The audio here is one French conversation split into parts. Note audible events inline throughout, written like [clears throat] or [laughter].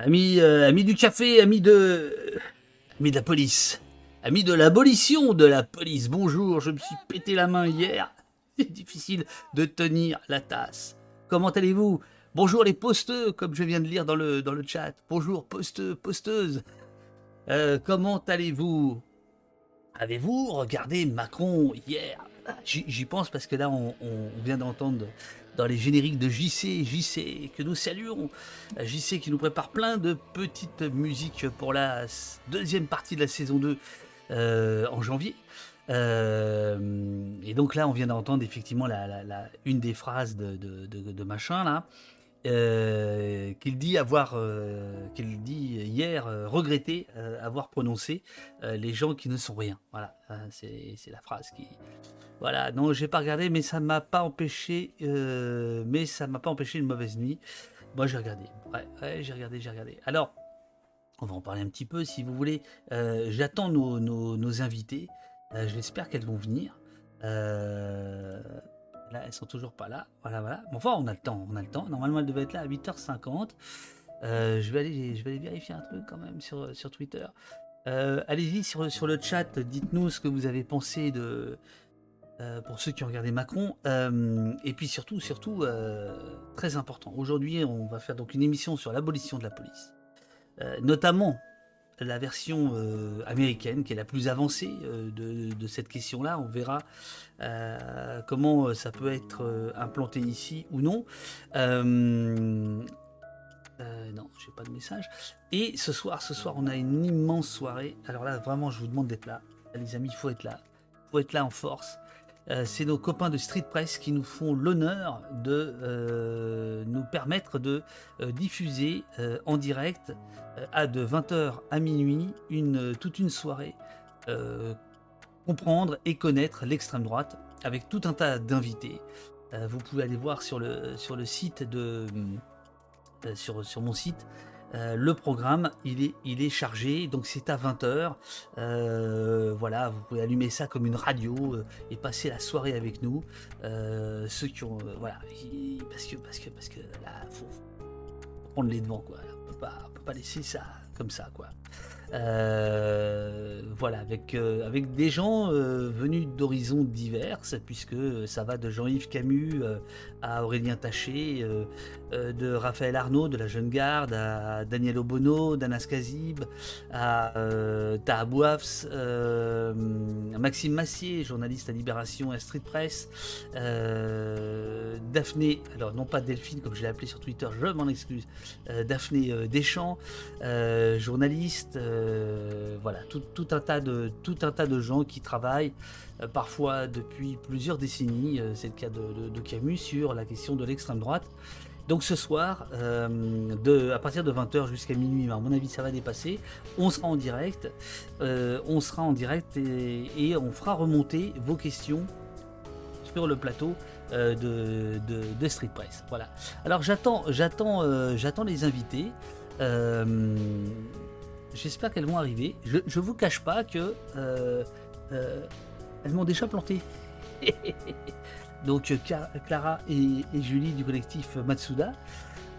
Amis, euh, du café, amis de. De la police. Amis de l'abolition de la police. Bonjour, je me suis pété la main hier. [laughs] C'est difficile de tenir la tasse. Comment allez-vous? Bonjour les posteux, comme je viens de lire dans le, dans chat. Bonjour posteux, posteuses. Euh, comment allez-vous? Avez-vous regardé Macron hier? J'y pense parce que là, on vient d'entendre dans les génériques de JC, JC que nous saluons, JC qui nous prépare plein de petites musiques pour la deuxième partie de la saison 2 euh, en janvier. Euh, et donc là, on vient d'entendre effectivement une des phrases de machin là, euh, qu'il dit avoir, euh, qu'il dit hier euh, regretter avoir prononcé les gens qui ne sont rien. Voilà, euh, c'est la phrase qui, voilà, non, j'ai pas regardé, mais ça m'a pas empêché, mais ça m'a pas empêché une mauvaise nuit. Moi, j'ai regardé. Ouais, ouais, j'ai regardé, j'ai regardé. Alors, on va en parler un petit peu, si vous voulez. J'attends nos, invités. J'espère qu'elles vont venir. Là, elles sont toujours pas là. Voilà, voilà. Bon, enfin, on a le temps, on a le temps. Normalement, elles devaient être là à 8h50. Euh, je vais aller, vérifier un truc quand même sur, Twitter. Euh, Allez-y sur, le chat, dites-nous ce que vous avez pensé de, euh, pour ceux qui ont regardé Macron. Et puis surtout, surtout, très important. Aujourd'hui, on va faire donc une émission sur l'abolition de la police, notamment la version euh, américaine, qui est la plus avancée euh, de, cette question-là. On verra euh, comment ça peut être implanté ici ou non. Euh, non, j'ai pas de message. Et ce soir, ce soir, on a une immense soirée. Alors là, vraiment, je vous demande d'être là. Les amis, il faut être là. Il faut être là en force. Euh, c'est nos copains de Street Press qui nous font l'honneur de euh, nous permettre de euh, diffuser en direct à de 20h à minuit toute une soirée. comprendre et connaître l'extrême droite avec tout un tas d'invités. Vous pouvez aller voir sur le, site de... sur mon site euh, le programme, il est, il est chargé, donc c'est à 20h. voilà, vous pouvez allumer ça comme une radio euh, et passer la soirée avec nous. Euh, ceux qui ont. euh, voilà, il- parce que, parce que, parce que là, faut, faut prendre les devants, quoi. On peut pas, on peut pas laisser ça comme ça, quoi. Euh, voilà, avec, euh, avec des gens euh, venus d'horizons divers, puisque ça va de Jean-Yves Camus à Aurélien Taché, de Raphaël Arnaud de la Jeune Garde, à Daniel Obono, d'Anas Kazib, à Taha Bouafs, à Maxime Massier, journaliste à Libération et à Street Press, Daphné, alors non pas Delphine comme je l'ai appelé sur Twitter, je m'en excuse, Daphné Deschamps, journaliste, euh, voilà, tout, un tas de, gens qui travaillent euh, parfois depuis plusieurs décennies, euh, c'est le cas de, Camus, sur la question de l'extrême droite. Donc ce soir, à partir de 20h jusqu'à minuit, à mon avis ça va dépasser, on sera en direct, on sera en direct et, on fera remonter vos questions sur le plateau de, Street Press. Voilà. Alors j'attends, les invités. J'espère qu'elles vont arriver. Je, je vous cache pas que euh, euh, elles m'ont déjà planté. [laughs] Donc Clara et, Julie du collectif Matsuda.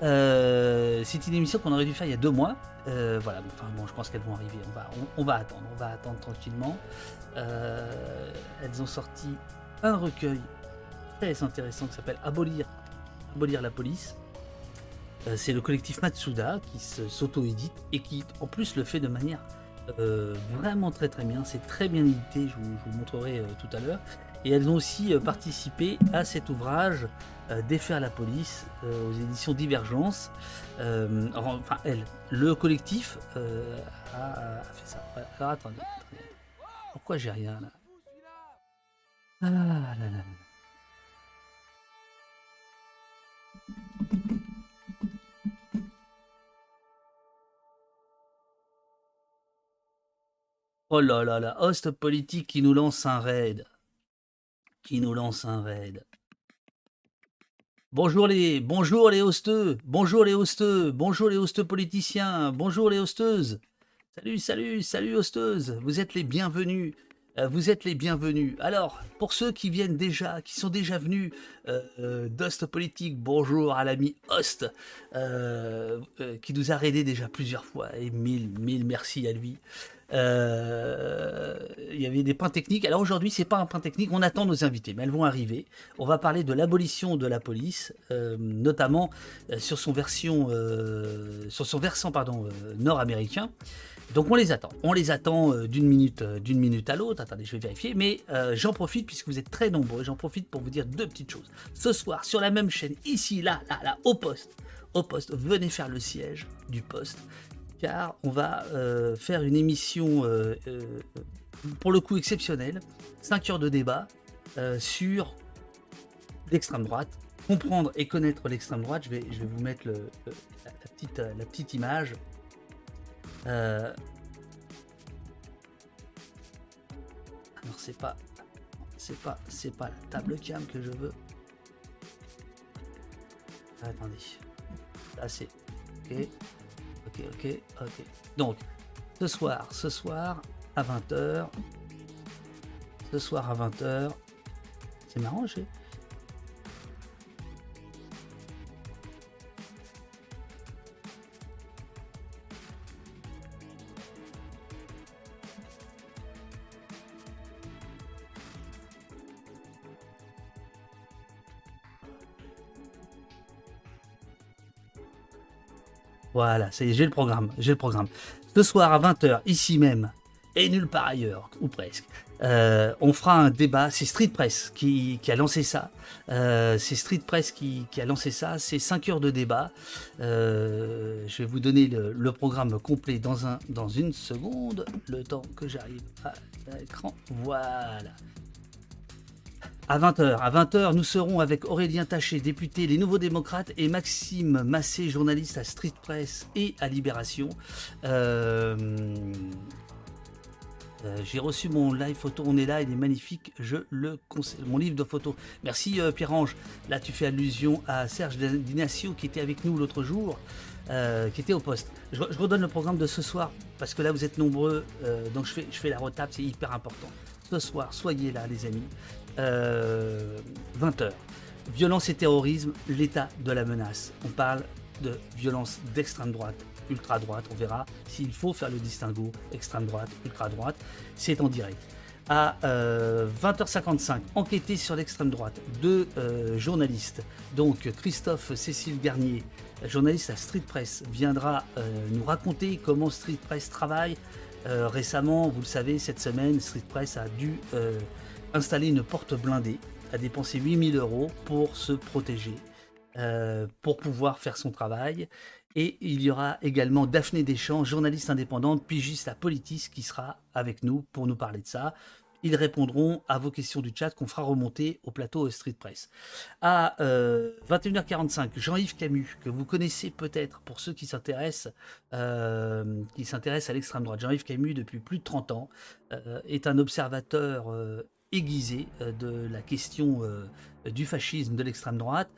Euh, c'est une émission qu'on aurait dû faire il y a deux mois. Voilà, enfin bon, je pense qu'elles vont arriver. On va, on, va attendre, on va attendre tranquillement. Elles ont sorti un recueil très intéressant qui s'appelle Abolir, Abolir la police. Euh, c'est le collectif Matsuda qui s'auto-édite et qui en plus le fait de manière euh, vraiment très très bien. C'est très bien édité, je vous, montrerai euh, tout à l'heure. Et elles ont aussi participé à cet ouvrage Défaire la police aux éditions Divergence. Enfin, elles, le collectif a, fait ça. Alors attendez, attendez. Pourquoi j'ai rien là? Ah là là là. Oh là là là, host politique qui nous lance un raid. Qui nous lance un raid. Bonjour les, bonjour les hosteux, bonjour les hosteux, bonjour les hosteux politiciens, bonjour les hosteuses. Salut, salut, salut hosteuses, vous êtes les bienvenus. Euh, vous êtes les bienvenus. Alors, pour ceux qui viennent déjà, qui sont déjà venus euh, euh, d'Ost Politique, bonjour à l'ami Host, qui nous a aidé déjà plusieurs fois, et mille, mille merci à lui. Il y avait des points techniques. Alors aujourd'hui, c'est pas un point technique. On attend nos invités, mais elles vont arriver. On va parler de l'abolition de la police, notamment sur son version, sur son versant nord-américain. Donc on les attend. On les attend euh, d'une minute, euh, d'une minute à l'autre. Attendez, je vais vérifier. Mais euh, j'en profite puisque vous êtes très nombreux. J'en profite pour vous dire deux petites choses. Ce soir, sur la même chaîne, ici, là, là, au poste, au poste, venez faire le siège du poste, car on va faire une émission pour le coup exceptionnelle, 5 heures de débat sur l'extrême droite. Comprendre et connaître l'extrême droite. Je vais, vous mettre la, petite, image. Euh... Alors c'est pas, c'est pas, la table cam que je veux. attendez, c'est, ok, ok, ok. Donc ce soir, ce soir à 20h, ce soir à 20h, c'est marrant, j'ai Voilà, j'ai le programme, j'ai le programme. Ce soir à 20h, ici même, et nulle part ailleurs, ou presque, euh, on fera un débat. C'est Street Press qui, a lancé ça. Euh, c'est Street Press qui, a lancé ça. C'est 5 heures de débat. Euh, je vais vous donner le, programme complet dans, dans une seconde, le temps que j'arrive à l'écran. Voilà. À 20h, à 20h, nous serons avec Aurélien Taché, député Les Nouveaux Démocrates, et Maxime Massé, journaliste à Street Press et à Libération. Euh, euh, j'ai reçu mon live photo, on est là, il est magnifique, je le conseille. Mon livre de photos. Merci euh, Pierre-Ange. Là, tu fais allusion à Serge Dinacio qui était avec nous l'autre jour, qui était au poste. Je, redonne le programme de ce soir parce que là, vous êtes nombreux, donc je fais, je fais la retape, c'est hyper important. Ce soir, soyez là, les amis. 20h. Euh, violence et terrorisme, l'état de la menace. On parle de violence d'extrême droite, ultra droite. On verra s'il faut faire le distinguo extrême droite, ultra droite. C'est en direct. À 20h55, euh, enquêter sur l'extrême droite. Deux euh, journalistes, donc Christophe Cécile Garnier, journaliste à Street Press, viendra nous raconter comment Street Press travaille. récemment, vous le savez, cette semaine, Street Press a dû installer une porte blindée, a dépensé 8000 euros pour se protéger, euh, pour pouvoir faire son travail. Et il y aura également Daphné Deschamps, journaliste indépendante, pigiste à Politis, qui sera avec nous pour nous parler de ça. Ils répondront à vos questions du chat qu'on fera remonter au plateau Street Press. À 21h45, euh, Jean-Yves Camus, que vous connaissez peut-être pour ceux qui s'intéressent euh, qui s'intéressent à l'extrême droite. Jean-Yves Camus, depuis plus de 30 ans, est un observateur aiguisé euh, de la question euh, du fascisme de l'extrême droite.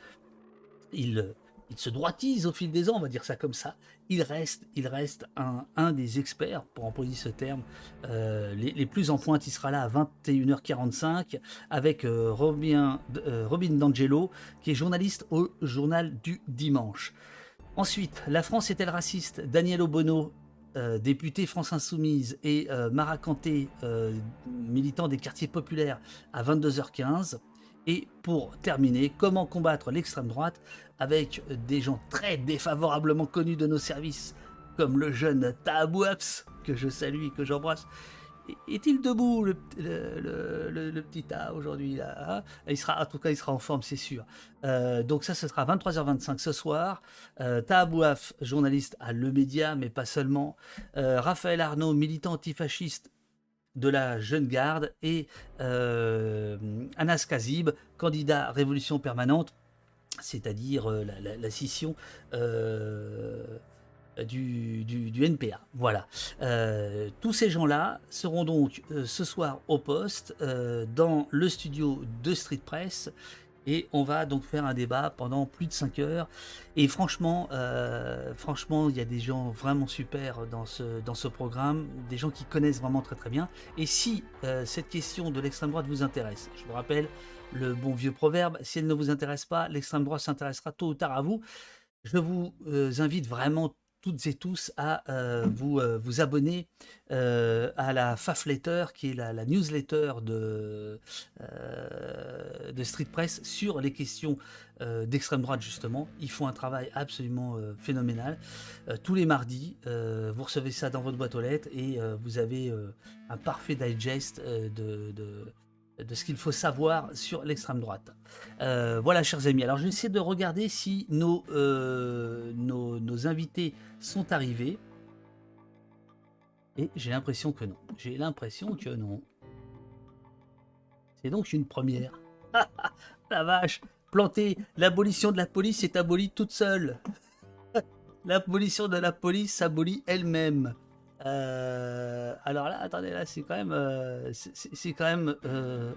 Il, il, se droitise au fil des ans, on va dire ça comme ça. Il reste, il reste un, des experts, pour employer ce terme, euh, les, plus en pointe. Il sera là à 21h45 avec Robin, Robin D'Angelo, qui est journaliste au journal du dimanche. Ensuite, la France est-elle raciste? Daniel Obono euh, député France Insoumise et euh, Mara Kanté, euh, militant des quartiers populaires, à 22h15. Et pour terminer, comment combattre l'extrême droite avec des gens très défavorablement connus de nos services, comme le jeune Tabouaps, que je salue et que j'embrasse, est-il debout, le, petit A aujourd'hui là hein? Il sera, en tout cas, il sera en forme, c'est sûr. Euh, donc ça, ce sera 23h25 ce soir. Euh, journaliste à Le Média, mais pas seulement. Euh, Raphaël Arnaud, militant antifasciste de la Jeune Garde. Et euh, Anas Kazib, candidat Révolution Permanente, c'est-à-dire la, scission du, NPA. Voilà. Euh, tous ces gens-là seront donc euh, ce soir au poste euh, dans le studio de Street Press Et on va donc faire un débat pendant plus de 5 heures. Et franchement, euh, franchement, il y a des gens vraiment super dans ce, dans ce programme, des gens qui connaissent vraiment très très bien. Et si euh, cette question de l'extrême droite vous intéresse, je vous rappelle le bon vieux proverbe, si elle ne vous intéresse pas, l'extrême droite s'intéressera tôt ou tard à vous. Je vous euh, invite vraiment toutes et tous à euh, vous, euh, vous abonner euh, à la Fafletter, qui est la, newsletter de, de Street Press sur les questions d'extrême droite, justement. Ils font un travail absolument phénoménal. tous les mardis, vous recevez ça dans votre boîte aux lettres et vous avez un parfait digest de de ce qu'il faut savoir sur l'extrême droite. Euh, voilà, chers amis. Alors, je vais essayer de regarder si nos, euh, nos, nos, invités sont arrivés. Et j'ai l'impression que non. J'ai l'impression que non. C'est donc une première. [laughs] la vache Planter l'abolition de la police est abolie toute seule. [laughs] l'abolition de la police s'abolit elle-même. Euh, alors là, attendez, là, c'est quand même, euh, c'est quand même. Euh...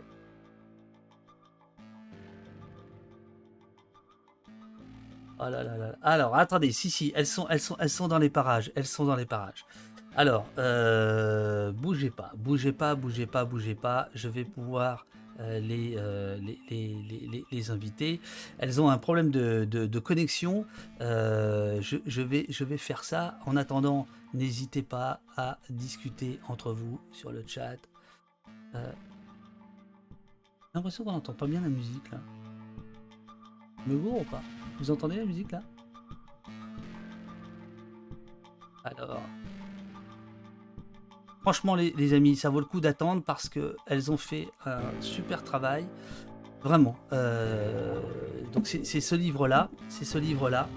Oh là là là. Alors, attendez, si si, elles sont, elles sont, elles sont dans les parages, elles sont dans les parages. Alors, bougez pas, bougez pas, bougez pas, bougez pas. Je vais pouvoir euh, euh, les, invités. Elles ont un problème de, connexion. Euh, je, vais, faire ça. En attendant, n'hésitez pas à discuter entre vous sur le chat. J'ai l'impression qu'on n'entend pas bien la musique là. Me ou pas? Vous entendez la musique là? Alors. Franchement, les, amis, ça vaut le coup d'attendre parce qu'elles ont fait un super travail. Vraiment. Euh, donc, c'est ce livre-là. C'est ce livre-là.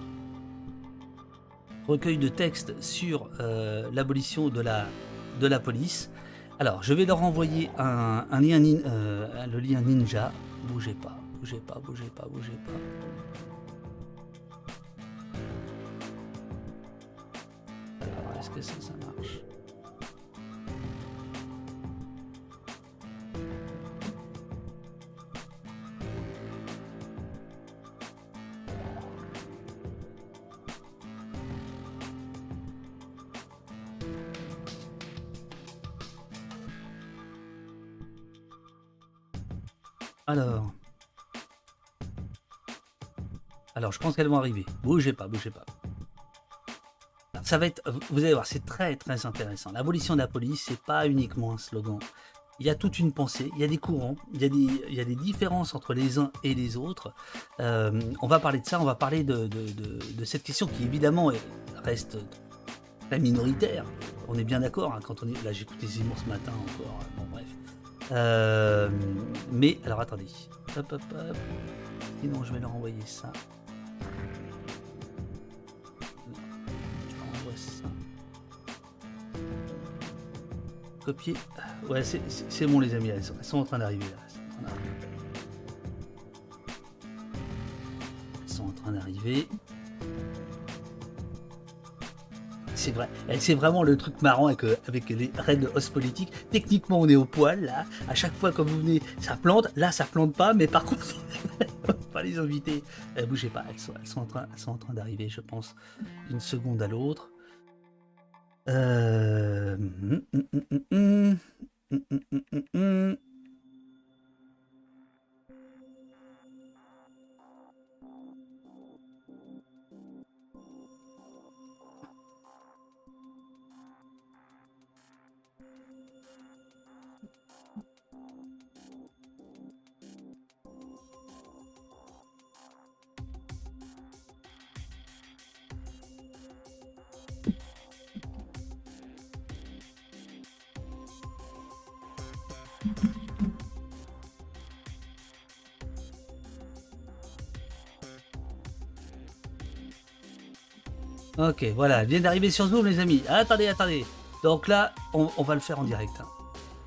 Recueil de textes sur euh, l'abolition de la, police. Alors, je vais leur envoyer un, lien, euh, le lien ninja. Bougez pas, bougez pas, bougez pas, bougez pas. Est-ce que ça marche? Je pense qu'elles vont arriver. Bougez pas, bougez pas. ça va être, vous allez voir, c'est très très intéressant. L'abolition de la police, c'est pas uniquement un slogan. Il y a toute une pensée, il y a des courants, il y a des, il y a des différences entre les uns et les autres. Euh, on va parler de ça, on va parler de, de, cette question qui évidemment reste très minoritaire. On est bien d'accord, hein, quand on est. Là, écouté Zemmour ce matin encore. Bon, bref. Euh, mais alors attendez. Hop, je vais leur envoyer ça. Copier. Ouais, c'est bon, les amis. Elles sont, elles sont en train d'arriver. Elles sont en train d'arriver c'est vrai. C'est vraiment le truc marrant avec, euh, avec les raids host politiques. Techniquement, on est au poil, là. À chaque fois que vous venez, ça plante. Là, ça plante pas, mais par contre, [laughs] pas les inviter. Euh, bougez pas, elles sont, elles sont en train, elles sont en train d'arriver, je pense, d'une seconde à l'autre. 呃，嗯嗯嗯嗯嗯嗯嗯嗯嗯嗯嗯。Ok, voilà, elle vient d'arriver sur Zoom, les amis. Attendez, attendez. Donc là, on, va le faire en direct. Hein.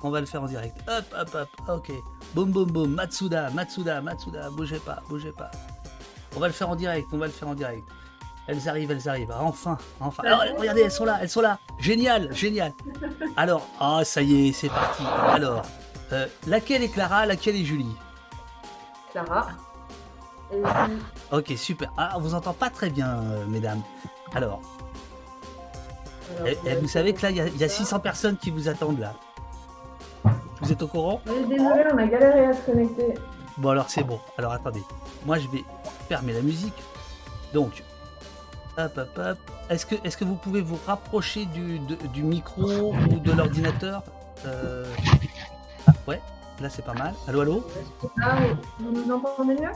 On va le faire en direct. Hop, hop, hop. Ok. Boum, boum, boum. Matsuda, Matsuda, Matsuda. Bougez pas, bougez pas. On va le faire en direct. On va le faire en direct. Elles arrivent, elles arrivent. Enfin, enfin. Alors, regardez, elles sont là, elles sont là. Génial, génial. Alors, ah, ça y est, c'est parti. Alors, euh, laquelle est Clara, laquelle est Julie? Clara. Ok, super. Ah, on vous entend pas très bien, euh, mesdames. Alors, et, eh, eh, vous savez que là, il y, a 600 personnes qui vous attendent là. Vous êtes au courant? Désolé, on a galéré à se connecter. Bon, alors c'est bon. Alors attendez. Moi, je vais fermer la musique. Donc, hop, hop, hop. Est-ce que, est que vous pouvez vous rapprocher du, du micro ou de l'ordinateur? Euh... ah, Ouais, là c'est pas mal. Allô, allô? Ah, Vous nous entendez mieux?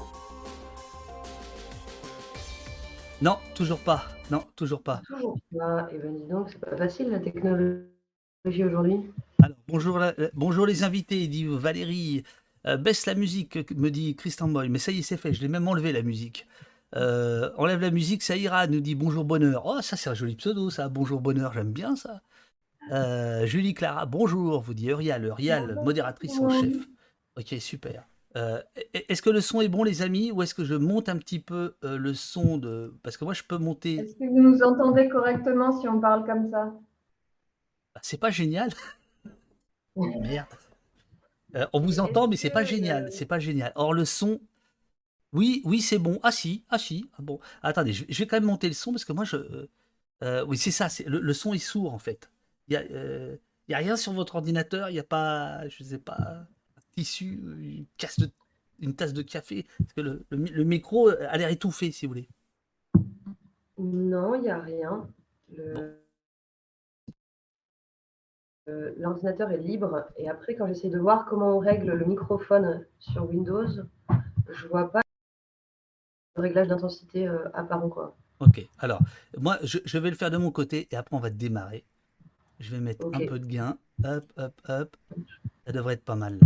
Non, toujours pas. Non, toujours pas. Toujours pas. Et eh ben dis donc, c'est pas facile la technologie aujourd'hui. Alors, bonjour, bonjour les invités, dit Valérie. Euh, baisse la musique, me dit Christian Boy. Mais ça y est, c'est fait, je l'ai même enlevé la musique. Euh, enlève la musique, ça ira, nous dit Bonjour Bonheur. Oh, ça c'est un joli pseudo, ça. Bonjour Bonheur, j'aime bien ça. Euh, Julie Clara, bonjour, vous dit Eurial, Eurial, modératrice en chef. Ok, super. Euh, est-ce que le son est bon, les amis, ou est-ce que je monte un petit peu euh, le son de. Parce que moi, je peux monter. Est-ce que vous nous entendez correctement si on parle comme ça? Bah, C'est pas génial. [laughs] Merde. Euh, on vous entend, mais c'est pas génial. C'est pas génial. Or, le son. Oui, oui, c'est bon. Ah si, ah si. Ah, bon, attendez, je, vais quand même monter le son parce que moi, je. oui, c'est ça. Le, le, son est sourd en fait. Il y a, y a rien sur votre ordinateur. Il n'y a pas, je sais pas tissu, une, de, une tasse de café Parce que le, le, micro a l'air étouffé, si vous voulez. Non, il n'y a rien. L'ordinateur est libre. Et après, quand j'essaie de voir comment on règle le microphone sur Windows, je vois pas le réglage d'intensité euh, apparent. Quoi. Ok, alors, moi, je, je, vais le faire de mon côté et après, on va démarrer. Je vais mettre un peu de gain. Hop, hop, hop. Ça devrait être pas mal.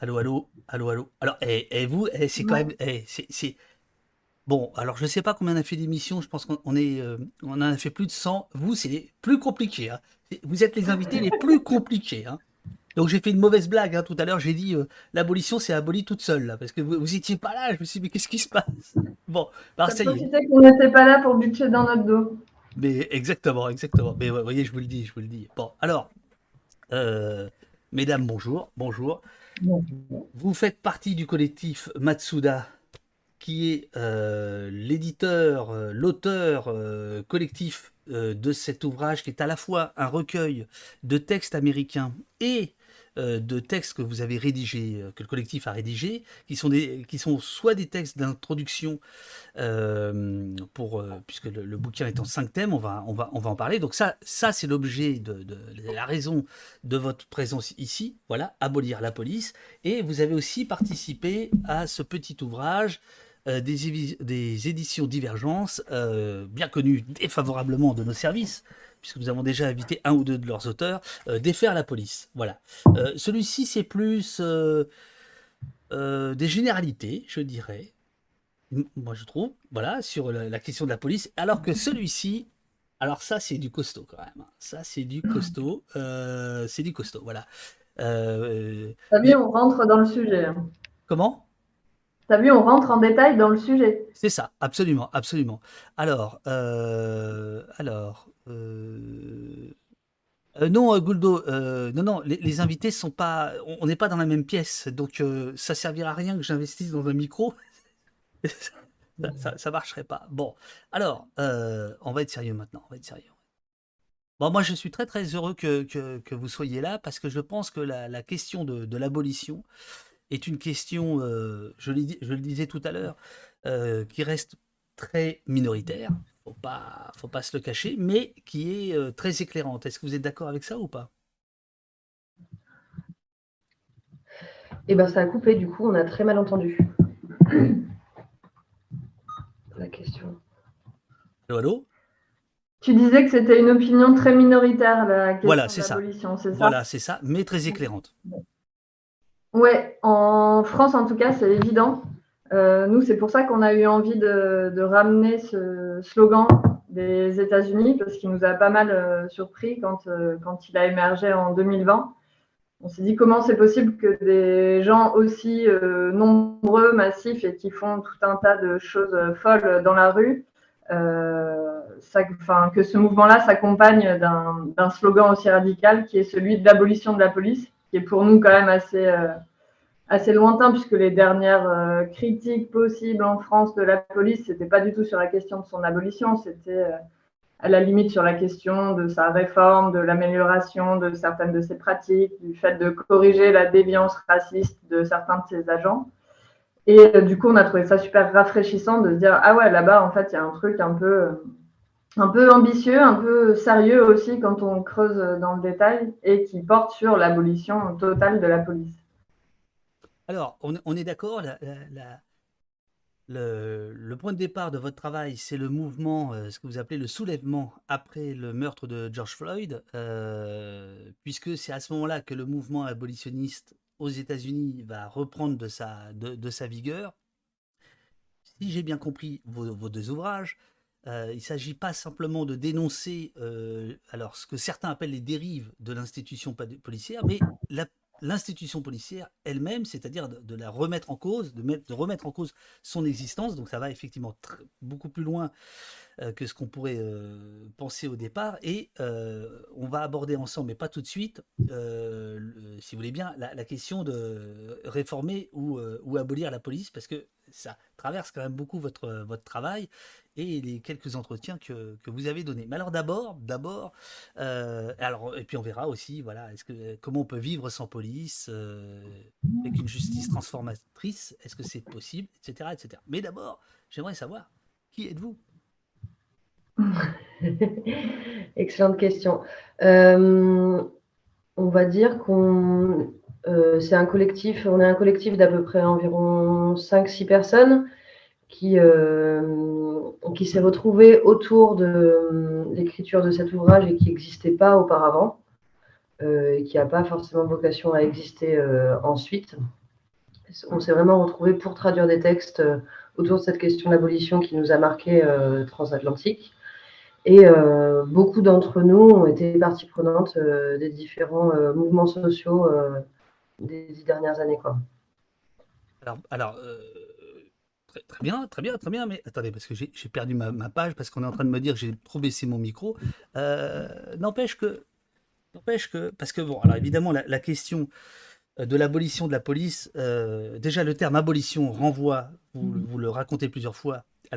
Allô, allô, allô, allô. Alors, et, eh, eh, vous, eh, c'est quand même. c'est, Bon, alors je ne sais pas combien on a fait d'émissions, je pense qu'on est, euh, on en a fait plus de 100. Vous, c'est les plus compliqués. Hein. Vous êtes les invités les plus compliqués. Hein. Donc j'ai fait une mauvaise blague hein, tout à l'heure, j'ai dit euh, l'abolition c'est aboli toute seule, là, parce que vous, n'étiez pas là, je me suis dit mais qu'est-ce qui se passe? Bon, est. qu'on n'était pas là pour butcher dans notre dos. Mais exactement, exactement. Mais vous voyez, je vous le dis, je vous le dis. Bon, alors, euh, mesdames, bonjour, bonjour. Vous faites partie du collectif Matsuda, qui est euh, l'éditeur, euh, l'auteur euh, collectif de cet ouvrage, qui est à la fois un recueil de textes américains et de textes que vous avez rédigés, euh, que le collectif a rédigés, qui sont, des, qui sont soit des textes d'introduction, euh, puisque le, bouquin est en cinq thèmes, on va, on va, on va en parler. Donc ça, ça c'est l'objet de, la raison de votre présence ici. Voilà, abolir la police. Et vous avez aussi participé à ce petit ouvrage. des, des, éditions Divergence, bien connues défavorablement de nos services, puisque nous avons déjà invité un ou deux de leurs auteurs, euh, défaire la police. Voilà. Euh, celui-ci, c'est plus euh, des généralités, je dirais. Moi, je trouve, voilà, sur la, question de la police. Alors que celui-ci, alors ça, c'est du costaud quand même. Ça, c'est du costaud. c'est du costaud, voilà. T'as vu, on rentre dans le sujet. Hein. Comment? T'as vu, on rentre en détail dans le sujet. C'est ça, absolument, absolument. Alors, alors, euh, euh, non, euh, Gouldo, non, non, les, invités sont pas. On n'est pas dans la même pièce, donc ça servira à rien que j'investisse dans un micro. [laughs] ça, ça, marcherait pas. Bon, alors, on va être sérieux maintenant. On sérieux. Bon, moi, je suis très très heureux que, vous soyez là parce que je pense que la, question de l'abolition est une question, je, je, le disais tout à l'heure, qui reste très minoritaire faut pas, faut pas se le cacher, mais qui est euh, très éclairante. Est-ce que vous êtes d'accord avec ça ou pas? Eh ben, ça a coupé, du coup, on a très mal entendu. [coughs] La question. Allô, allô? Tu disais que c'était une opinion très minoritaire, la question voilà, c'est ça. Voilà, c'est ça, mais très éclairante. Ouais, en France, en tout cas, c'est évident. Euh, nous, c'est pour ça qu'on a eu envie de, ramener ce slogan des États-Unis, parce qu'il nous a pas mal euh, surpris quand, euh, quand il a émergé en 2020. On s'est dit comment c'est possible que des gens aussi nombreux, massifs et qui font tout un tas de choses folles dans la rue, que ce mouvement-là s'accompagne d'un slogan aussi radical qui est celui de l'abolition de la police, qui est pour nous quand même assez assez lointain puisque les dernières critiques possibles en France de la police, c'était pas du tout sur la question de son abolition, c'était à la limite sur la question de sa réforme, de l'amélioration de certaines de ses pratiques, du fait de corriger la déviance raciste de certains de ses agents. Et euh, du coup, on a trouvé ça super rafraîchissant de se dire ah ouais, là-bas, en fait, il y a un truc un peu, un peu ambitieux, un peu sérieux aussi quand on creuse dans le détail et qui porte sur l'abolition totale de la police. Alors, on, est d'accord, le, point de départ de votre travail, c'est le mouvement, euh, ce que vous appelez le soulèvement après le meurtre de George Floyd, euh, puisque c'est à ce moment-là que le mouvement abolitionniste aux États-Unis va reprendre de sa, de, sa vigueur. Si j'ai bien compris vos, deux ouvrages, euh, il ne s'agit pas simplement de dénoncer alors ce que certains appellent les dérives de l'institution policière, mais l'institution policière elle-même, c'est-à-dire de, la remettre en cause, de, mettre, de, remettre en cause son existence. Donc ça va effectivement beaucoup plus loin euh, que ce qu'on pourrait euh, penser au départ. Et euh, on va aborder ensemble, mais pas tout de suite, si vous voulez bien, la, question de réformer ou, ou, abolir la police, parce que ça traverse quand même beaucoup votre, votre travail et les quelques entretiens que, que vous avez donnés. Mais alors d'abord, d'abord, euh, alors et puis on verra aussi, voilà, est-ce que comment on peut vivre sans police euh, avec une justice transformatrice, est-ce que c'est possible, etc., etc. Mais d'abord, j'aimerais savoir qui êtes-vous? [laughs] Excellente question. Euh, on va dire qu'on c'est un collectif, on est un collectif d'à peu près environ 5-6 personnes qui, euh, qui s'est retrouvé autour de euh, l'écriture de cet ouvrage et qui n'existait pas auparavant, euh, et qui n'a pas forcément vocation à exister ensuite. On s'est vraiment retrouvé pour traduire des textes autour de cette question de l'abolition qui nous a marqué transatlantique. Et beaucoup d'entre nous ont été partie prenante des différents mouvements sociaux des dix dernières années. Quoi. Alors, alors Très, bien, très bien, très bien. Mais attendez, parce que j'ai perdu ma, page parce qu'on est en train de me dire que j'ai trop baissé mon micro. Euh, n'empêche que, que, parce que bon, alors évidemment, la, question euh, de l'abolition de la police, euh, déjà le terme abolition renvoie, vous, vous, le racontez plusieurs fois, à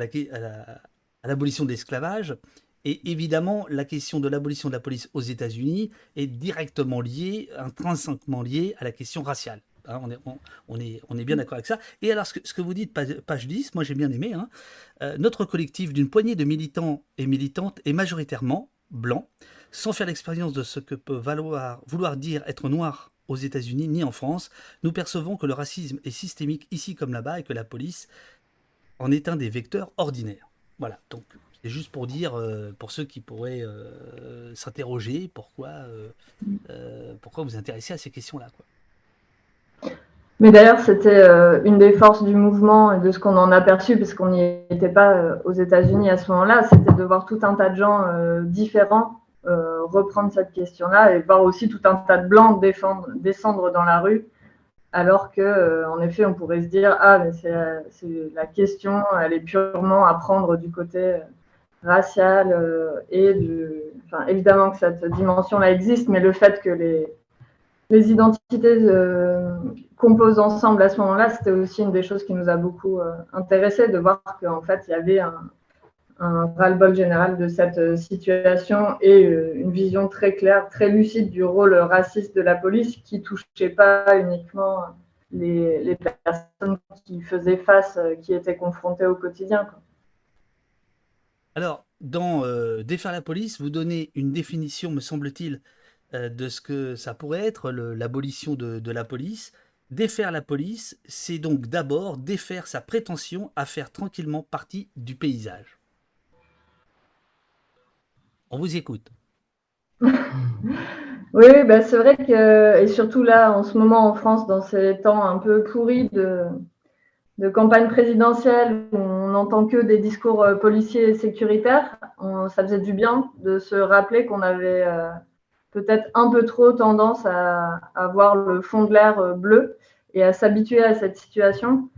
l'abolition la, de l'esclavage. Et évidemment, la question de l'abolition de la police aux États-Unis est directement liée, intrinsèquement liée à la question raciale. Hein, on, est, bien d'accord avec ça. Et alors, ce que, ce que vous dites, page 10, moi j'ai bien aimé, hein, euh, notre collectif d'une poignée de militants et militantes est majoritairement blanc, sans faire l'expérience de ce que peut valoir, vouloir dire être noir aux États-Unis ni en France. Nous percevons que le racisme est systémique ici comme là-bas et que la police en est un des vecteurs ordinaires. Voilà, donc c'est juste pour dire, euh, pour ceux qui pourraient euh, s'interroger, pourquoi, pourquoi vous intéressez à ces questions-là. Mais d'ailleurs, c'était euh, une des forces du mouvement et de ce qu'on en a perçu, puisqu'on n'y était pas euh, aux États-Unis à ce moment-là, c'était de voir tout un tas de gens euh, différents reprendre cette question-là et voir aussi tout un tas de blancs descendre dans la rue, alors que, en effet, on pourrait se dire ah, mais c'est la question, elle est purement à prendre du côté racial et du, enfin, évidemment que cette dimension-là existe, mais le fait que les les identités euh, composent ensemble à ce moment-là, c'était aussi une des choses qui nous a beaucoup euh, intéressé de voir qu'en fait, il y avait un, un ras-le-bol général de cette euh, situation et une vision très claire, très lucide du rôle raciste de la police qui touchait pas uniquement les, personnes qui faisaient face, qui étaient confrontées au quotidien. Alors, dans Défaire la police, vous donnez une définition, me semble-t-il, euh, de ce que ça pourrait être l'abolition de, la police. Défaire la police, c'est donc d'abord défaire sa prétention à faire tranquillement partie du paysage. On vous écoute. [laughs] oui, bah c'est vrai que, et surtout là, en ce moment en France, dans ces temps un peu pourris de, de campagne présidentielle, où on n'entend que des discours euh, policiers et sécuritaires, ça faisait du bien de se rappeler qu'on avait euh, peut-être un peu trop tendance à, avoir le fond de l'air euh, bleu et à s'habituer à cette situation.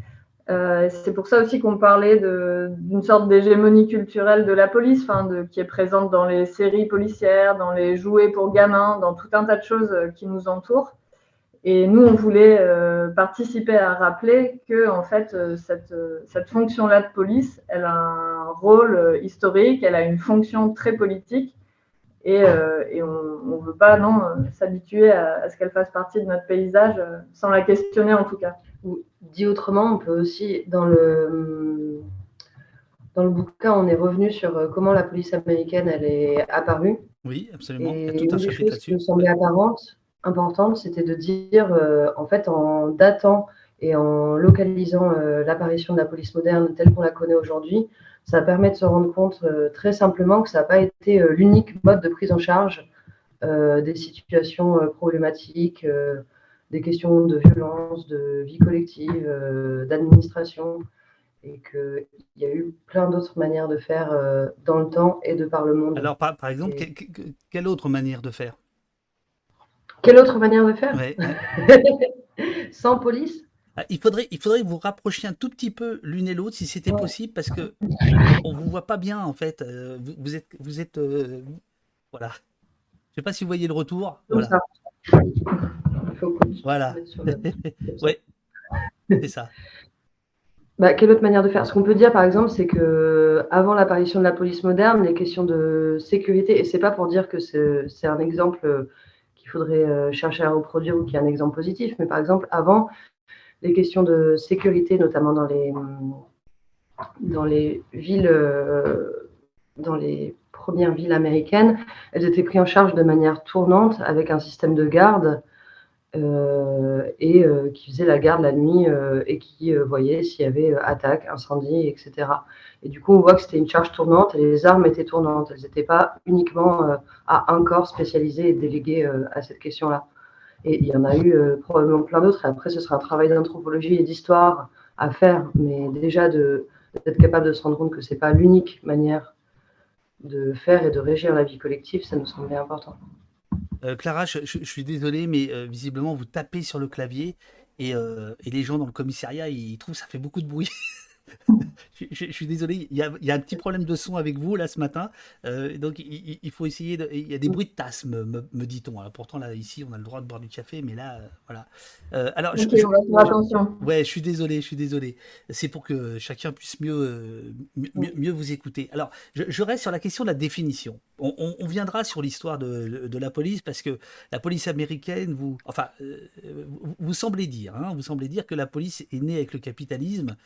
C'est pour ça aussi qu'on parlait d'une sorte d'hégémonie culturelle de la police, qui est présente dans les séries policières, dans les jouets pour gamins, dans tout un tas de choses qui nous entourent. Et nous, on voulait participer à rappeler que en fait, cette, cette fonction-là de police, elle a un rôle historique, elle a une fonction très politique et, et on ne veut pas non s'habituer à, à, ce qu'elle fasse partie de notre paysage sans la questionner en tout cas. Dit autrement, on peut aussi, dans le, dans le bouquin, on est revenu sur euh, comment la police américaine elle est apparue. Oui, absolument. Et Il y a tout une des choses qui me semblait apparente, importante, c'était de dire, euh, en fait, en datant et en localisant euh, l'apparition de la police moderne telle qu'on la connaît aujourd'hui, ça permet de se rendre compte très simplement que ça n'a pas été l'unique mode de prise en charge des situations problématiques des questions de violence, de vie collective, euh, d'administration, et qu'il y a eu plein d'autres manières de faire euh, dans le temps et de par le monde. Alors, par, par exemple, quelle autre manière de faire? Quelle autre manière de faire [laughs] Sans police ah, il faudrait, il faudrait vous rapprocher un tout petit peu l'une et l'autre si c'était possible parce que on vous voit pas bien en fait. Euh, vous, êtes, vous êtes, voilà. Je sais pas si vous voyez le retour. Voilà. Voilà. [laughs] ouais, c'est ça. Bah, quelle autre manière de faire? Ce qu'on peut dire, par exemple, c'est que avant l'apparition de la police moderne, les questions de sécurité, et c'est pas pour dire que c'est un exemple qu'il faudrait euh, chercher à reproduire ou qui est un exemple positif, mais par exemple, avant, les questions de sécurité, notamment dans les, dans les villes, euh, dans les premières villes américaines, elles étaient prises en charge de manière tournante avec un système de garde et euh, qui faisait la garde la nuit euh, et qui voyait s'il y avait attaque, incendie, etc. Et du coup, on voit que c'était une charge tournante et les armes étaient tournantes. Elles n'étaient pas uniquement à un corps spécialisé et délégué à cette question-là. Et il y en a eu probablement plein d'autres. Et après, ce sera un travail d'anthropologie et d'histoire à faire, mais déjà d'être capable de se rendre compte que ce n'est pas l'unique manière de faire et de régir la vie collective, ça nous semblait important. Euh, Clara, je, suis désolé, mais euh, visiblement, vous tapez sur le clavier et, euh, et, les gens dans le commissariat, ils trouvent que ça fait beaucoup de bruit. [laughs] je, suis désolé, il y, a, un petit problème de son avec vous là ce matin. Euh, donc il, faut essayer. il y a des bruits de tasse, me, dit-on. Pourtant là ici on a le droit de boire du café, mais là voilà. Euh, alors je, attention. Ouais, je suis désolé, je suis désolé. C'est pour que chacun puisse mieux, mieux, vous écouter. Alors je, reste sur la question de la définition. On, viendra sur l'histoire de, la police parce que la police américaine, vous, enfin, vous, semblez dire, hein, vous dire que la police est née avec le capitalisme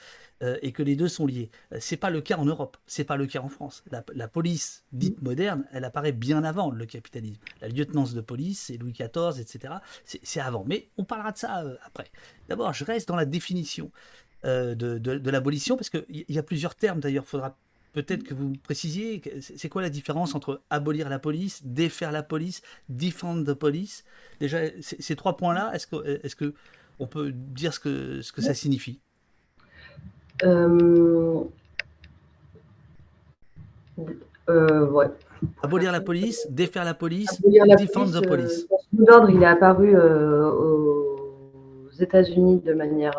et que les deux sont liés. Euh, c'est pas le cas en Europe, c'est pas le cas en France. La, police dite moderne, elle apparaît bien avant le capitalisme. La lieutenance de police, c'est Louis XIV, etc. C'est avant. Mais on parlera de ça euh, après. D'abord, je reste dans la définition euh, de, l'abolition, parce qu'il y a plusieurs termes d'ailleurs, il faudra peut-être que vous précisiez, c'est quoi la différence entre abolir la police, défaire la police, defend the police? Déjà, ces trois points-là, est-ce que, est que on peut dire ce que, ce que ça signifie? Euh, euh, ouais. Abolir la police, défaire la police, défendre la police. Euh, d'ordre, il est apparu aux États-Unis de manière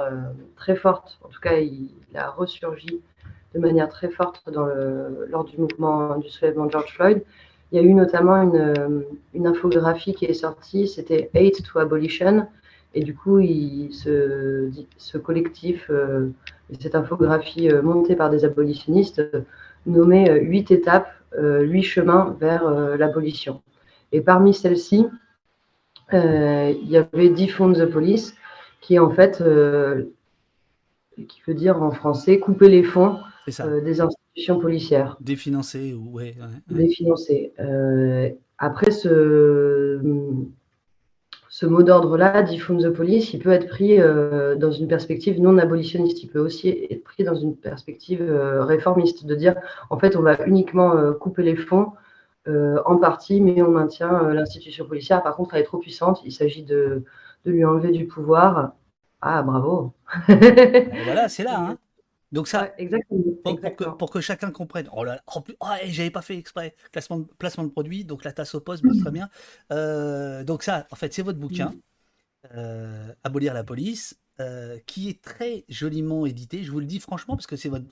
très forte. En tout cas, il, a ressurgi de manière très forte lors du mouvement du soulèvement George Floyd. Il y a eu notamment une, infographie qui est sortie, c'était Hate to Abolition. Et du coup, ce, collectif cette infographie euh, montée par des abolitionnistes euh, nommait euh, huit étapes, huit chemins vers l'abolition. Et parmi celles-ci, il y avait Defund the Police, qui est en fait, qui veut dire en français, couper les fonds des institutions policières. Définancer, ouais. Définancer. après, ce, ce mot d'ordre-là, defund the police, il peut être pris euh, dans une perspective non abolitionniste. Il peut aussi être pris dans une perspective euh, réformiste, de dire en fait on va uniquement euh, couper les fonds en partie, mais on maintient l'institution policière. Par contre, elle est trop puissante. Il s'agit de, lui enlever du pouvoir. Ah, bravo. voilà, c'est là. Hein. Donc ça, exactement, pour, Que, chacun comprenne. Oh là là, oh, j'avais pas fait exprès. Placement de, placement de produit, donc la tasse au poste, très bien. Euh, donc ça, en fait, c'est votre bouquin, euh, Abolir la police, euh, qui est très joliment édité. Je vous le dis franchement, parce que c'est votre,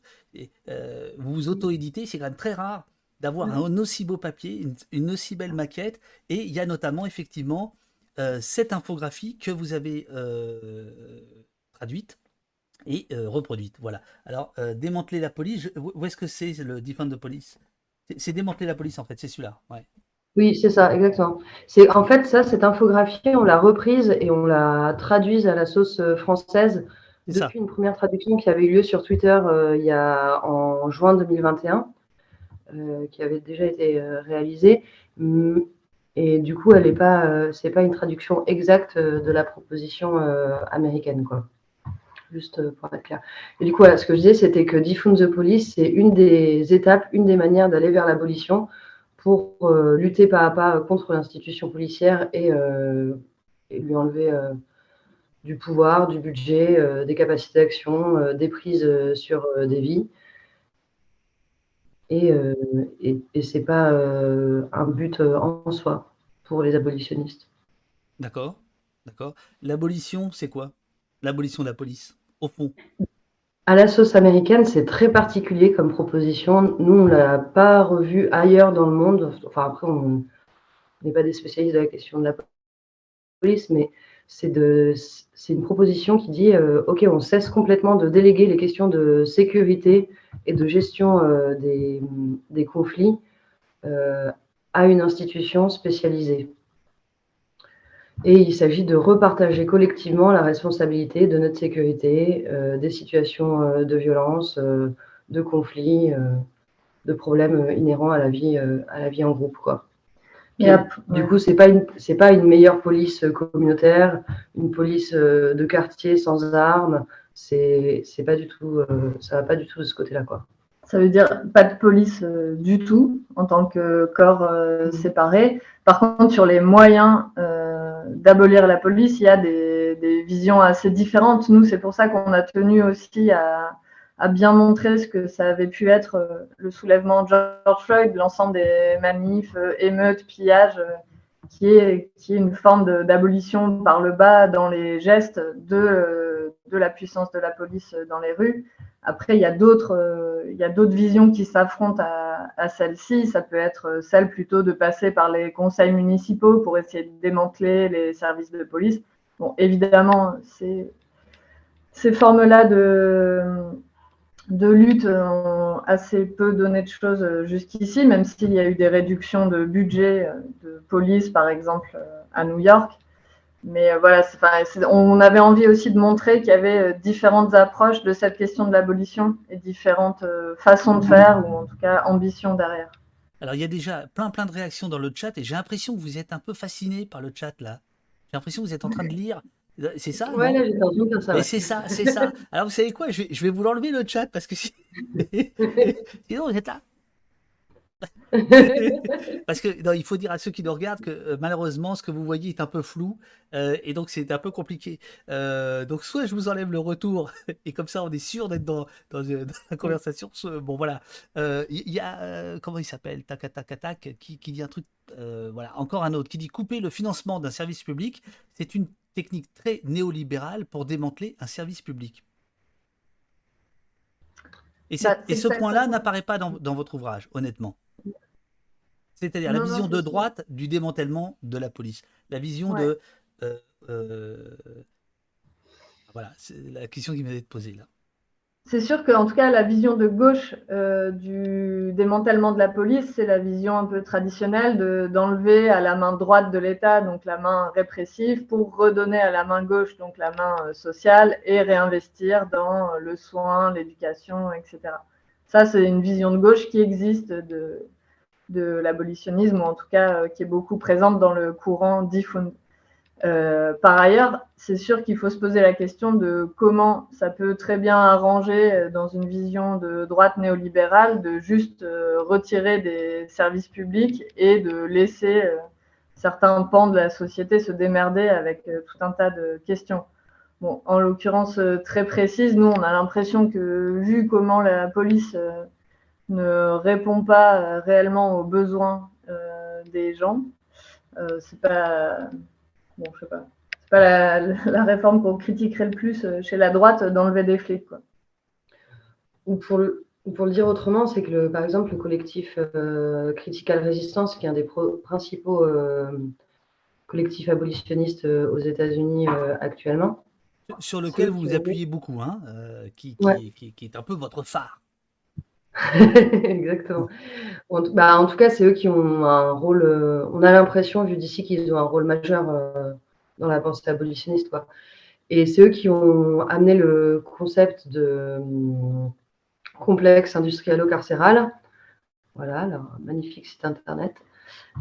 vous vous auto-éditez, c'est quand même très rare d'avoir un aussi beau papier, une, aussi belle maquette. Et il y a notamment effectivement cette infographie que vous avez traduite et reproduite. Voilà. Alors, démanteler la police, où est-ce que c'est le Defend de police? C'est démanteler la police en fait, c'est celui-là. Ouais. Oui, c'est ça, exactement. C'est en fait ça, cette infographie, on l'a reprise et on l'a traduite à la sauce française depuis une première traduction qui avait eu lieu sur Twitter il y a en juin 2021, qui avait déjà été réalisée. Et du coup, elle n'est pas, c'est pas une traduction exacte de la proposition américaine, quoi juste euh, pour être clair. Et du coup, ce que je disais, c'était que Defund the Police, c'est une des étapes, une des manières d'aller vers l'abolition pour euh, lutter pas à pas contre l'institution policière et, euh, lui enlever du pouvoir, du budget, des capacités d'action, des prises sur des vies. Et, et, et ce n'est pas un but en soi pour les abolitionnistes. D'accord, d'accord. L'abolition, c'est quoi? L'abolition de la police? À la sauce américaine, c'est très particulier comme proposition. Nous, on ne l'a pas revu ailleurs dans le monde. Enfin, après, on n'est pas des spécialistes de la question de la police, mais c'est une proposition qui dit euh, OK, on cesse complètement de déléguer les questions de sécurité et de gestion euh, des, conflits euh, à une institution spécialisée. Et il s'agit de repartager collectivement la responsabilité de notre sécurité, euh, des situations euh, de violence, euh, de conflits, de problèmes inhérents à la vie, à la vie en groupe. Quoi. du coup, ce n'est pas, une, pas une meilleure police communautaire, une police de quartier sans armes. C'est, pas du tout, ça ne va pas du tout de ce côté-là. Quoi. Ça veut dire pas de police du tout en tant que corps mmh. séparé. Par contre, sur les moyens d'abolir la police, il y a des, visions assez différentes. Nous, c'est pour ça qu'on a tenu aussi à, bien montrer ce que ça avait pu être euh, le soulèvement de George Floyd, l'ensemble des manifs, euh, émeutes, pillages, euh, qui, est, une forme d'abolition par le bas dans les gestes de la puissance de la police dans les rues. Après, il y a d'autres, euh, il y a d'autres visions qui s'affrontent à, celle-ci. Ça peut être euh, celle plutôt de passer par les conseils municipaux pour essayer de démanteler les services de police. Bon, évidemment, ces, ces formes-là de, de lutte ont assez peu donné de choses jusqu'ici, même s'il y a eu des réductions de budget de police, par exemple, à New York. Mais euh, voilà, on avait envie aussi de montrer qu'il y avait euh, différentes approches de cette question de l'abolition et différentes euh, façons de faire, ou en tout cas ambitions derrière. Alors il y a déjà plein plein de réactions dans le chat et j'ai l'impression que vous êtes un peu fasciné par le chat là. J'ai l'impression que vous êtes en train de lire. C'est ça Ouais, là, j'ai ça. C'est ça, c'est ça. [laughs] Alors vous savez quoi je vais, je vais vous l'enlever le chat parce que si... [laughs] sinon vous êtes là. [laughs] Parce que il faut dire à ceux qui nous regardent que euh, malheureusement, ce que vous voyez est un peu flou euh, et donc c'est un peu compliqué. Euh, donc soit je vous enlève le retour [laughs] et comme ça on est sûr d'être dans, dans, la conversation. Bon voilà, il y, a comment il s'appelle? Tac tac tac qui, qui dit un truc. voilà, encore un autre qui dit couper le financement d'un service public. C'est une technique très néolibérale pour démanteler un service public. Et, bah, et ce point-là n'apparaît pas dans, dans votre ouvrage, honnêtement. C'est-à-dire la vision de droite du démantèlement de la police. La vision de. Euh, euh, voilà, c'est la question qui m'avait posée là. C'est sûr qu'en tout cas, la vision de gauche euh, du démantèlement de la police, c'est la vision un peu traditionnelle d'enlever à la main droite de l'État, donc la main répressive, pour redonner à la main gauche, donc la main sociale, et réinvestir dans le soin, l'éducation, etc. Ça, c'est une vision de gauche qui existe de, de l'abolitionnisme, ou en tout cas euh, qui est beaucoup présente dans le courant d'Ifund. Euh, par ailleurs, c'est sûr qu'il faut se poser la question de comment ça peut très bien arranger euh, dans une vision de droite néolibérale de juste retirer des services publics et de laisser certains pans de la société se démerder avec tout un tas de questions. Bon, en l'occurrence très précise, nous, on a l'impression que vu comment la police ne répond pas euh, réellement aux besoins euh, des gens, euh, c'est pas bon, je sais pas, c'est pas la, [laughs] réforme qu'on critiquerait le plus chez la droite d'enlever des flics, quoi. Ou pour le, pour le dire autrement, c'est que par exemple le collectif Critical Resistance, qui est un des principaux collectif abolitionniste aux États-Unis actuellement. Sur lequel vous vous appuyez beaucoup, hein, qui, qui, est un peu votre phare. [laughs] Exactement. En, bah, en, tout cas, c'est eux qui ont un rôle. on a l'impression, vu d'ici, qu'ils ont un rôle majeur dans la pensée abolitionniste. Quoi. Et c'est eux qui ont amené le concept de hum, complexe industrialo-carcéral. Voilà, leur magnifique site internet.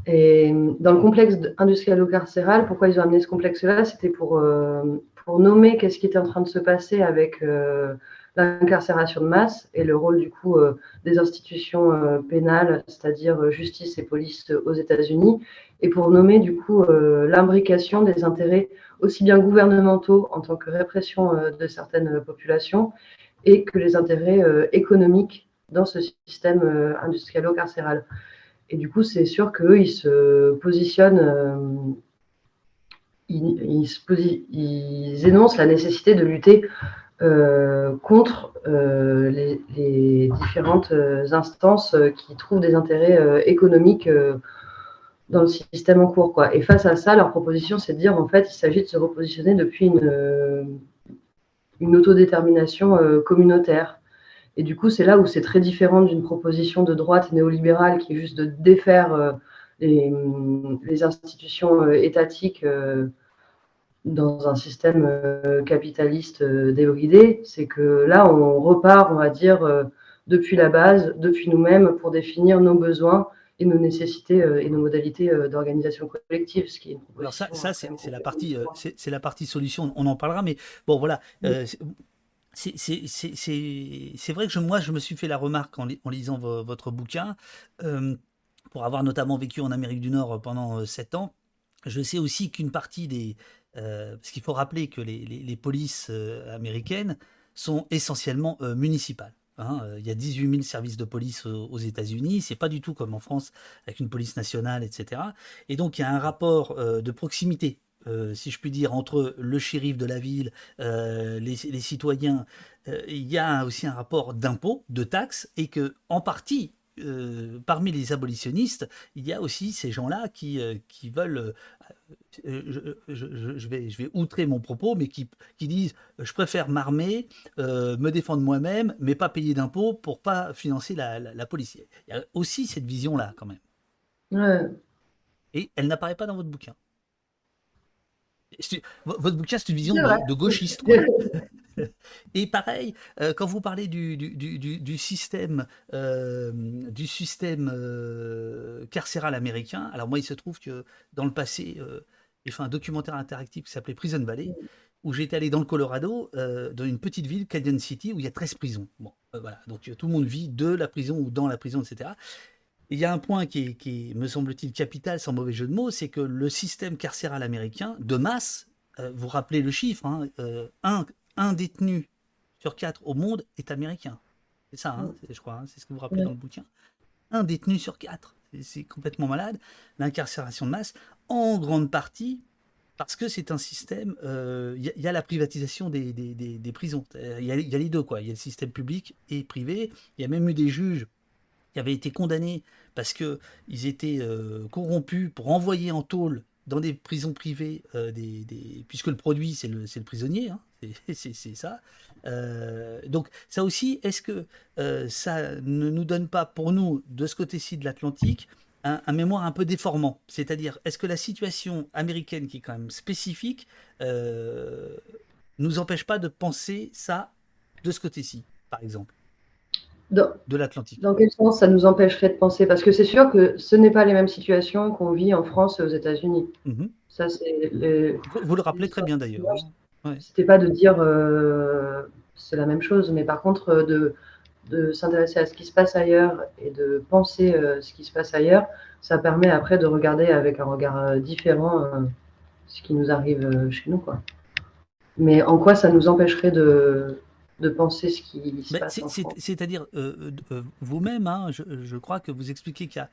Et hum, dans le complexe industrialo-carcéral, pourquoi ils ont amené ce complexe-là? C'était pour, euh, pour nommer qu'est-ce qui était en train de se passer avec euh, l'incarcération de masse et le rôle du coup euh, des institutions pénales, c'est-à-dire justice et police aux États-Unis, et pour nommer du coup l'imbrication des intérêts aussi bien gouvernementaux en tant que répression euh, de certaines populations et que les intérêts euh, économiques dans ce système euh, industrialo-carcéral. Et du coup, c'est sûr qu'eux, ils se positionnent, ils, énoncent la nécessité de lutter contre les, les, différentes instances qui trouvent des intérêts économiques dans le système en cours. Quoi. Et face à ça, leur proposition, c'est de dire, en fait, il s'agit de se repositionner depuis une, euh, une autodétermination euh, communautaire. Et du coup, c'est là où c'est très différent d'une proposition de droite néolibérale qui est juste de défaire euh, les, institutions étatiques dans un système capitaliste débridé. C'est que là, on repart, on va dire, depuis la base, depuis nous-mêmes, pour définir nos besoins et nos nécessités euh, et nos modalités euh, d'organisation collective, ce qui est Alors ça, ça c'est la partie, euh, c'est la partie solution. On en parlera, mais bon, voilà. c'est vrai que je, moi, je me suis fait la remarque en, en lisant votre bouquin, pour avoir notamment vécu en Amérique du Nord pendant sept ans. Je sais aussi qu'une partie des... parce qu'il faut rappeler que les, polices américaines sont essentiellement municipales. Hein, euh, il y a 18 000 services de police aux, États-Unis. C'est pas du tout comme en France avec une police nationale, etc. Et donc il y a un rapport euh, de proximité, euh, si je puis dire, entre le shérif de la ville, les, citoyens. il y a aussi un rapport d'impôts, de taxes, et que en partie euh, parmi les abolitionnistes, il y a aussi ces gens-là euh, qui veulent, euh, je, vais, je vais outrer mon propos, mais qui, qui disent je préfère m'armer, me défendre moi-même, mais pas payer d'impôts pour pas financer la, la, police. Il y a aussi cette vision-là quand même. Et elle n'apparaît pas dans votre bouquin. Votre bouquin, c'est une vision de, gauchiste. [laughs] [laughs] Et pareil, euh, quand vous parlez du, du, système, euh, du système euh, carcéral américain, alors moi, il se trouve que dans le passé, j'ai fait un documentaire interactif qui s'appelait Prison Valley, où j'étais allé dans le Colorado, dans une petite ville, Canyon City, où il y a 13 prisons. Bon, voilà, donc tout le monde vit de la prison ou dans la prison, etc. il y a un point qui, qui me semble-t-il, capital, sans mauvais jeu de mots, c'est que le système carcéral américain, de masse, vous rappelez le chiffre, hein, un, un détenu sur quatre au monde est américain. C'est ça, hein, je crois, hein, c'est ce que vous rappelez dans le bouquin. Un détenu sur quatre. C'est complètement malade. L'incarcération de masse, en grande partie, parce que c'est un système. Il euh, y, a la privatisation des, prisons. Il y, a les deux, quoi. Il y a le système public et privé. Il y a même eu des juges qui avaient été condamnés parce qu'ils étaient euh, corrompus pour envoyer en tôle dans des prisons privées, euh, des, puisque le produit, c'est le, le, prisonnier, hein, c'est ça. Euh, donc ça aussi, est-ce que euh, ça ne nous donne pas, pour nous, de ce côté-ci de l'Atlantique, un, mémoire un peu déformant? C'est-à-dire, est-ce que la situation américaine, qui est quand même spécifique, nous empêche pas de penser ça de ce côté-ci, par exemple? De l'Atlantique. Dans quel sens ça nous empêcherait de penser? Parce que c'est sûr que ce n'est pas les mêmes situations qu'on vit en France et aux États-Unis. Mhm. Ça, c'est vous, le rappelez très bien d'ailleurs. Ouais. C'était pas de dire euh, c'est la même chose, mais par contre euh, de, de s'intéresser à ce qui se passe ailleurs et de penser euh, ce qui se passe ailleurs, ça permet après de regarder avec un regard différent ce qui nous arrive chez nous. Quoi. Mais en quoi ça nous empêcherait de, de penser ce qui se passe. C'est-à-dire, vous-même, hein, je, crois que vous expliquez qu'il y, a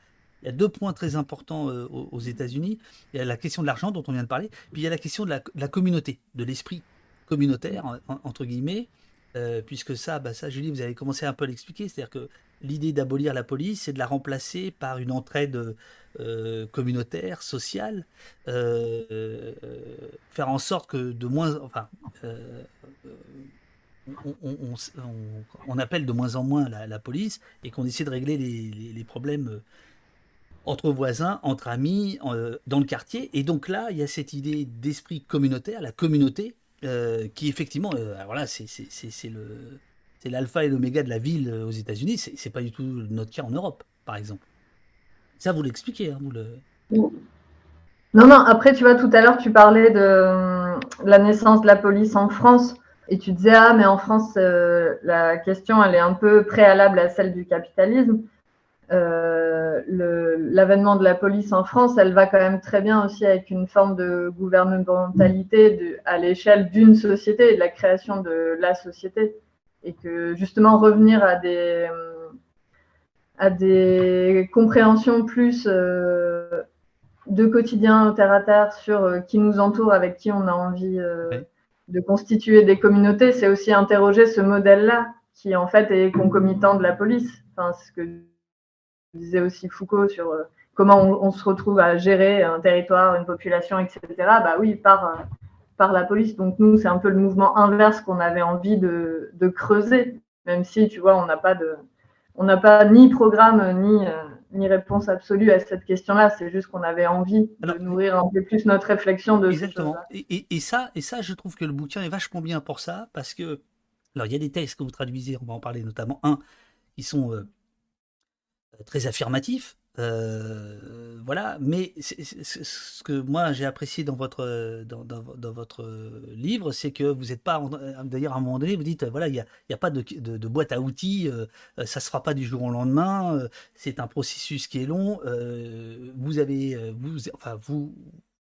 deux points très importants aux, États-Unis. Il y a la question de l'argent dont on vient de parler, puis il y a la question de la, communauté, de l'esprit communautaire, entre guillemets, puisque ça, bah ça, Julie, vous avez commencé un peu à l'expliquer. C'est-à-dire que l'idée d'abolir la police et de la remplacer par une entraide euh, communautaire, sociale, euh, faire en sorte que de moins, enfin, on, appelle de moins en moins la, police et qu'on essaie de régler les, problèmes entre voisins, entre amis, dans le quartier. Et donc là, il y a cette idée d'esprit communautaire, la communauté, qui effectivement, voilà, c'est l'alpha et l'oméga de la ville euh, aux États-Unis. C'est, pas du tout notre cas en Europe, par exemple. Ça, vous l'expliquez, hein. Non, non, après, tu vois, tout à l'heure, tu parlais de euh, la naissance de la police en France. Et tu disais, ah, mais en France, euh, la question, elle est un peu préalable à celle du capitalisme. L'avènement de la police en France, elle va quand même très bien aussi avec une forme de gouvernementalité de, à l'échelle d'une société et de la création de la société et que justement revenir à des, à des compréhensions plus euh, de quotidien terre à terre sur euh, qui nous entoure, avec qui on a envie euh, de constituer des communautés, c'est aussi interroger ce modèle-là qui en fait est concomitant de la police. Enfin, ce que disait aussi Foucault sur comment on, se retrouve à gérer un territoire, une population, etc. Bah oui, par par la police. Donc nous, c'est un peu le mouvement inverse qu'on avait envie de, creuser, même si, tu vois, on n'a pas de, on n'a pas ni programme ni, euh, ni réponse absolue à cette question-là. C'est juste qu'on avait envie de nourrir un peu plus notre réflexion de exactement. Et, et, ça, et ça, je trouve que le bouquin est vachement bien pour ça, parce que, alors, il y a des textes que vous traduisez, on va en parler notamment un, qui sont euh, très affirmatifs, euh, voilà, mais ce que moi j'ai apprécié dans votre, dans, dans, votre livre, c'est que vous n'êtes pas, d'ailleurs à un moment donné, vous dites, voilà, il n'y a, a, pas de, de, boîte à outils, euh, ça ne se fera pas du jour au lendemain, euh, c'est un processus qui est long, vous avez, vous, enfin, vous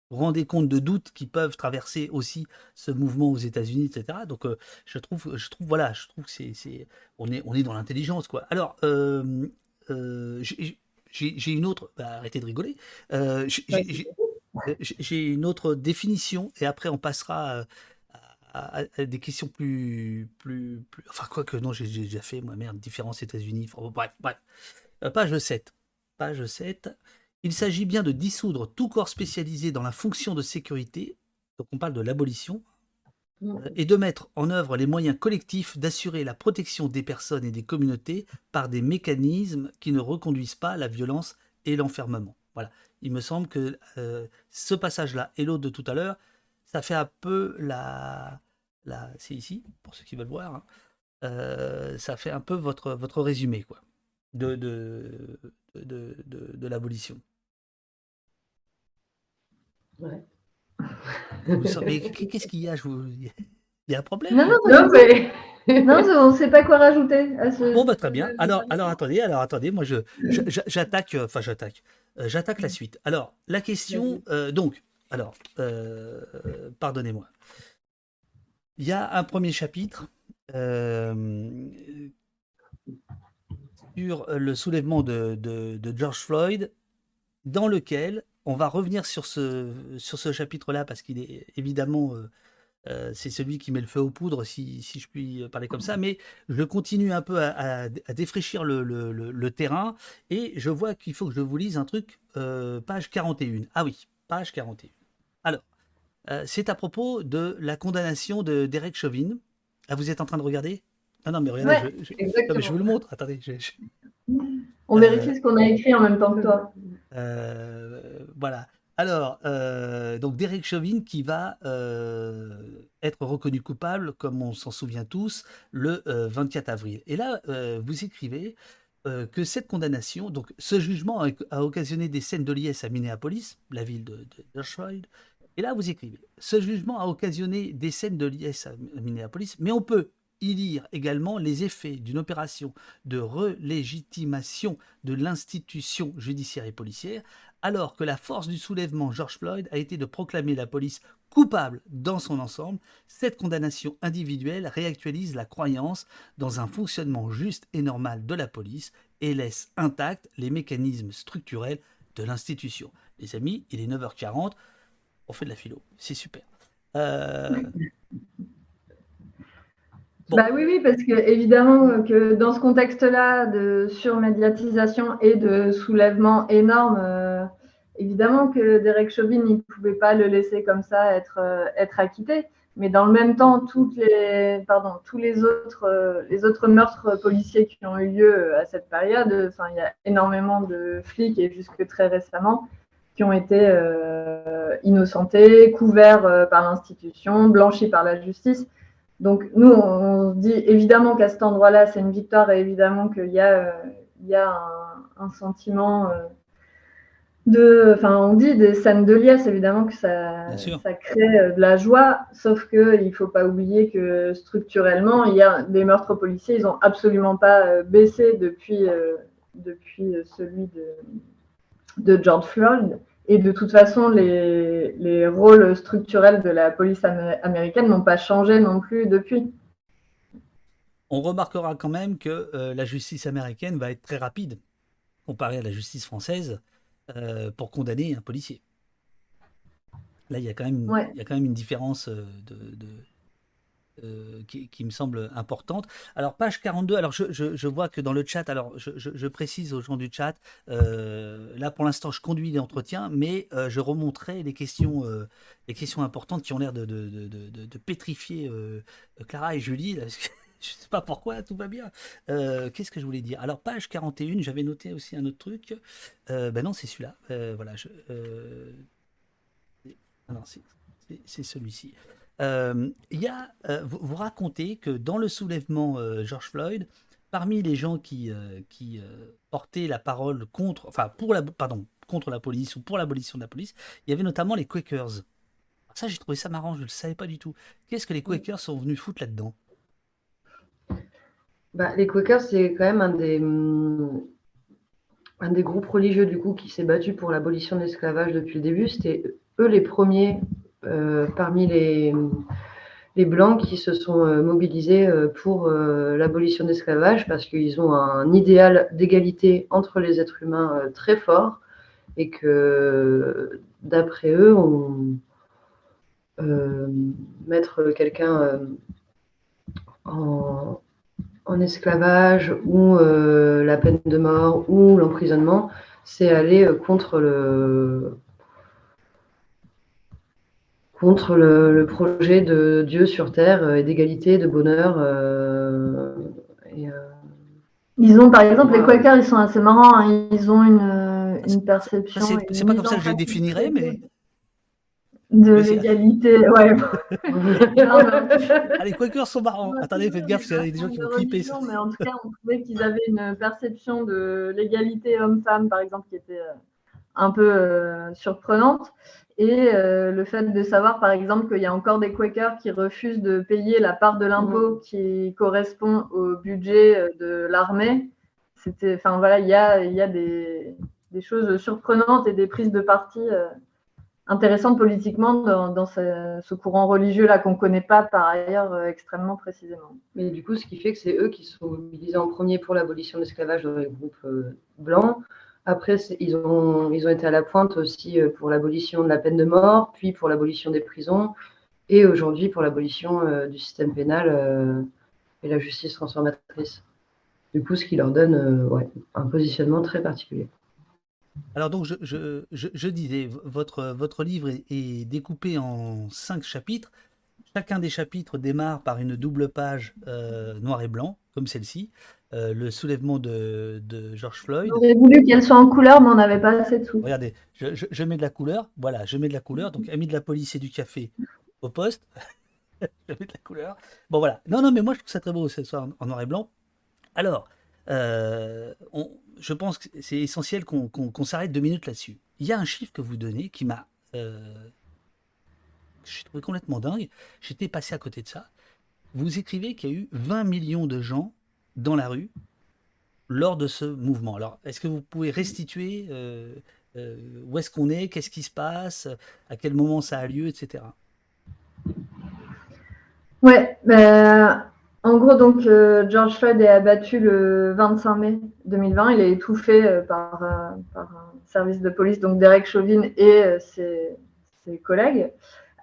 rendez compte de doutes qui peuvent traverser aussi ce mouvement aux États-Unis, etc. Donc, je trouve, je trouve, voilà, je trouve que c'est, on est, on est dans l'intelligence, quoi. Alors, j'ai une autre. Bah, arrêtez de rigoler. Euh, j'ai une autre définition et après on passera à, des questions plus, plus, Enfin, quoi que non, j'ai déjà fait, moi, merde, différence États-Unis. bref, bref. Euh, page 7. Page 7. Il s'agit bien de dissoudre tout corps spécialisé dans la fonction de sécurité. Donc on parle de l'abolition et de mettre en œuvre les moyens collectifs d'assurer la protection des personnes et des communautés par des mécanismes qui ne reconduisent pas la violence et l'enfermement. Voilà. Il me semble que euh, ce passage-là et l'autre de tout à l'heure, ça fait un peu la. la c'est ici, pour ceux qui veulent voir. Hein. Euh, ça fait un peu votre, votre résumé quoi, de, de, de, de l'abolition. Ouais. Mais qu'est-ce qu'il y a? Il y a un problème Non, non, non, mais... [laughs] non on ne sait pas quoi rajouter à ce. Bon, bah, très bien. Alors, alors attendez, alors attendez, moi je, j'attaque, euh, enfin j'attaque, euh, j'attaque la suite. Alors, la question, euh, donc, alors, pardonnez-moi. Il y a un premier chapitre sur le soulèvement de, de, de George Floyd, dans lequel on va revenir sur ce, sur ce chapitre-là parce qu'il est évidemment. Euh, euh, c'est celui qui met le feu aux poudres, si, je puis parler comme ça, mais je continue un peu à, défraîchir le, terrain et je vois qu'il faut que je vous lise un truc, euh, page 41. Ah oui, page 41. Alors, c'est à propos de la condamnation de Derek Chauvin. Ah, vous êtes en train de regarder? Non, non, mais regardez, je, vous le montre. Attendez. On vérifie ce qu'on a écrit en même temps que toi. Euh, voilà. Alors, euh, donc Derek Chauvin qui va euh, être reconnu coupable, comme on s'en souvient tous, le 24 avril. Et là, vous écrivez que cette condamnation, donc ce jugement a, occasionné des scènes de liesse à Minneapolis, la ville de, de, Et là, vous écrivez, ce jugement a occasionné des scènes de liesse à Minneapolis, mais on peut y lire également les effets d'une opération de relégitimation de l'institution judiciaire et policière, alors que la force du soulèvement George Floyd a été de proclamer la police coupable dans son ensemble, cette condamnation individuelle réactualise la croyance dans un fonctionnement juste et normal de la police et laisse intacts les mécanismes structurels de l'institution. Les amis, il est 9h40, on fait de la philo, c'est super. Euh, Bah oui, oui, parce que évidemment que dans ce contexte-là de surmédiatisation et de soulèvement énorme, euh, évidemment que Derek Chauvin ne pouvait pas le laisser comme ça être, euh, être acquitté. Mais dans le même temps, toutes les, pardon, tous les autres, euh, les autres meurtres policiers qui ont eu lieu à cette période, il y a énormément de flics et jusque très récemment qui ont été innocentés, couverts par l'institution, blanchis par la justice. Donc, nous, on, se dit évidemment qu'à cet endroit-là, c'est une victoire et évidemment qu'il y a, euh, il y a un, sentiment euh, de. Enfin, on dit des scènes de liesse, évidemment que ça, ça crée euh, de la joie, sauf qu'il ne faut pas oublier que structurellement, il y a des meurtres policiers, ils n'ont absolument pas baissé depuis, depuis celui de, de George Floyd. Et de toute façon, les, rôles structurels de la police américaine n'ont pas changé non plus depuis. On remarquera quand même que euh, la justice américaine va être très rapide comparée à la justice française euh, pour condamner un policier. Là, il y a quand même, il y a quand même une différence euh, de euh, qui, me semble importante. Alors, page 42, alors je, vois que dans le chat, alors je, précise aux gens du chat, euh, là pour l'instant je conduis l'entretien, mais euh, je remonterai les questions, les questions importantes qui ont l'air de, pétrifier Clara et Julie. [laughs] je ne sais pas pourquoi, tout va bien. Qu'est-ce que je voulais dire? Alors, page 41, j'avais noté aussi un autre truc. ben non, c'est celui-là. voilà. Ah non, c'est celui-ci. Euh, y a, euh, vous, racontez que dans le soulèvement euh, George Floyd, parmi les gens qui, qui portaient la parole contre, enfin pour la, pardon, contre la police ou pour l'abolition de la police, il y avait notamment les Quakers. ça, j'ai trouvé ça marrant, je ne le savais pas du tout. Qu'est-ce que les Quakers sont venus foutre là-dedans? Bah, Les Quakers, c'est quand même un des, un des groupes religieux du coup qui s'est battu pour l'abolition de l'esclavage depuis le début. C'était eux les premiers euh, parmi les, Blancs qui se sont euh, mobilisés euh, pour l'abolition de l'esclavage parce qu'ils ont un idéal d'égalité entre les êtres humains très fort et que d'après eux, mettre quelqu'un en, esclavage ou la peine de mort ou l'emprisonnement, c'est aller contre le, contre le, projet de Dieu sur terre euh, et d'égalité, de bonheur. Euh, euh, ils ont, par exemple, les Quakers, ils sont assez marrants. Hein. ils ont une, une perception. C'est pas comme ça que je les définirais, mais. De l'égalité, ouais. [laughs] ah, les Quakers sont marrants. Attendez, faites gaffe, il y a des gens qui vont clipper ça. Mais en tout cas, on trouvait qu'ils avaient une perception de l'égalité homme-femme, par exemple, qui était un peu surprenante. Et euh, le fait de savoir, par exemple, qu'il y a encore des Quakers qui refusent de payer la part de l'impôt qui correspond au budget euh, de l'armée, c'était, enfin voilà, il y a, y a des, des, choses surprenantes et des prises de parti euh, intéressantes politiquement dans, dans ce, ce, courant religieux-là qu'on ne connaît pas par ailleurs extrêmement précisément. Mais du coup, ce qui fait que c'est eux qui sont mobilisés en premier pour l'abolition de l'esclavage dans les groupes blancs. Après, ils ont, ils ont été à la pointe aussi euh, pour l'abolition de la peine de mort, puis pour l'abolition des prisons, et aujourd'hui pour l'abolition euh, du système pénal euh, et la justice transformatrice. Du coup, ce qui leur donne un positionnement très particulier. Alors donc, je, disais, votre, votre livre est, découpé en cinq chapitres. Chacun des chapitres démarre par une double page noir et blanc, comme celle-ci. Euh, le soulèvement de, George Floyd. J'aurais voulu qu'elle soit en couleur, mais on n'avait pas assez de sous. Regardez, je, mets de la couleur. Voilà, je mets de la couleur. Donc, ami de la police et du café au poste. [laughs] je mets de la couleur. Bon, voilà. Non, non, mais moi, je trouve ça très beau ce soir en noir et blanc. Alors, euh, je pense que c'est essentiel qu'on s'arrête deux minutes là-dessus. Il y a un chiffre que vous donnez qui m'a. Euh, je trouvé complètement dingue. J'étais passé à côté de ça. Vous écrivez qu'il y a eu 20 millions de gens dans la rue lors de ce mouvement. Alors, est-ce que vous pouvez restituer euh, euh, où est-ce qu'on est, qu'est-ce qui se passe, à quel moment ça a lieu, etc. Ouais, ben, en gros, donc euh, George Floyd est abattu le 25 mai 2020. Il est étouffé par, par, un service de police, donc Derek Chauvin et ses, ses collègues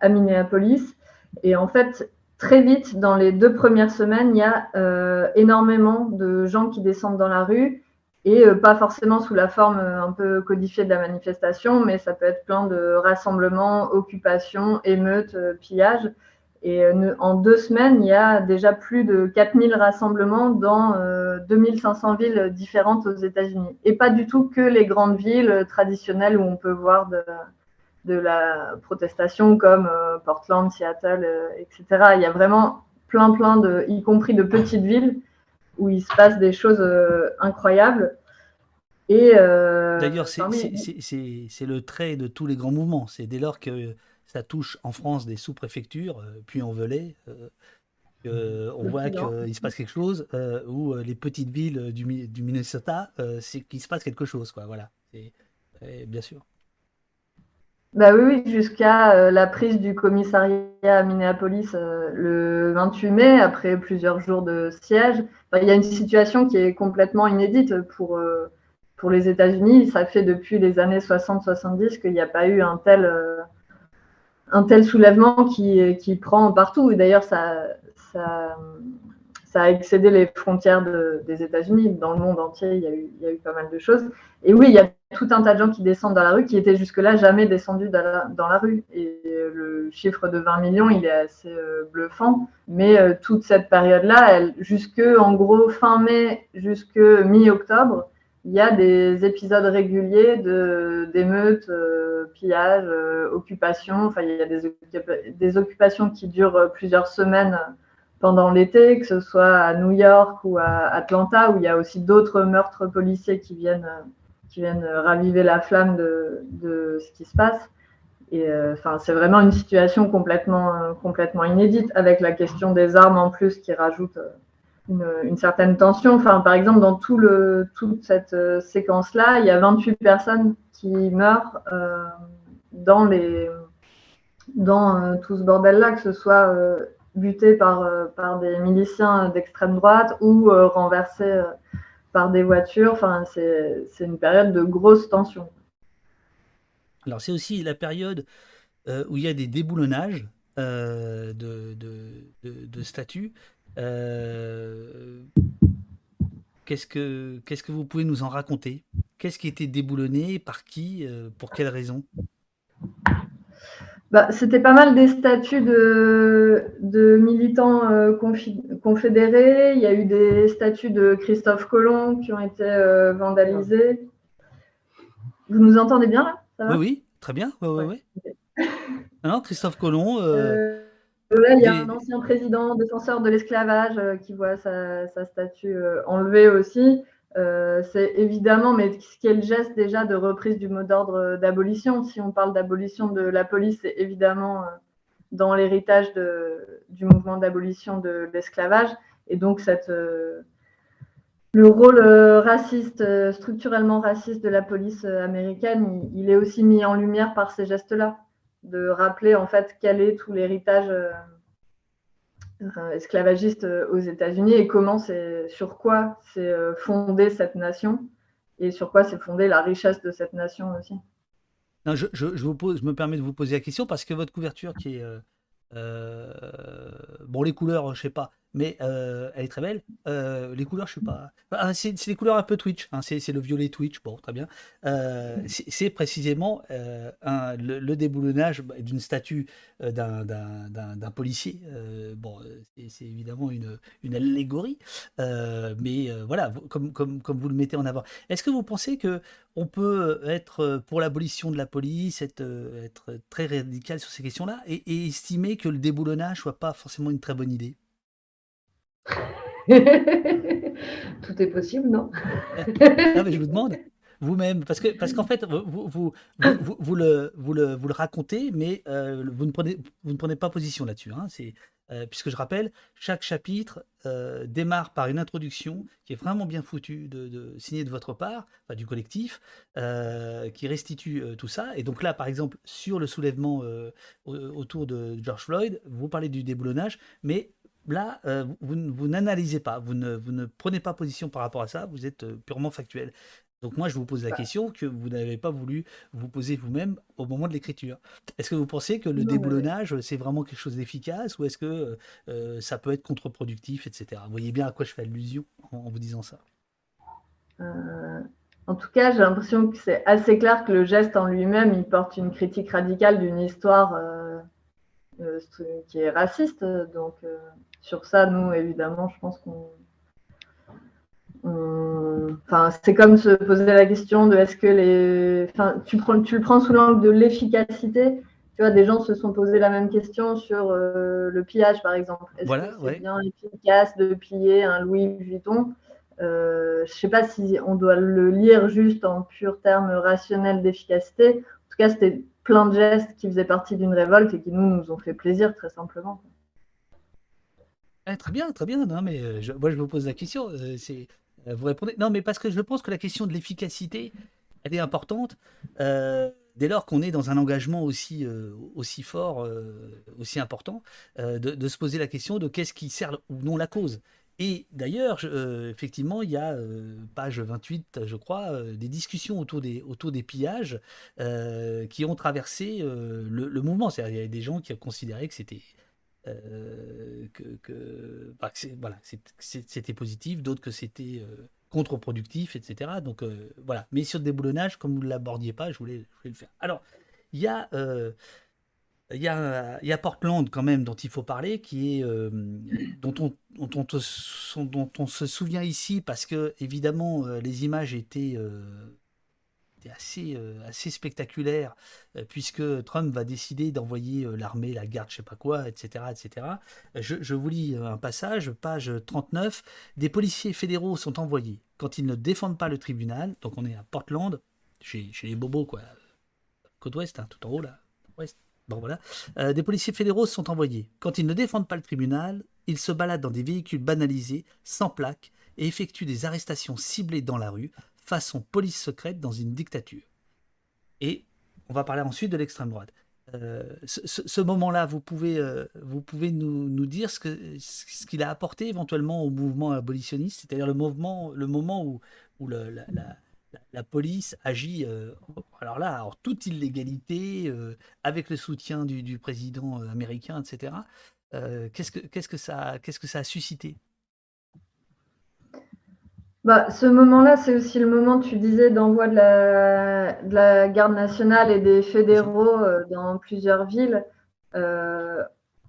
à Minneapolis. Et en fait, très vite, dans les deux premières semaines, il y a énormément de gens qui descendent dans la rue et pas forcément sous la forme un peu codifiée de la manifestation, mais ça peut être plein de rassemblements, occupations, émeutes, pillages. Et euh, en deux semaines, il y a déjà plus de 4000 rassemblements dans 2500 euh, villes différentes aux États-Unis. Et pas du tout que les grandes villes traditionnelles où on peut voir de, la protestation comme euh, Portland, Seattle, etc. Il y a vraiment plein, plein de, y compris de petites villes où il se passe des choses incroyables. Et D'ailleurs, c'est le trait de tous les grands mouvements. C'est dès lors que ça touche en France des sous-préfectures, euh, puis en Velay. Euh, on voit qu'il se passe quelque chose, euh, ou les petites villes du, du Minnesota, c'est qu'il se passe quelque chose, quoi. Voilà, et, bien sûr. Bah oui, jusqu'à la prise du commissariat à Minneapolis le 28 mai, après plusieurs jours de siège. il y a une situation qui est complètement inédite pour, pour les États-Unis. Ça fait depuis les années 60-70 qu'il n'y a pas eu un tel un tel soulèvement qui, qui prend partout. D'ailleurs, ça, ça, ça, a excédé les frontières des États-Unis. Dans le monde entier, il y, a eu, pas mal de choses. Et oui, il y a tout un tas de gens qui descendent dans la rue qui étaient jusque-là jamais descendus dans la, rue. Et le chiffre de 20 millions, il est assez euh, bluffant. Mais euh, toute cette période-là, jusque en gros fin mai, jusque mi-octobre, il y a des épisodes réguliers d'émeutes, euh, pillages, euh, occupations. Enfin, il y a des, occupations qui durent euh, plusieurs semaines pendant l'été, que ce soit à New York ou à Atlanta, où il y a aussi d'autres meurtres policiers qui viennent, qui viennent raviver la flamme de, ce qui se passe. Et enfin, c'est vraiment une situation complètement, complètement inédite, avec la question des armes en plus qui rajoute une, certaine tension. Enfin, par exemple, dans tout le, toute cette euh, séquence-là, il y a 28 personnes qui meurent euh, dans, les, dans euh, tout ce bordel-là, que ce soit butés par, par des miliciens d'extrême droite ou renversés par des voitures. Enfin, c'est une période de grosse tension. Alors, c'est aussi la période où il y a des déboulonnages de, de, de, statues. Euh, qu'est-ce que que vous pouvez nous en raconter? Qu'est-ce qui été déboulonné? Par qui? Euh, Pour quelles raisons bah, C'était pas mal des statuts de, de militants euh, confédérés. Il y a eu des statuts de Christophe Colomb qui ont été vandalisés. Vous nous entendez bien là? Oui, oui, très bien. non, Christophe Colomb. Là, il y a un ancien président défenseur de l'esclavage euh, qui voit sa, statue euh, enlevée aussi. Euh, c'est évidemment, mais ce qui est le geste déjà de reprise du mot d'ordre d'abolition. Si on parle d'abolition de la police, c'est évidemment dans l'héritage du mouvement d'abolition de l'esclavage. Et donc, le rôle raciste, structurellement raciste de la police américaine, il, est aussi mis en lumière par ces gestes-là de rappeler en fait quel est tout l'héritage euh, euh, esclavagiste euh, aux États-Unis et comment c'est, sur quoi c'est fondé cette nation et sur quoi c'est fondé la richesse de cette nation aussi. je, me permets de vous poser la question parce que votre couverture qui est bon les couleurs je sais pas mais euh, elle est très belle. Euh, les couleurs, je sais pas. Ah, c'est des couleurs un peu Twitch. Hein. c'est le violet Twitch. Bon, très bien. Euh, c'est précisément le, déboulonnage d'une statue d'un policier. bon, c'est évidemment une, une allégorie, mais voilà, comme, comme, comme vous le mettez en avant. Est-ce que vous pensez que on peut être pour l'abolition de la police, être, être très radical sur ces questions-là, et, et estimer que le déboulonnage soit pas forcément une très bonne idée? [laughs] Tout est possible, non? Non, mais je vous demande vous-même, parce que parce qu'en fait, vous, vous, vous, vous, le, vous, le, vous le racontez, mais euh, vous, ne prenez, vous ne prenez pas position là-dessus. Hein, euh, puisque je rappelle, chaque chapitre euh, démarre par une introduction qui est vraiment bien foutue, de, de signée de votre part, du collectif, qui restitue tout ça. Et donc là, par exemple, sur le soulèvement autour de George Floyd, vous parlez du déboulonnage, mais là, euh, vous, vous n'analysez pas, vous ne, vous ne, prenez pas position par rapport à ça, vous êtes euh, purement factuel. Donc moi, je vous pose la Bah. question que vous n'avez pas voulu vous poser vous-même au moment de l'écriture. Est-ce que vous pensez que le déboulonnage, c'est vraiment quelque chose d'efficace ou est-ce que euh, ça peut être contre-productif, etc. Vous voyez bien à quoi je fais allusion en, en vous disant ça. Euh, en tout cas, j'ai l'impression que c'est assez clair que le geste en lui-même, il porte une critique radicale d'une histoire euh, euh, qui est raciste. Donc, euh, sur ça, nous, évidemment, je pense qu'on. on- Enfin, c'est comme se poser la question de est-ce que les. Enfin, tu, prends, tu le prends sous l'angle de l'efficacité. Tu vois, des gens se sont posé la même question sur euh, le pillage, par exemple. Est-ce Voilà, que c'est ouais. bien efficace de piller un Louis Vuitton? Euh, je ne sais pas si on doit le lire juste en pur terme rationnel d'efficacité. En tout cas, c'était plein de gestes qui faisaient partie d'une révolte et qui nous, nous ont fait plaisir, très simplement. Ah, très bien, très bien. Non, mais euh, moi, je vous pose la question. euh, euh, vous répondez. Non, mais parce que je pense que la question de l'efficacité, elle est importante. dès lors qu'on est dans un engagement aussi, aussi fort, aussi important, de se poser la question de qu'est-ce qui sert ou non la cause. Et d'ailleurs, euh, effectivement, il y a, euh, page 28, je crois, euh, des discussions autour des, autour des pillages euh, qui ont traversé le, mouvement. C'est-à-dire, il y a des gens qui ont considéré que c'était que, que- bah, voilà, c'était positif, d'autres que c'était contre-productif, etc. Donc voilà. Mais sur le déboulonnage, comme vous ne l'abordiez pas, je voulais, je voulais le faire. Alors, il y a, il y a, Portland quand même dont il faut parler, qui est euh, dont on, se souvient ici parce que évidemment euh, les images étaient euh, assez, spectaculaires puisque Trump va décider d'envoyer l'armée, la garde, je sais pas quoi, etc. etc. Je, vous lis un passage, page 39. Des policiers fédéraux sont envoyés quand ils ne défendent pas le tribunal. Donc on est à Portland, chez, chez les bobos, quoi. Côte ouest, hein, tout en haut là. Ouest. Bon voilà. Euh, des policiers fédéraux sont envoyés. Quand ils ne défendent pas le tribunal, ils se baladent dans des véhicules banalisés, sans plaque, et effectuent des arrestations ciblées dans la rue, façon police secrète dans une dictature. Et on va parler ensuite de l'extrême droite. Euh, ce, moment-là, vous pouvez, euh, vous pouvez nous, dire ce que ce qu'il a apporté éventuellement au mouvement abolitionniste, c'est-à-dire le mouvement, le moment où, où le- la- la- police agit, euh, alors là, en toute illégalité, euh, avec le soutien du, du président euh, américain, etc. Euh, qu'est-ce que qu'est-ce que ça qu'est-ce que ça a suscité? Bah, ce moment-là, c'est aussi le moment, tu disais, d'envoi de la, de la garde nationale et des fédéraux dans plusieurs villes. Euh,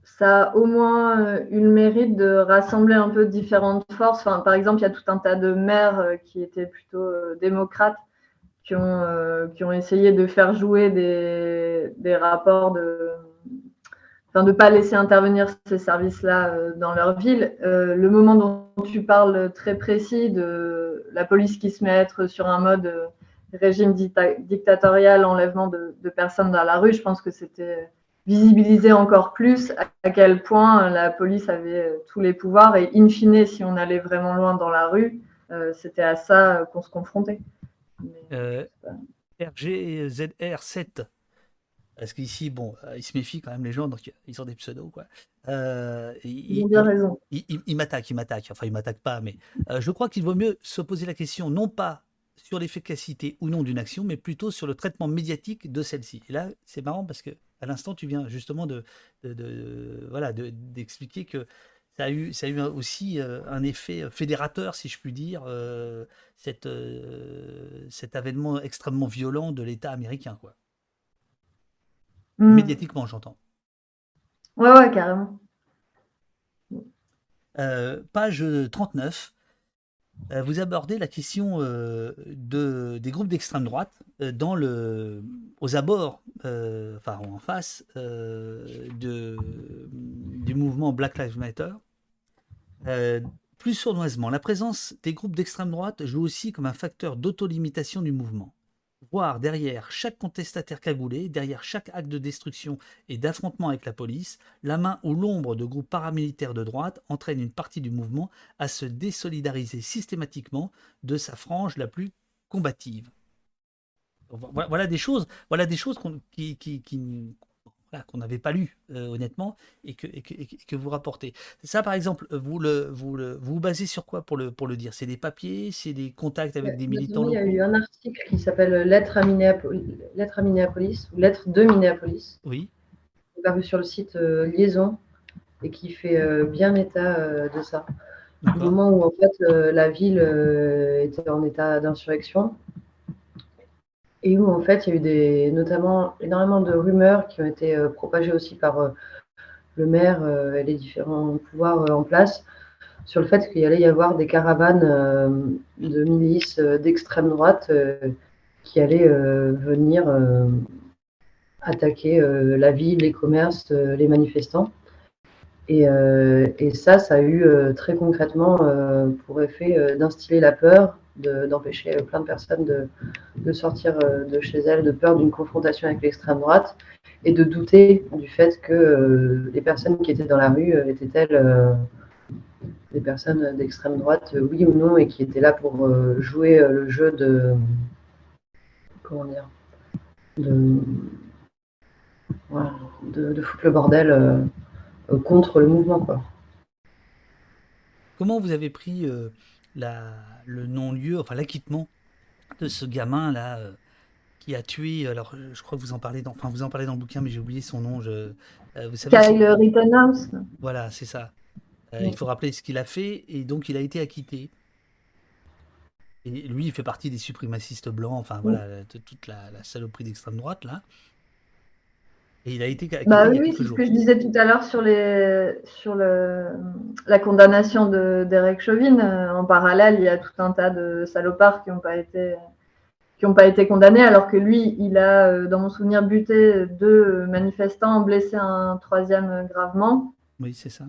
ça a au moins eu le mérite de rassembler un peu différentes forces. Enfin, par exemple, il y a tout un tas de maires euh, qui étaient plutôt euh, démocrates, qui ont, euh, qui ont essayé de faire jouer des, rapports de, de ne pas laisser intervenir ces services-là dans leur ville. Le moment dont tu parles très précis de la police qui se met à être sur un mode régime dicta- dictatorial, enlèvement de personnes dans la rue, je pense que c'était visibiliser encore plus à, quel point la police avait euh, tous les pouvoirs et in fine, si on allait vraiment loin dans la rue, euh, c'était à ça euh, qu'on se confrontait. Mais, Euh, c'est pas- RGZR7. Parce qu'ici, bon, euh, ils se méfient quand même les gens, donc ils ont des pseudos, quoi. Euh, Ils ont ils, bien raison. ils, ils- m'attaquent, ils m'attaquent. Enfin, ils m'attaquent pas, mais euh, je crois qu'il vaut mieux se poser la question, non pas sur l'efficacité ou non d'une action, mais plutôt sur le traitement médiatique de celle-ci. Et là, c'est marrant parce que à l'instant, tu viens justement de, de- de- voilà, de- d'expliquer que ça a eu, ça a eu aussi euh, un effet fédérateur, si je puis dire, euh, cette, euh, cet avènement extrêmement violent de l'État américain, quoi. Mm. Médiatiquement, j'entends. Ouais, ouais, carrément. Euh, page 39, euh, vous abordez la question euh, de, des groupes d'extrême droite euh, dans le, aux abords, euh, enfin en face euh, du mouvement Black Lives Matter. Euh, plus sournoisement, la présence des groupes d'extrême droite joue aussi comme un facteur d'autolimitation du mouvement. Derrière chaque contestataire cagoulé, derrière chaque acte de destruction et d'affrontement avec la police, la main ou l'ombre de groupes paramilitaires de droite entraîne une partie du mouvement à se désolidariser systématiquement de sa frange la plus combative. Voilà, des choses, voilà des choses qui- qu'on n'avait pas lu honnêtement et que, et que, vous rapportez. Ça, par exemple, vous le, vous le, vous, basez sur quoi pour le, pour le dire? C'est des papiers, c'est des contacts avec des militants Il y a eu un article qui s'appelle Lettre à Minneapolis, Lettre à Minneapolis ou Lettre de Minneapolis. Oui. Paru sur le site Liaison et qui fait bien état de ça. Au moment où en fait la ville était en état d'insurrection et où en fait il y a eu notamment énormément de rumeurs qui ont été euh, propagées aussi par euh, le maire euh, et les différents pouvoirs en place sur le fait qu'il allait y avoir des caravanes de milices d'extrême droite qui allaient venir attaquer la ville, les commerces, les manifestants. Et, ça, ça a eu très concrètement pour effet d'instiller la peur, d'empêcher plein de personnes de, de, sortir euh, de chez elles de peur d'une confrontation avec l'extrême droite et de douter du fait que euh, les personnes qui étaient dans la rue euh, étaient-elles des personnes d'extrême droite, oui ou non, et qui étaient là pour jouer le jeu de. Comment dire De, de, de foutre le bordel contre le mouvement. Quoi. Comment vous avez pris la, le non-lieu, enfin l'acquittement de ce gamin là euh, qui a tué. Alors, je crois que vous en parlez dans, enfin vous en parlez dans le bouquin, mais j'ai oublié son nom. Je, euh, vous savez, Kyle Rittenhouse. Voilà, c'est ça. Euh, il faut rappeler ce qu'il a fait et donc il a été acquitté. Et lui, il fait partie des suprémacistes blancs, enfin voilà, de toute la, la saloperie d'extrême droite là. Et il a été bah oui, c'est ce que je disais tout à l'heure sur, les, sur le, la condamnation de d'Eric Chauvin. Euh, en parallèle, il y a tout un tas de salopards qui n'ont pas été qui n'ont pas été condamnés, alors que lui, il a, euh, dans mon souvenir, buté deux manifestants, blessé un troisième gravement. Oui, c'est ça.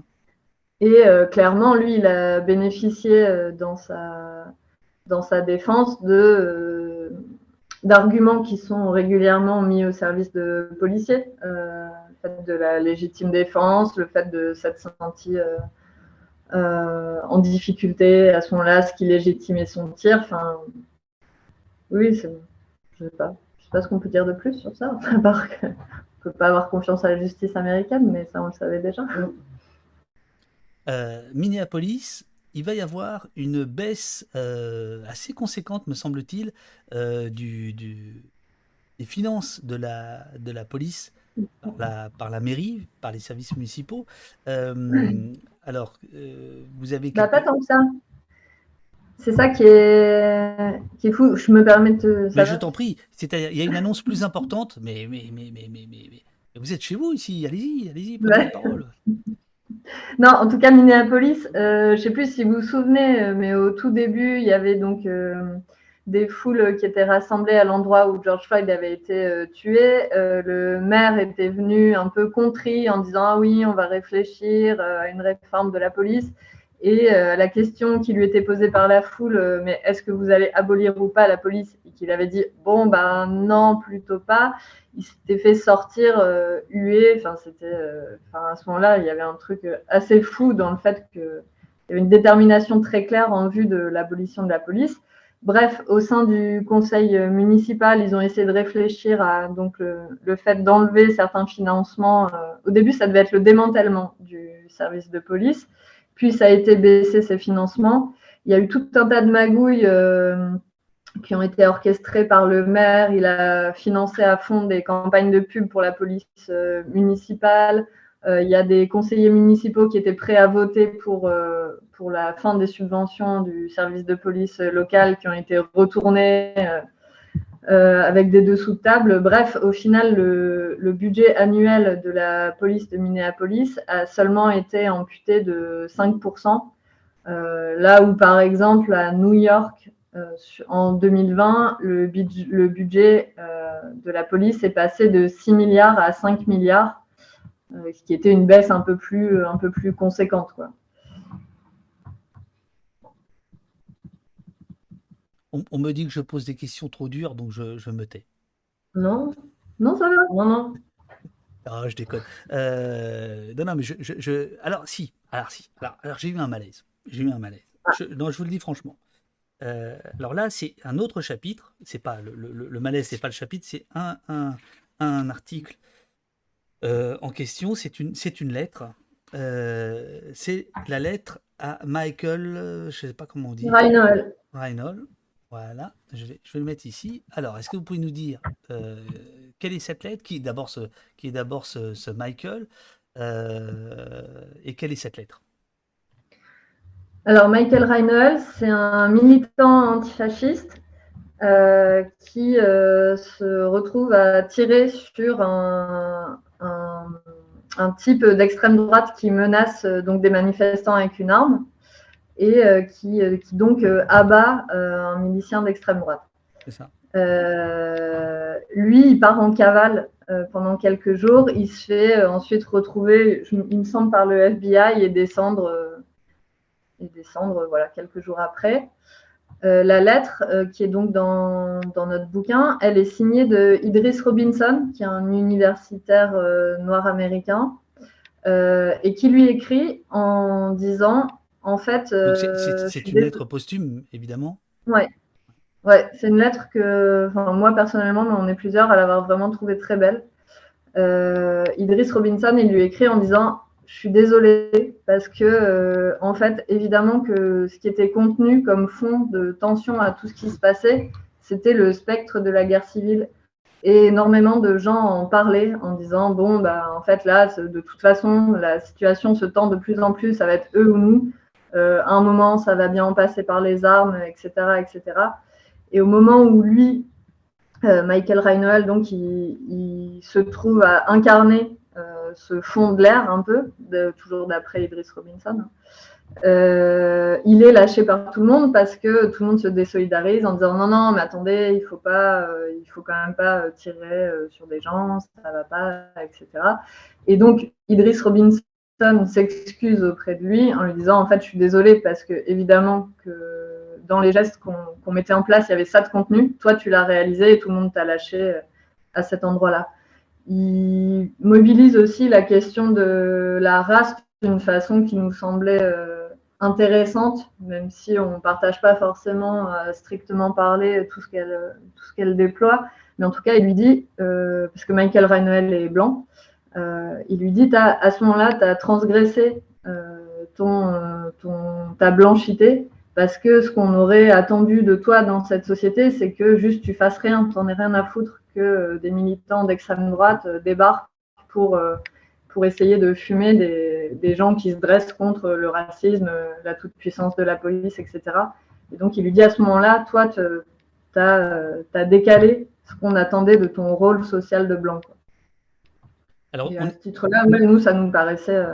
Et euh, clairement, lui, il a bénéficié dans sa dans sa défense de d'arguments qui sont régulièrement mis au service de policiers. Euh, le fait de la légitime défense, le fait de s'être senti euh, euh, en difficulté à son ce qui légitimait son tir. Enfin, oui, je ne sais pas. Je sais pas ce qu'on peut dire de plus sur ça, [laughs] à part qu'on ne peut pas avoir confiance à la justice américaine, mais ça, on le savait déjà. Minneapolis, il va y avoir une baisse euh, assez conséquente, me semble-t-il, euh, du, des finances de la, de la police par la, par la mairie, par les services municipaux. Euh, alors, vous avez... Bah, pas tant que ça. C'est ça qui est, qui est fou. Je me permets de. Mais je t'en prie. Il y a une annonce plus importante, mais, mais, mais, mais, mais, mais, vous êtes chez vous ici. Allez-y, allez-y, prenez la parole. Non, en tout cas, Minneapolis, euh, je ne sais plus si vous vous souvenez, euh, mais au tout début, il y avait donc euh, des foules qui étaient rassemblées à l'endroit où George Floyd avait été tué. le maire était venu un peu contrit en disant Ah oui, on va réfléchir à une réforme de la police. Et la question qui lui était posée par la foule, mais est-ce que vous allez abolir ou pas la police? Et qu'il avait dit Bon, ben non, plutôt pas il s'était fait sortir euh, hué. Enfin, c'était, euh, à ce moment-là, il y avait un truc euh, assez fou dans le fait qu'il y avait une détermination très claire en vue de l'abolition de la police. Bref, au sein du conseil municipal, ils ont essayé de réfléchir à donc le, fait d'enlever certains financements. au début, ça devait être le démantèlement du service de police, puis ça a été baissé ces financements. Il y a eu tout un tas de magouilles qui ont été orchestrés par le maire. Il a financé à fond des campagnes de pub pour la police euh, municipale. Euh, il y a des conseillers municipaux qui étaient prêts à voter pour, euh, pour la fin des subventions du service de police local qui ont été retournés avec des dessous de table. Bref, au final, le, budget annuel de la police de Minneapolis a seulement été amputé de 5%. là où, par exemple, à New York, euh, en 2020, le, budget, euh, de la police est passé de 6 milliards à 5 milliards, euh, ce qui était une baisse un peu plus, conséquente. On, me dit que je pose des questions trop dures, donc je, me tais. Non, non, ça va. Non, non. Ah, je déconne. non, non, mais je, Alors, si. Alors, si. Alors, j'ai eu un malaise. J'ai eu un malaise. Ah. non, je vous le dis franchement. Euh, alors là, c'est un autre chapitre. C'est pas le, le, le malaise, c'est pas le chapitre, c'est un, un, un, article en question, c'est une, c'est une lettre. c'est la lettre à Michael, je ne sais pas comment on dit. Reinhold. Reinhold. Voilà, je vais, le mettre ici. Alors, est-ce que vous pouvez nous dire quelle est cette lettre Qui est d'abord ce, qui est d'abord ce, Michael Et quelle est cette lettre? Alors, Michael Reinhold, c'est un militant antifasciste euh, qui euh, se retrouve à tirer sur un, type d'extrême droite qui menace euh, donc des manifestants avec une arme et qui, donc abat un milicien d'extrême droite. Ça. lui, il part en cavale pendant quelques jours. Il se fait ensuite retrouver, il me semble, par le FBI et descendre et descendre voilà, quelques jours après. Euh, la lettre, euh, qui est donc dans, dans, notre bouquin, elle est signée de Idris Robinson, qui est un universitaire euh, noir américain, et qui lui écrit en disant, en fait... c'est une lettre posthume, évidemment Ouais, ouais c'est une lettre que, moi personnellement, mais on est plusieurs à l'avoir vraiment trouvée très belle. Idris Robinson, il lui écrit en disant je suis désolée parce que, euh, en fait, évidemment que ce qui était contenu comme fond de tension à tout ce qui se passait, c'était le spectre de la guerre civile. Et énormément de gens en parlaient en disant bon, bah, en fait, là, de toute façon, la situation se tend de plus en plus, ça va être eux ou nous. Euh, à un moment, ça va bien en passer par les armes, etc. etc. Et au moment où lui, euh, Michael Reinhold, donc, il, se trouve à incarner ce fond de l'air un peu, toujours d'après Idris Robinson. Euh, il est lâché par tout le monde parce que tout le monde se désolidarise en disant non non mais attendez il faut pas euh, il faut quand même pas euh, tirer sur des gens ça va pas etc et donc Idris Robinson s'excuse auprès de lui en lui disant en fait je suis désolé parce que évidemment que dans les gestes qu'on mettait en place il y avait ça de contenu toi tu l'as réalisé et tout le monde t'a lâché à cet endroit là il mobilise aussi la question de la race d'une façon qui nous semblait euh, intéressante, même si on ne partage pas forcément à strictement parler tout ce qu'elle qu'elle déploie. Mais en tout cas, il lui dit, euh, parce que Michael Reinhold est blanc, euh, il lui dit à ce moment-là, tu as transgressé ton, ton, ta blanchité, parce que ce qu'on aurait attendu de toi dans cette société, c'est que juste tu fasses rien, tu n'en aies rien à foutre que euh, des militants d'extrême droite euh, débarquent pour, euh, essayer de fumer des, des, gens qui se dressent contre le racisme, la toute-puissance de la police, etc. Et donc, il lui dit à ce moment-là, toi, tu as, décalé ce qu'on attendait de ton rôle social de blanc. Alors, à ce titre-là, nous, ça nous paraissait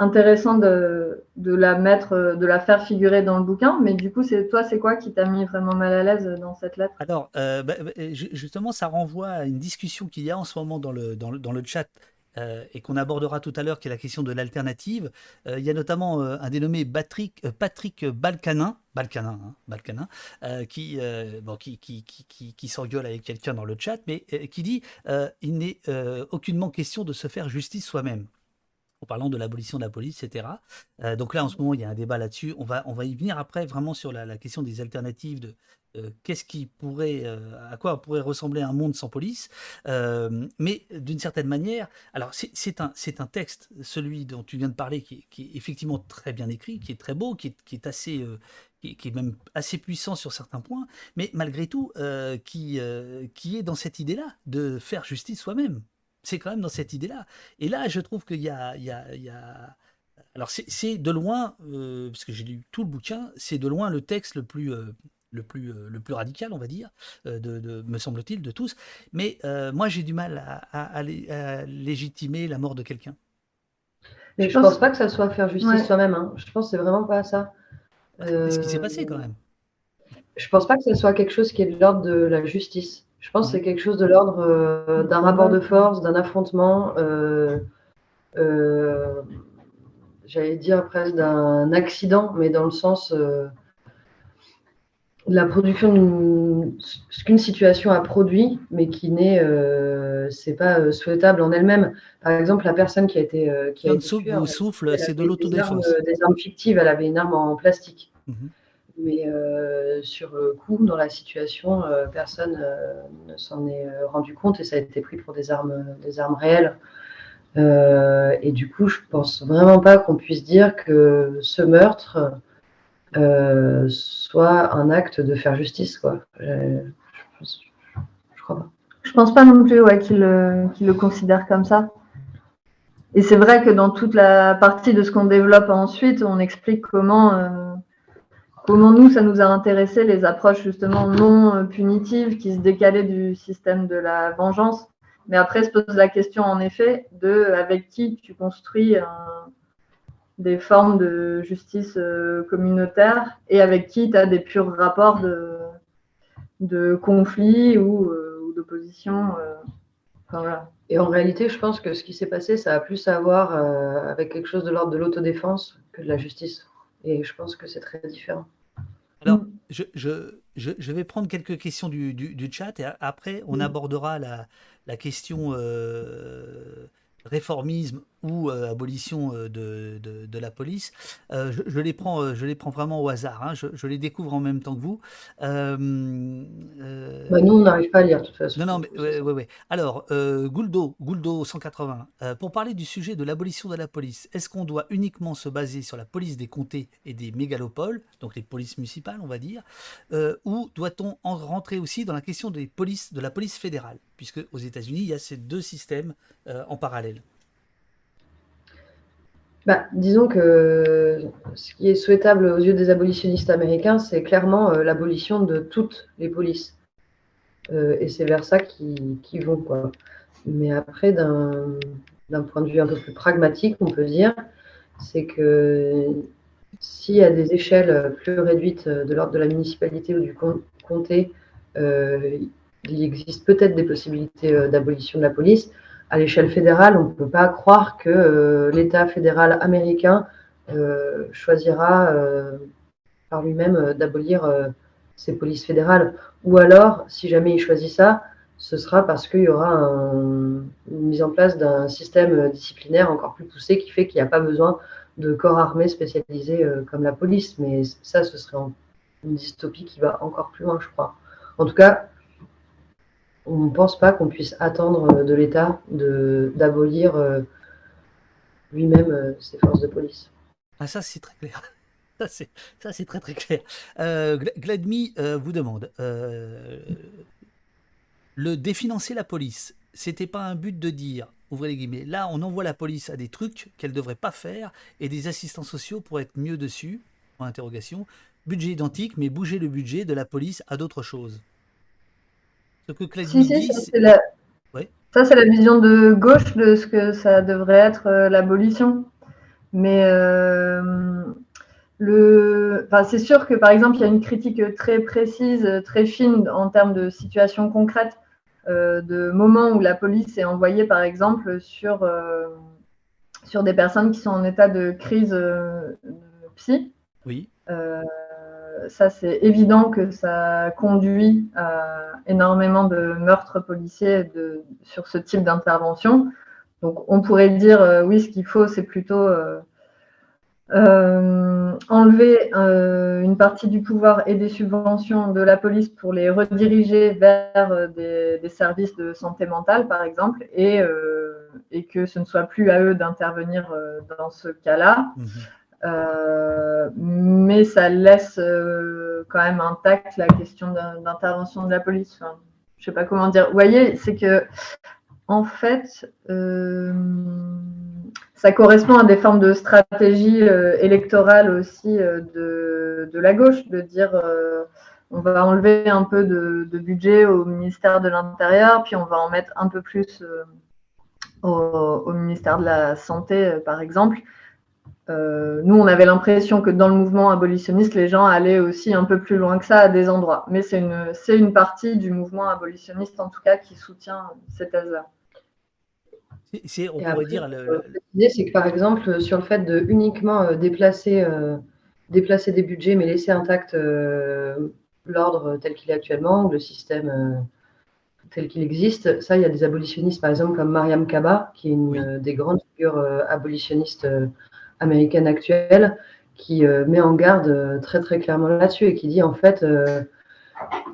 intéressant de, de, la mettre, de la faire figurer dans le bouquin. Mais du coup, c'est toi, c'est quoi qui t'a mis vraiment mal à l'aise dans cette lettre? Alors, euh, bah, bah, justement, ça renvoie à une discussion qu'il y a en ce moment dans le, dans le, dans le chat. Euh, et qu'on abordera tout à l'heure, qui est la question de l'alternative. Euh, il y a notamment un dénommé Patrick, Balcanin, Balcanin, hein, Balcanin qui, bon, qui, qui, qui, s'engueule avec quelqu'un dans le chat, mais qui dit il n'est aucunement question de se faire justice soi-même en parlant de l'abolition de la police, etc. Euh, donc là, en ce moment, il y a un débat là-dessus. On va, on va y venir après, vraiment sur la, question des alternatives, de euh, qu'est-ce qui pourrait, euh, à quoi pourrait ressembler un monde sans police. mais d'une certaine manière, alors c'est un, un texte, celui dont tu viens de parler, qui, est effectivement très bien écrit, qui est très beau, qui est, qui assez qui, est même assez puissant sur certains points, mais malgré tout, qui, qui est dans cette idée-là de faire justice soi-même c'est quand même dans cette idée-là. Et là, je trouve qu'il y a, y a, y a... Alors, c'est de loin, euh, parce que j'ai lu tout le bouquin, c'est de loin le texte le plus, euh, le plus, euh, le plus radical, on va dire, de, de, me semble-t-il, de tous. Mais moi, j'ai du mal à, à, légitimer la mort de quelqu'un. Mais je, ne pense... pas que ça soit faire justice soi-même. Hein. Je pense que c'est vraiment pas ça. C'est ce qui s'est passé quand même. Je pense pas que ce soit quelque chose qui est de l'ordre de la justice. Je pense que c'est quelque chose de l'ordre euh, d'un rapport de force, d'un affrontement, euh, euh, j'allais dire presque d'un accident, mais dans le sens la production d'une ce qu'une situation a produit, mais qui n'est c'est pas souhaitable en elle-même. Par exemple, la personne qui a été qui a été souffle, c'est de l'autodéfense. Des, armes fictives, elle avait une arme en plastique. Mhm. Mais euh, sur le coup, dans la situation, euh, personne euh, ne s'en est rendu compte et ça a été pris pour des armes, des armes réelles. et du coup, je pense vraiment pas qu'on puisse dire que ce meurtre soit un acte de faire justice. Quoi. Je, je, crois pas. Je pense pas non plus ouais, qu'il le considère comme ça. Et c'est vrai que dans toute la partie de ce qu'on développe ensuite, on explique comment, euh, comment nous, ça nous a intéressé, les approches justement non euh, punitives qui se décalaient du système de la vengeance. Mais après se pose la question en effet de avec qui tu construis des formes de justice euh, communautaire et avec qui tu as des purs rapports de, de conflit ou, d'opposition. Enfin, voilà. Et en réalité, je pense que ce qui s'est passé, ça a plus à voir euh, avec quelque chose de l'ordre de l'autodéfense que de la justice. Et je pense que c'est très différent. Alors, je, je, je, vais prendre quelques questions du, du, chat et après, on abordera la, la question euh, réformisme ou euh, abolition euh, de, de, la police. Euh, je, les prends, je les prends vraiment au hasard. Hein. Je, les découvre en même temps que vous. Bah, nous, on n'arrive pas à lire, de toute façon. Non, non, mais ouais, ouais, ouais. Alors, Gouldo, Gouldo 180, pour parler du sujet de l'abolition de la police, est-ce qu'on doit uniquement se baser sur la police des comtés et des mégalopoles, donc les polices municipales, on va dire, ou doit-on rentrer aussi dans la question des polices, de la police fédérale, puisque aux États-Unis, il y a ces deux systèmes en parallèle bah, disons que ce qui est souhaitable aux yeux des abolitionnistes américains, c'est clairement euh, l'abolition de toutes les polices. Euh, et c'est vers ça qu'ils vont. Quoi. Mais après, d'un point de vue un peu plus pragmatique, on peut dire, c'est que y a des échelles plus réduites de l'ordre de la municipalité ou du comté, euh, il existe peut-être des possibilités d'abolition de la police à l'échelle fédérale, on ne peut pas croire que euh, l'État fédéral américain euh, choisira euh, par lui-même d'abolir ses polices fédérales. Ou alors, si jamais il choisit ça, ce sera parce qu'il y aura une mise en place d'un système disciplinaire encore plus poussé qui fait qu'il n'y a pas besoin de corps armés spécialisés comme la police. Mais ça, ce serait une dystopie qui va encore plus loin, je crois. En tout cas, on ne pense pas qu'on puisse attendre euh, de l'État d'abolir euh, lui-même euh, ses forces de police. Ah ça c'est très clair. Ça Gladmi vous demande le définancer la police. C'était pas un but de dire ouvrez les guillemets. Là, on envoie la police à des trucs qu'elle devrait pas faire et des assistants sociaux pour être mieux dessus? Budget identique, mais bouger le budget de la police à d'autres choses que ça, c'est la... vision de gauche de ce que ça devrait être euh, l'abolition. Mais euh, le... enfin, c'est sûr que, par exemple, il y a une critique très précise, très fine en termes de situation concrète, euh, de moments où la police est envoyée, par exemple, sur, sur des personnes qui sont en état de crise psy. Oui ça c'est évident que ça conduit à énormément de meurtres policiers sur ce type d'intervention. Donc on pourrait dire euh, oui, ce qu'il faut, c'est plutôt euh, euh, enlever une partie du pouvoir et des subventions de la police pour les rediriger vers des, services de santé mentale, par exemple, et, que ce ne soit plus à eux d'intervenir dans ce cas-là. Mmh euh, mais ça laisse euh, quand même intact la question d'intervention de la police. Enfin, je sais pas comment dire. Vous voyez, c'est que en fait, euh, ça correspond à des formes de stratégie électorale aussi de, la gauche, de dire on va enlever un peu de, budget au ministère de l'Intérieur, puis on va en mettre un peu plus au, ministère de la Santé, par exemple. Euh, nous, on avait l'impression que dans le mouvement abolitionniste, les gens allaient aussi un peu plus loin que ça à des endroits. Mais c'est une, c'est une partie du mouvement abolitionniste, en tout cas, qui soutient cette thèse-là. C'est, on pourrait dire. L'idée, c'est que par exemple, sur le fait de uniquement euh, déplacer, euh, déplacer des budgets, mais laisser intact l'ordre tel qu'il est actuellement, ou le système tel qu'il existe, ça, il y a des abolitionnistes, par exemple, comme Mariam Kaba, qui est une des grandes figures abolitionnistes américaine actuelle qui euh, met en garde euh, très très clairement là-dessus et qui dit en fait, euh,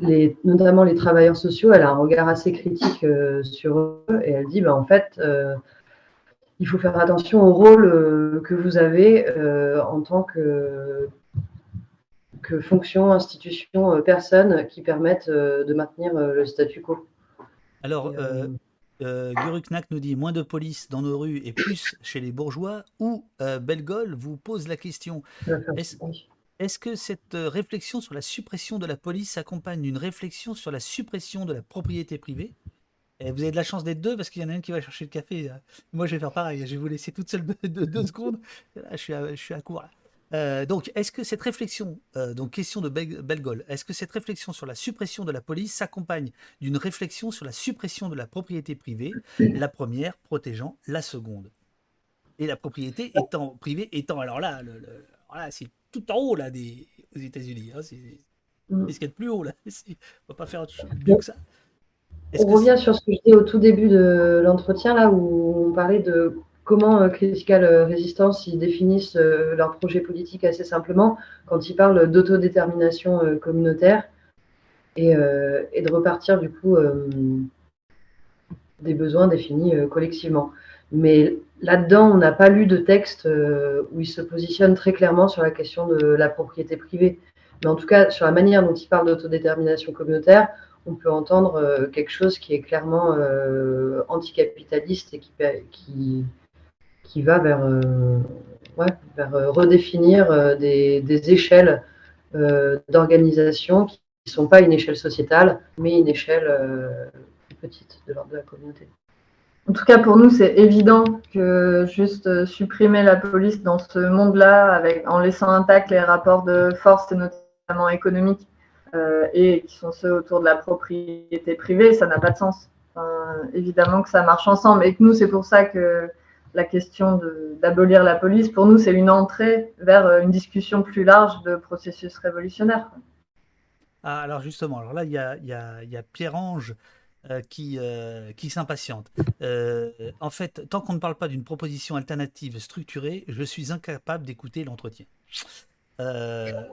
les, notamment les travailleurs sociaux, elle a un regard assez critique sur eux et elle dit ben, en fait, il faut faire attention au rôle que vous avez en tant que, que fonction, institution, personne qui permettent de maintenir le statu quo. Alors, euh, Guruknak nous dit moins de police dans nos rues et plus chez les bourgeois. Ou euh, Belgol vous pose la question est-ce que cette euh, réflexion sur la suppression de la police s'accompagne d'une réflexion sur la suppression de la propriété privée? Et Vous avez de la chance d'être deux parce qu'il y en a un qui va chercher le café. Moi, je vais faire pareil. Je vais vous laisser toute seule de, deux secondes. je, suis à, je suis à court. Euh, donc, est-ce que cette réflexion, euh, donc question de Belgol, est-ce que cette réflexion sur la suppression de la police s'accompagne d'une réflexion sur la suppression de la propriété privée, la première protégeant la seconde? Et la propriété étant privée étant, alors là, le, c'est tout en haut là des, aux États-Unis. Hein, c'est mm. ce qu'il y a de plus haut là. [laughs] On va pas faire mieux que ça. On revient sur ce que je disais au tout début de l'entretien là où on parlait de comment euh, Critical euh, Resistance ils définissent euh, leur projet politique assez simplement quand ils parlent d'autodétermination communautaire et, de repartir du coup des besoins définis collectivement. Mais là-dedans, on n'a pas lu de texte où ils se positionnent très clairement sur la question de la propriété privée. Mais en tout cas, sur la manière dont ils parlent d'autodétermination communautaire, on peut entendre quelque chose qui est clairement anticapitaliste et qui, qui va vers, euh, vers euh, redéfinir euh, des, échelles d'organisation qui ne sont pas une échelle sociétale, mais une échelle plus petite de l'ordre de la communauté. En tout cas, pour nous, c'est évident que juste supprimer la police dans ce monde-là, en laissant intact les rapports de force, notamment économiques, et qui sont ceux autour de la propriété privée, ça n'a pas de sens. évidemment que ça marche ensemble. Et que nous, c'est pour ça que la question d'abolir la police, pour nous, c'est une entrée vers euh, une discussion plus large de processus révolutionnaire. Ah, alors justement, alors là, il y a, Pierre-Ange euh, qui, euh, qui s'impatiente. en fait, tant qu'on ne parle pas d'une proposition alternative structurée, je suis incapable d'écouter l'entretien. alors,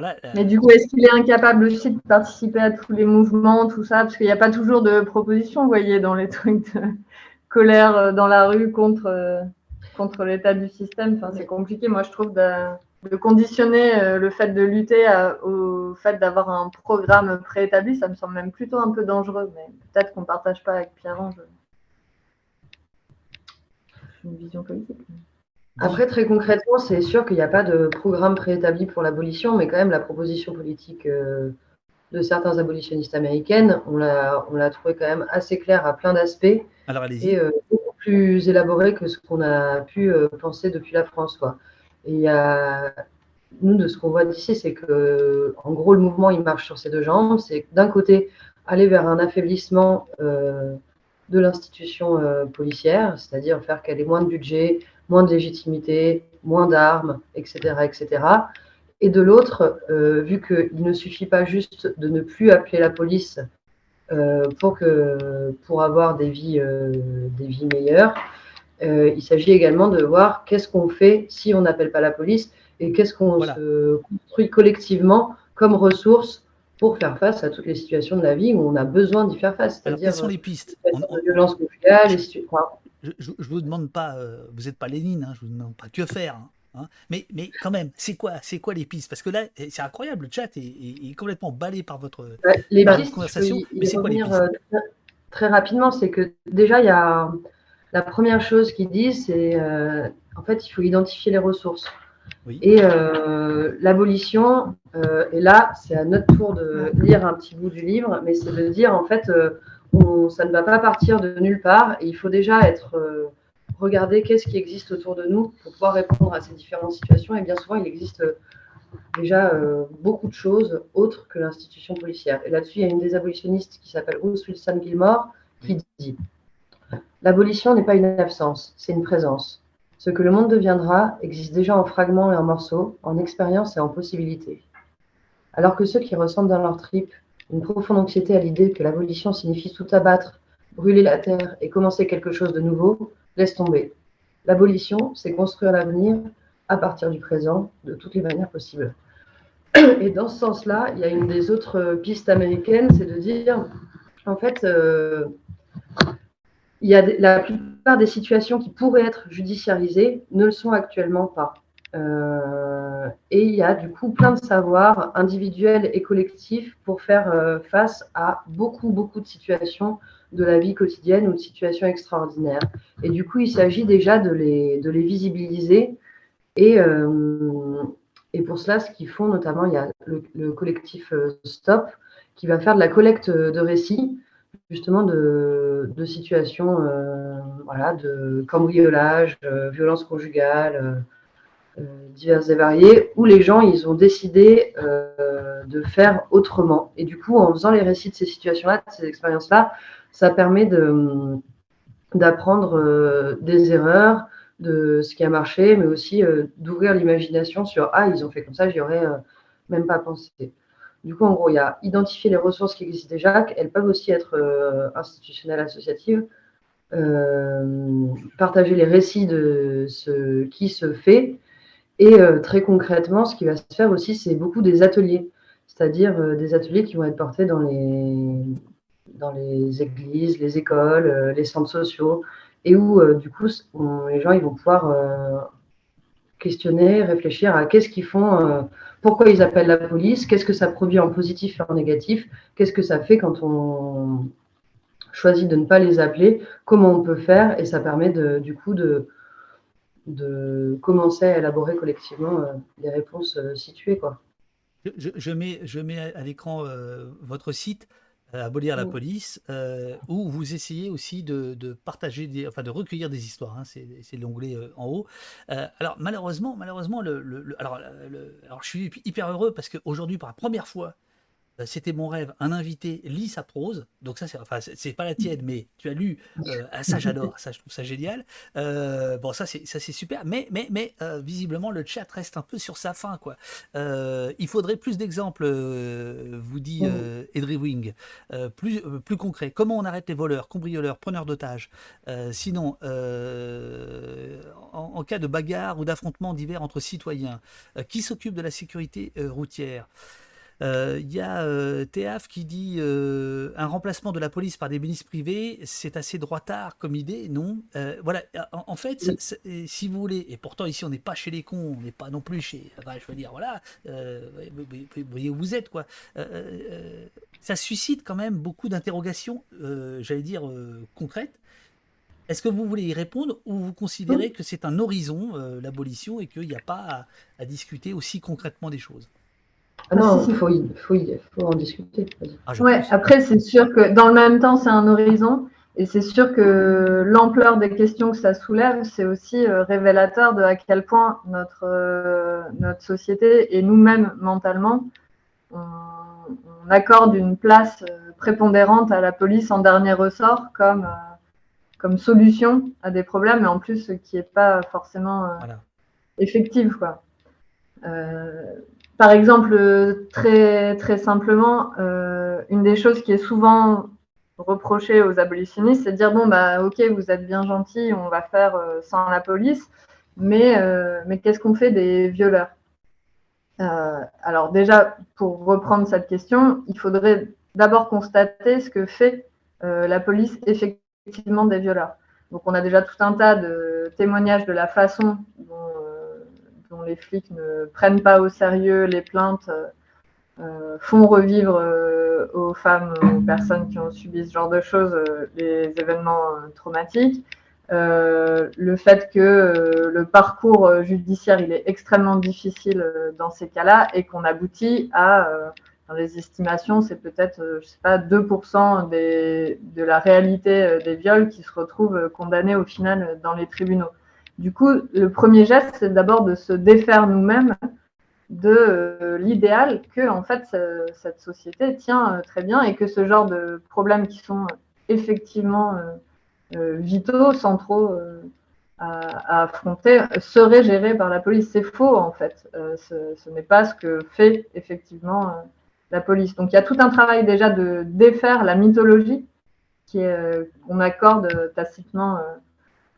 là, Mais du coup, est-ce qu'il est incapable aussi de participer à tous les mouvements, tout ça? Parce qu'il n'y a pas toujours de propositions, vous voyez, dans les trucs de colère euh, dans la rue contre, euh, contre l'état du système. Enfin, c'est compliqué, moi, je trouve, de, conditionner euh, le fait de lutter au fait d'avoir un programme préétabli. Ça me semble même plutôt un peu dangereux, mais peut-être qu'on ne partage pas avec Pierre-Ange une vision politique. Après, très concrètement, c'est sûr qu'il n'y a pas de programme préétabli pour l'abolition, mais quand même, la proposition politique de certains abolitionnistes américaines, on l'a trouvé quand même assez clair à plein d'aspects. Alors allez-y. Et euh, beaucoup plus élaboré que ce qu'on a pu euh, penser depuis la France. Quoi. Et il y a, nous, de ce qu'on voit d'ici, c'est que, en gros, le mouvement, il marche sur ses deux jambes. C'est d'un côté, aller vers un affaiblissement euh, de l'institution policière, c'est-à-dire faire qu'elle ait moins de budget, moins de légitimité, moins d'armes, etc., etc. Et de l'autre, vu qu'il ne suffit pas juste de ne plus appeler la police euh, pour, que, pour avoir des vies, euh, des vies meilleures. Euh, il s'agit également de voir qu'est-ce qu'on fait si on n'appelle pas la police et qu'est-ce qu'on se construit collectivement comme ressources pour faire face à toutes les situations de la vie où on a besoin d'y faire face. Alors, quelles sont les pistes on, violence conjugale, je ne vous demande pas, vous n'êtes pas Lénine, hein, je ne vous demande pas que faire. Hein. Hein. mais, mais quand même, c'est quoi, c'est quoi les pistes Parce que là, c'est incroyable, le chat est, complètement balayé par votre, les conversation. Mais c'est quoi les pistes euh, Très rapidement, c'est que déjà, il y a la première chose qu'ils disent, c'est euh, en fait, il faut identifier les ressources. Et euh, l'abolition, et là, c'est à notre tour de lire un petit bout du livre, mais c'est de dire en fait, on, ça ne va pas partir de nulle part, et il faut déjà être regarder qu'est-ce qui existe autour de nous pour pouvoir répondre à ces différentes situations. Et bien souvent, il existe euh, déjà euh, beaucoup de choses autres que l'institution policière. Et là-dessus, il y a une des abolitionnistes qui s'appelle Ruth Wilson Gilmore qui dit L'abolition n'est pas une absence, c'est une présence. Ce que le monde deviendra existe déjà en fragments et en morceaux, en expérience et en possibilités. Alors que ceux qui ressentent dans leur tripes une profonde anxiété à l'idée que l'abolition signifie tout abattre, brûler la terre et commencer quelque chose de nouveau, laisse tomber. L'abolition, c'est construire l'avenir à partir du présent de toutes les manières possibles. [clears throat] Et dans ce sens-là, il y a une des autres pistes américaines, c'est de dire, en fait, euh, il y a la plupart des situations qui pourraient être judiciarisées ne le sont actuellement pas. Euh, et il y a du coup plein de savoirs individuels et collectifs pour faire euh, face à beaucoup, beaucoup de situations de la vie quotidienne ou de situations extraordinaires. Et du coup, il s'agit déjà de les, visibiliser. Et, euh, et pour cela, ce qu'ils font, notamment, il y a le, collectif Stop qui va faire de la collecte de récits, justement de, situations voilà, de cambriolage, violence euh, divers et variés, où les gens, ils ont décidé euh, de faire autrement. Et du coup, en faisant les récits de ces situations-là, de ces expériences-là, ça permet d'apprendre euh, des erreurs, de ce qui a marché, mais aussi d'ouvrir l'imagination sur Ah, ils ont fait comme ça, j'y aurais même pas pensé. Du coup, en gros, il y a identifier les ressources qui existent déjà, elles peuvent aussi être institutionnelles, associatives, partager les récits de ce qui se fait, et euh, très concrètement, ce qui va se faire aussi, c'est beaucoup des ateliers, c'est-à-dire euh, des ateliers qui vont être portés dans les, dans les églises, les écoles, euh, les centres sociaux, et où du coup, les gens ils vont pouvoir questionner, réfléchir à qu'est-ce qu'ils font, pourquoi ils appellent la police, qu'est-ce que ça produit en positif et en négatif, qu'est-ce que ça fait quand on choisit de ne pas les appeler, comment on peut faire, et ça permet du coup de commencer à élaborer collectivement euh, des réponses euh, situées. Quoi. Je, mets, je mets à l'écran euh, votre site abolir la mm. police, où vous essayez aussi de, partager, des, enfin de recueillir des histoires. Hein, c'est l'onglet en haut. alors malheureusement, malheureusement, le, alors, alors, je suis hyper heureux parce qu'aujourd'hui, pour la première fois, euh, c'était mon rêve, un invité lit sa prose. Donc ça, c'est enfin, pas la tienne, mais tu as lu. Euh, ah, ça, j'adore. Ça, je trouve ça génial. Euh, bon, ça, c'est ça, c'est super. Mais, mais, mais visiblement, le chat reste un peu sur sa fin, quoi. il faudrait plus d'exemples, vous dit Edry Wing, plus, plus concret. Comment on arrête les voleurs, cambrioleurs, preneurs d'otages? Sinon, en, en, cas de bagarre ou d'affrontement divers entre citoyens, qui s'occupe de la sécurité routière? Il euh, y a euh, TAF qui dit euh, un remplacement de la police par des ministres privés, c'est assez droitard comme idée, non? Voilà, en, fait, si vous voulez, et pourtant ici on n'est pas chez les cons, on n'est pas non plus chez. je veux dire, voilà, vous voyez où vous êtes, quoi. ça suscite quand même beaucoup d'interrogations, j'allais dire, concrètes. Est-ce que vous voulez y répondre ou vous considérez que c'est un horizon, l'abolition, et qu'il n'y a pas à discuter aussi concrètement des choses? Ah non, il faut, faut, en discuter. Ah, ouais, après, c'est sûr que dans le même temps, c'est un horizon. Et c'est sûr que l'ampleur des questions que ça soulève, c'est aussi euh, révélateur de à quel point notre, euh, notre société et nous-mêmes mentalement, on, accorde une place euh, prépondérante à la police en dernier ressort comme, comme solution à des problèmes, et en plus qui n'est pas forcément effective. Quoi. Par exemple, très, très simplement, euh, une des choses qui est souvent reprochée aux abolitionnistes, c'est de dire bon, bah, ok, vous êtes bien gentil, on va faire euh, sans la police, mais, euh, mais qu'est-ce qu'on fait des violeurs? Alors, déjà, pour reprendre cette question, il faudrait d'abord constater ce que fait la police effectivement des violeurs. Donc, on a déjà tout un tas de témoignages de la façon dont dont les flics ne prennent pas au sérieux les plaintes, euh, font revivre euh, aux femmes, aux personnes qui ont subi ce genre de choses, euh, les événements traumatiques. le fait que le parcours judiciaire est extrêmement difficile dans ces cas-là et qu'on aboutit à, dans les estimations, c'est peut-être, je sais pas, 2% des, de la réalité des viols qui se retrouvent condamnés au final dans les tribunaux. Du coup, le premier geste, c'est d'abord de se défaire nous-mêmes de euh, l'idéal que en fait cette société tient euh, très bien et que ce genre de problèmes qui sont effectivement euh, vitaux, centraux à, affronter, seraient gérés par la police. C'est faux en fait. ce, n'est pas ce que fait effectivement la police. Donc il y a tout un travail déjà de défaire la mythologie qu'on accorde tacitement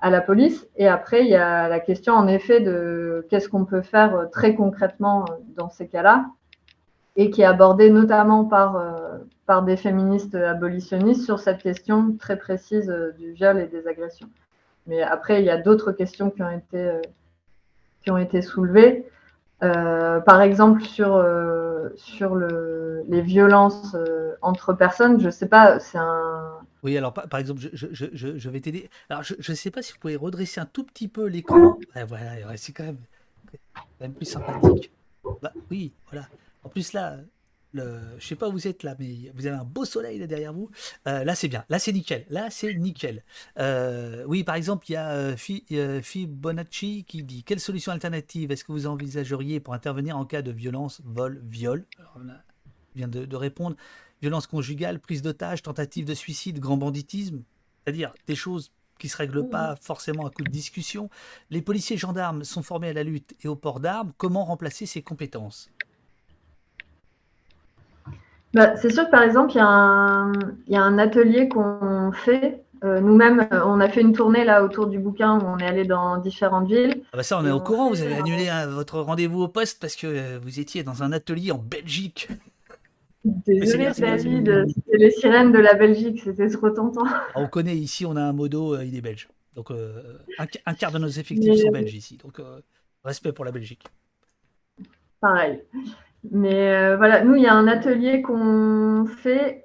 à la police. Et après, il y a la question en effet de qu'est-ce qu'on peut faire euh, très concrètement euh, dans ces cas-là. et qui est abordée notamment par, par des féministes abolitionnistes sur cette question très précise du viol et des agressions. Mais après, il y a d'autres questions qui ont été, qui ont été soulevées. par exemple, sur, sur le, les violences entre personnes, je sais pas, c'est un, oui, alors par, exemple, je, vais t'aider. Alors, je ne sais pas si vous pouvez redresser un tout petit peu l'écran. voilà, c'est quand même, même plus sympathique. Bah, oui, voilà. En plus, là, le, je sais pas où vous êtes là, mais vous avez un beau soleil là derrière vous. Euh, là, c'est bien. Là, c'est nickel. Là, c'est nickel. Euh, oui, par exemple, il y a euh, Bonacci qui dit Quelle solution alternative est-ce que vous envisageriez pour intervenir en cas de violence, vol, viol? Alors, vient de répondre violence conjugale, prise d'otage, tentative de suicide, grand banditisme, c'est-à-dire des choses qui ne se règlent pas forcément à coup de discussion. Les policiers et gendarmes sont formés à la lutte et au port d'armes. Comment remplacer ces compétences? Bah, C'est sûr que par exemple, il y, a un atelier qu'on fait. Euh, nous-mêmes, euh, on a fait une tournée là autour du bouquin où on est allé dans différentes villes. Ah bah ça, on est au courant. Vous avez annulé hein, votre rendez-vous au poste parce que vous étiez dans un atelier en Belgique. Désolé David, c'était les sirènes de la Belgique, c'était trop tentant. Ah, on connaît ici, on a un modo, euh, il est belge. Donc euh, un, quart de nos effectifs sont belges ici. Donc euh, respect pour la Belgique. Pareil. Mais voilà, nous, il y a un atelier qu'on fait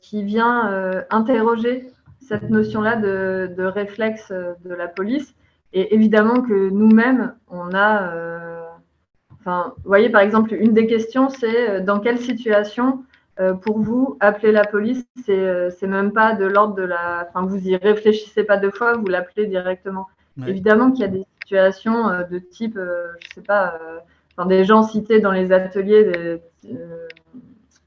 qui vient interroger cette notion-là de, de, réflexe de la police. Et évidemment que nous-mêmes, on a vous voyez, par exemple, une des questions, c'est euh, dans quelle situation, euh, pour vous, appeler la police, c'est euh, même pas de l'ordre de la. Enfin, vous y réfléchissez pas deux fois, vous l'appelez directement. Évidemment qu'il y a des situations de type, je sais pas, des gens cités dans les ateliers,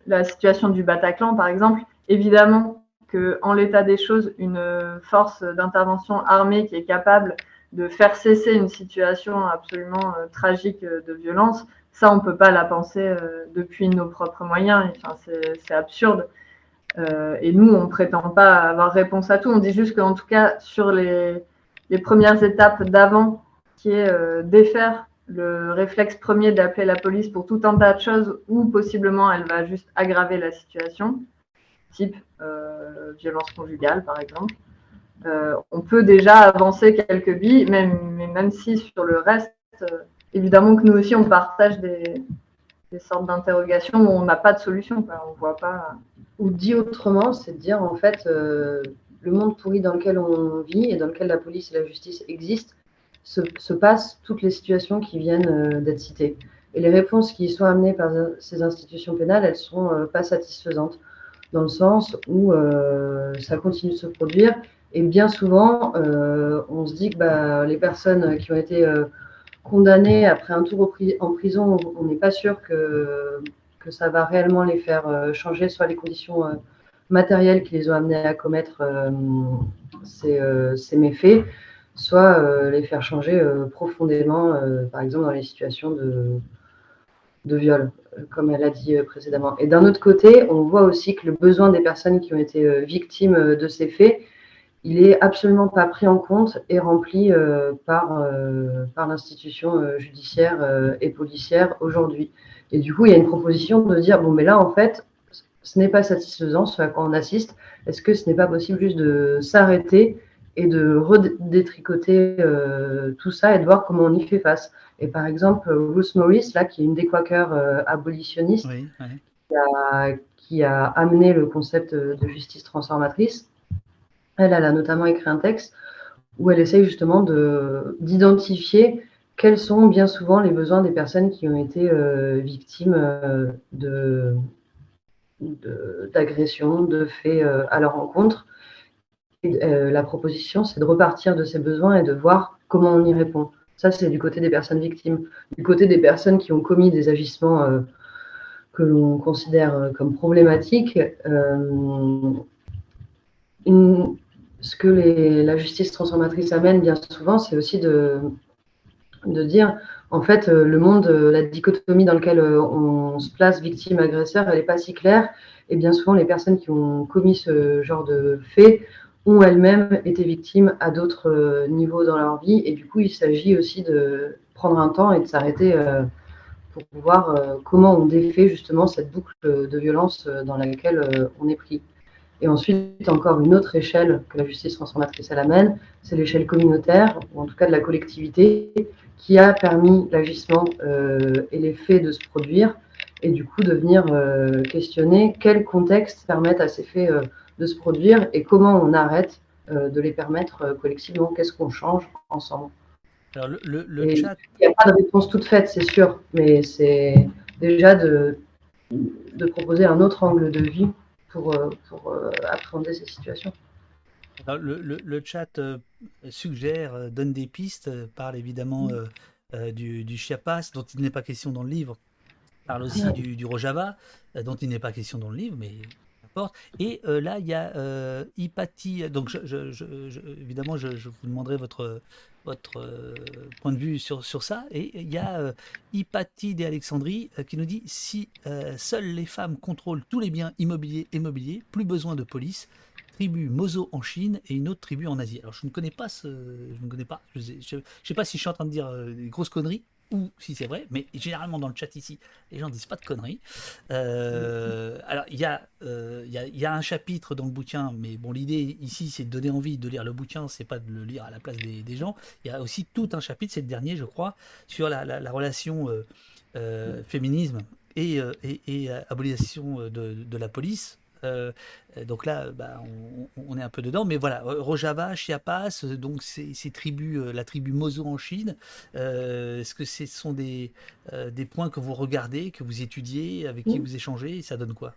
la situation du Bataclan, par exemple. Évidemment que, en l'état des choses, une force d'intervention armée qui est capable de faire cesser une situation absolument euh, tragique euh, de violence, ça, on ne peut pas la penser euh, depuis nos propres moyens. Enfin, c'est absurde. et nous, on ne prétend pas avoir réponse à tout. On dit juste qu'en tout cas, sur les, les premières étapes d'avant, qui est défaire le réflexe premier d'appeler la police pour tout un tas de choses où possiblement elle va juste aggraver la situation, type violence conjugale par exemple. Euh, on peut déjà avancer quelques billes, même, mais même si sur le reste, euh, évidemment que nous aussi, on partage des, sortes d'interrogations où on n'a pas de solution. On voit pas. Ou dit autrement, c'est de dire en fait, euh, le monde pourri dans lequel on vit et dans lequel la police et la justice existent, se, se passent toutes les situations qui viennent d'être citées. Et les réponses qui sont amenées par ces institutions pénales, elles sont pas satisfaisantes, dans le sens où ça continue de se produire et bien souvent, euh, on se dit que bah, les personnes qui ont été euh, condamnées après un tour en prison, on n'est pas sûr que, ça va réellement les faire euh, changer, soit les conditions matérielles qui les ont amenés à commettre ces, ces, méfaits, soit les faire changer profondément, par exemple dans les situations de, de viol, comme elle a dit précédemment. Et d'un autre côté, on voit aussi que le besoin des personnes qui ont été victimes de ces faits il est absolument pas pris en compte et rempli euh, par, euh, par l'institution euh, judiciaire et policière aujourd'hui. Et du coup, il y a une proposition de dire bon, mais là, en fait, ce n'est pas satisfaisant ce à quoi on assiste. Est-ce que ce n'est pas possible juste de s'arrêter et de redétricoter tout ça et de voir comment on y fait face? Et par exemple, Ruth Morris, là, qui est une des Quakers abolitionnistes, Qui, a, qui a amené le concept de justice transformatrice, elle, a notamment écrit un texte où elle essaye justement d'identifier quels sont bien souvent les besoins des personnes qui ont été euh, victimes euh, d'agressions, de, faits euh, à leur rencontre. la proposition, c'est de repartir de ces besoins et de voir comment on y répond. Ça, c'est du côté des personnes victimes. Du côté des personnes qui ont commis des agissements que l'on considère comme problématiques, ce que la justice transformatrice amène bien souvent, c'est aussi de, dire, en fait, euh, le monde, euh, la dichotomie dans laquelle euh, on se place victime-agresseur, elle n'est pas si claire. Et bien souvent, les personnes qui ont commis ce genre de fait ont elles-mêmes été victimes à d'autres niveaux dans leur vie. Et du coup, il s'agit aussi de prendre un temps et de s'arrêter pour voir comment on défait justement cette boucle de violence dans laquelle on est pris. Et ensuite, encore une autre échelle que la justice transformatrice elle amène, c'est l'échelle communautaire, ou en tout cas de la collectivité, qui a permis l'agissement euh, et les faits de se produire, et du coup de venir euh, questionner quels contextes permettent à ces faits euh, de se produire et comment on arrête de les permettre collectivement, qu'est-ce qu'on change ensemble. Alors le, chat... Il n'y a pas de réponse toute faite, c'est sûr, mais c'est déjà de, de proposer un autre angle de vie pour, euh, pour euh, appréhender ces situations. le, le, chat euh, suggère, donne des pistes, parle évidemment mm. du, du, Chiapas, dont il n'est pas question dans le livre, parle aussi du, du Rojava, dont il n'est pas question dans le livre, mais et euh, là, il y a euh, Donc, je, évidemment, je, vous demanderai votre, votre euh, point de vue sur, sur ça. Et il y a euh, Hypatie d'Alexandrie qui nous dit si seules les femmes contrôlent tous les biens immobiliers et mobiliers, plus besoin de police. Tribu Mozo en Chine et une autre tribu en Asie. Alors je ne connais pas ce, je ne connais pas. Je ne sais, pas si je suis en train de dire des grosses conneries ou si c'est vrai, mais généralement dans le chat ici, les gens disent pas de conneries. Euh, alors il y, euh, y, a, y, a, un chapitre dans le bouquin, mais bon l'idée ici c'est de donner envie de lire le bouquin, c'est pas de le lire à la place des, gens. Il y a aussi tout un chapitre, c'est le dernier je crois, sur la, la, relation euh, féminisme et, abolition de, la police. Euh, donc là, bah, on, est un peu dedans, mais voilà, Rojava, Chiapas, donc ces, tribus, euh, la tribu Mozo en Chine, euh, est-ce que ce sont des, des points que vous regardez, que vous étudiez, avec qui vous échangez, et ça donne quoi?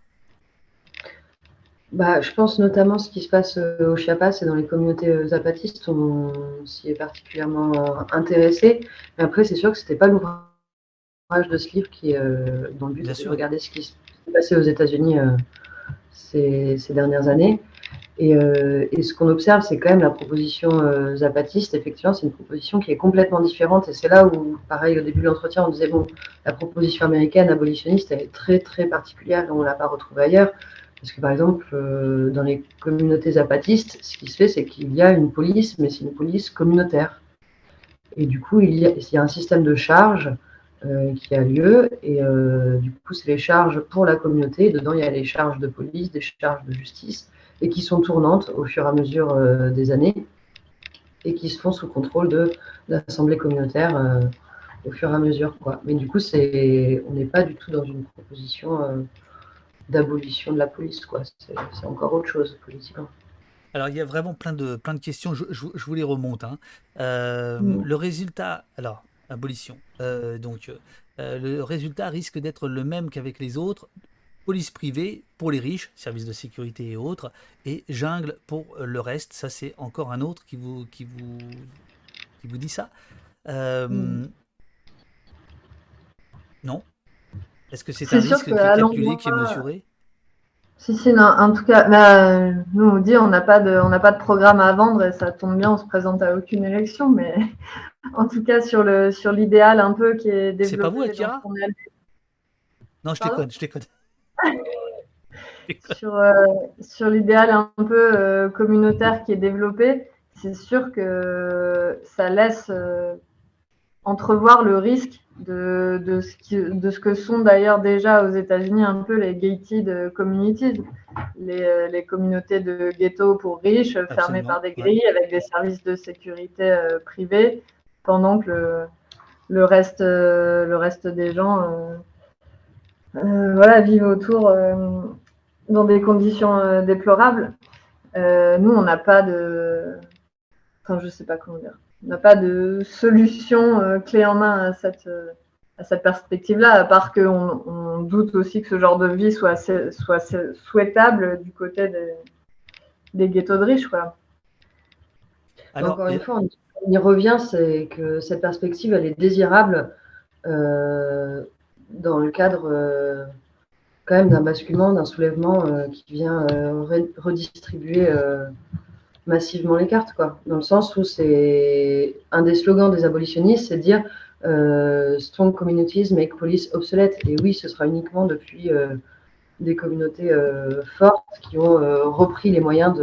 Bah, je pense notamment ce qui se passe au Chiapas et dans les communautés zapatistes, on s'y est particulièrement intéressé. Mais après, c'est sûr que ce n'était pas l'ouvrage de ce livre qui, dans le but de regarder ce qui s'est passé aux États-Unis ces, dernières années. Euh, et, ce qu'on observe, c'est quand même la proposition euh, zapatiste. Effectivement, c'est une proposition qui est complètement différente. Et c'est là où, pareil, au début de l'entretien, on disait bon, la proposition américaine abolitionniste, elle est très très particulière on ne l'a pas retrouvée ailleurs. Parce que par exemple, euh, dans les communautés zapatistes, ce qui se fait, c'est qu'il y a une police, mais c'est une police communautaire. Et du coup, il y a, il y a un système de charge qui a lieu. Et euh, du coup, c'est les charges pour la communauté. Dedans, il y a les charges de police, des charges de justice, et qui sont tournantes au fur et à mesure euh, des années, et qui se font sous contrôle de l'Assemblée communautaire au fur et à mesure. Quoi. Mais du coup, c'est, on n'est pas du tout dans une proposition d'abolition de la police. Quoi. C'est, encore autre chose politiquement. Alors, il y a vraiment plein de, plein de questions. Je, vous les remonte. Hein. Mm. Le résultat, alors, abolition. Euh, donc, euh, le résultat risque d'être le même qu'avec les autres. Police privée pour les riches, services de sécurité et autres, et jungle pour le reste. Ça, c'est encore un autre qui vous, qui vous, qui vous dit ça. Euh, hmm. Non Est-ce que c'est un risque qui est calculé, qui est mesuré? Si, si, non, en tout cas, bah, nous, on dit on n'a pas, de, on pas de programme à vendre et ça tombe bien, on se présente à aucune élection, mais en tout cas, sur le sur l'idéal un peu qui est développé. C'est pas vous, Akira Non, je déconne, je déconne. [laughs] sur euh, sur l'idéal un peu euh, communautaire qui est développé, c'est sûr que ça laisse euh, entrevoir le risque de, de, ce qui, de ce que sont d'ailleurs déjà aux États-Unis un peu les gated communities, les, les communautés de ghetto pour riches, fermées par des grilles avec des services de sécurité privés pendant que le, reste, euh, le reste des gens euh, euh, voilà, vivent autour dans des conditions déplorables. nous, on n'a pas de. Enfin, je sais pas comment dire. On n'a pas de solution clé en main à cette, à cette perspective-là, à part qu'on on doute aussi que ce genre de vie soit, soit souhaitable du côté des, des ghettos de riches. Quoi. Alors, Encore une fois, on on y revient, c'est que cette perspective, elle est désirable euh, dans le cadre euh, quand même d'un basculement, d'un soulèvement euh, qui vient redistribuer massivement les cartes, quoi. Dans le sens où c'est un des slogans des abolitionnistes, c'est dire strong communities make police obsolete. Et oui, ce sera uniquement depuis des communautés fortes qui ont repris les moyens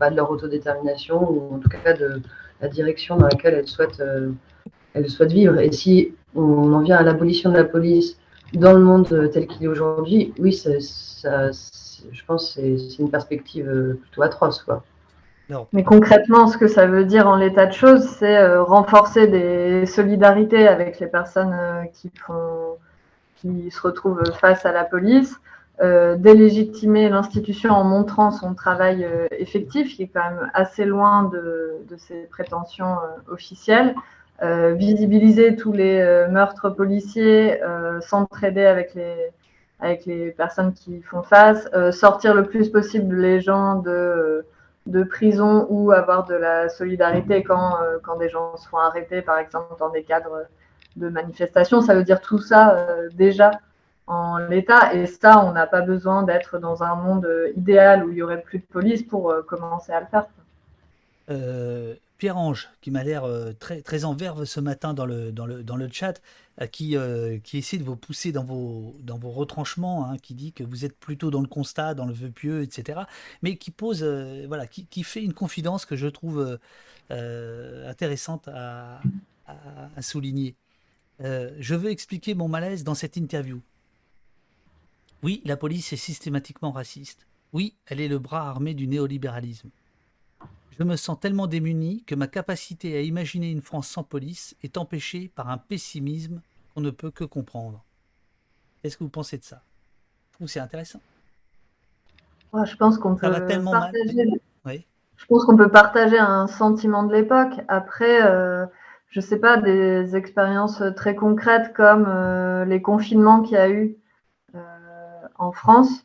bah, de leur autodétermination ou en tout cas de la direction dans laquelle elle souhaite, euh, elle souhaite vivre. Et si on en vient à l'abolition de la police dans le monde tel qu'il est aujourd'hui, oui, ça, je pense que c'est une perspective plutôt atroce. Quoi. Mais concrètement, ce que ça veut dire en l'état de choses, c'est euh, renforcer des solidarités avec les personnes euh, qui, font, qui se retrouvent face à la police, euh, délégitimer l'institution en montrant son travail effectif, qui est quand même assez loin de, de ses prétentions officielles, visibiliser tous les meurtres policiers, s'entraider avec les, avec les personnes qui font face, sortir le plus possible les gens de de prison ou avoir de la solidarité quand, euh, quand des gens sont arrêtés, par exemple, dans des cadres de manifestation. Ça veut dire tout ça euh, déjà en l'état. Et ça, on n'a pas besoin d'être dans un monde euh, idéal où il y aurait plus de police pour commencer à le faire. Pierre-Ange, qui m'a l'air très, très en verve ce matin dans le, dans le, dans le chat, qui, qui essaie de vous pousser dans vos, dans vos retranchements, hein, qui dit que vous êtes plutôt dans le constat, dans le vœu pieux, etc. Mais qui pose, voilà, qui, qui, fait une confidence que je trouve intéressante à, à, souligner. je veux expliquer mon malaise dans cette interview. Oui, la police est systématiquement raciste. Oui, elle est le bras armé du néolibéralisme. Je me sens tellement démuni que ma capacité à imaginer une France sans police est empêchée par un pessimisme qu'on ne peut que comprendre. Qu'est-ce que vous pensez de ça? Je trouve c'est intéressant. je pense qu'on peut partager. Je pense qu'on peut partager un sentiment de l'époque. Après, euh, je ne sais pas, des expériences très concrètes comme euh, les confinements qu'il y a eu en France.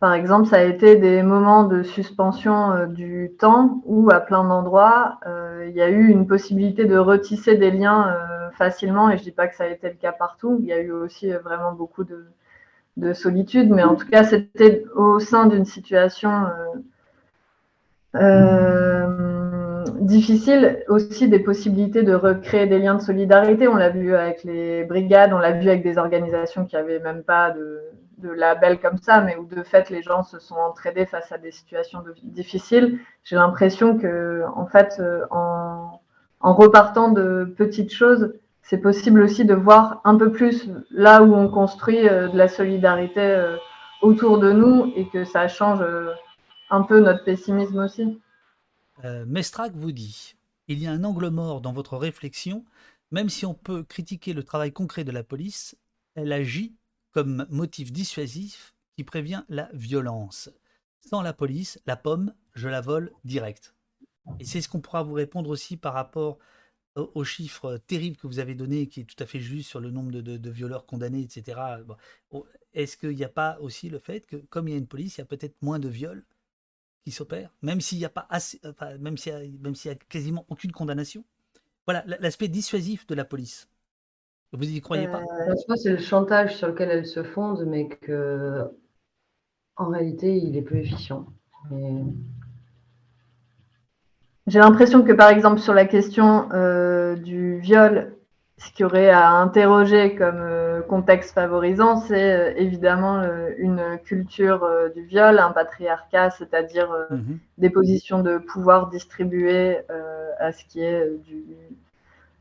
Par exemple, ça a été des moments de suspension euh, du temps où, à plein d'endroits, euh, il y a eu une possibilité de retisser des liens euh, facilement. Et je ne dis pas que ça a été le cas partout. Il y a eu aussi vraiment beaucoup de, solitude. Mais en tout cas, c'était au sein d'une situation difficile aussi des possibilités de recréer des liens de solidarité. On l'a vu avec les brigades, on l'a vu avec des organisations qui n'avaient même pas de, de label comme ça, mais où de fait les gens se sont entraidés face à des situations difficiles. J'ai l'impression que, en fait, euh, en, repartant de petites choses, c'est possible aussi de voir un peu plus là où on construit euh, de la solidarité euh, autour de nous et que ça change un peu notre pessimisme aussi. Mestrac vous dit il y a un angle mort dans votre réflexion. Même si on peut critiquer le travail concret de la police, elle agit comme motif dissuasif qui prévient la violence. Sans la police, la pomme, je la vole direct. Et c'est ce qu'on pourra vous répondre aussi par rapport aux chiffres terribles que vous avez donnés, qui est tout à fait juste sur le nombre de, violeurs condamnés, etc. Est-ce qu'il n'y a pas aussi le fait que, comme il y a une police, il y a peut-être moins de viols qui s'opèrent, même s'il n'y a pas assez, même s'il y, a quasiment aucune condamnation? Voilà l'aspect dissuasif de la police. Vous y croyez pas? Euh, c'est le chantage sur lequel elle se fonde, mais que en réalité, il est peu efficient. J'ai l'impression que, par exemple, sur la question euh, du viol, ce qu'il y aurait à interroger comme euh, contexte favorisant, c'est évidemment une culture du viol, un patriarcat, c'est-à-dire mhm. des positions de pouvoir distribuées à ce qui est du,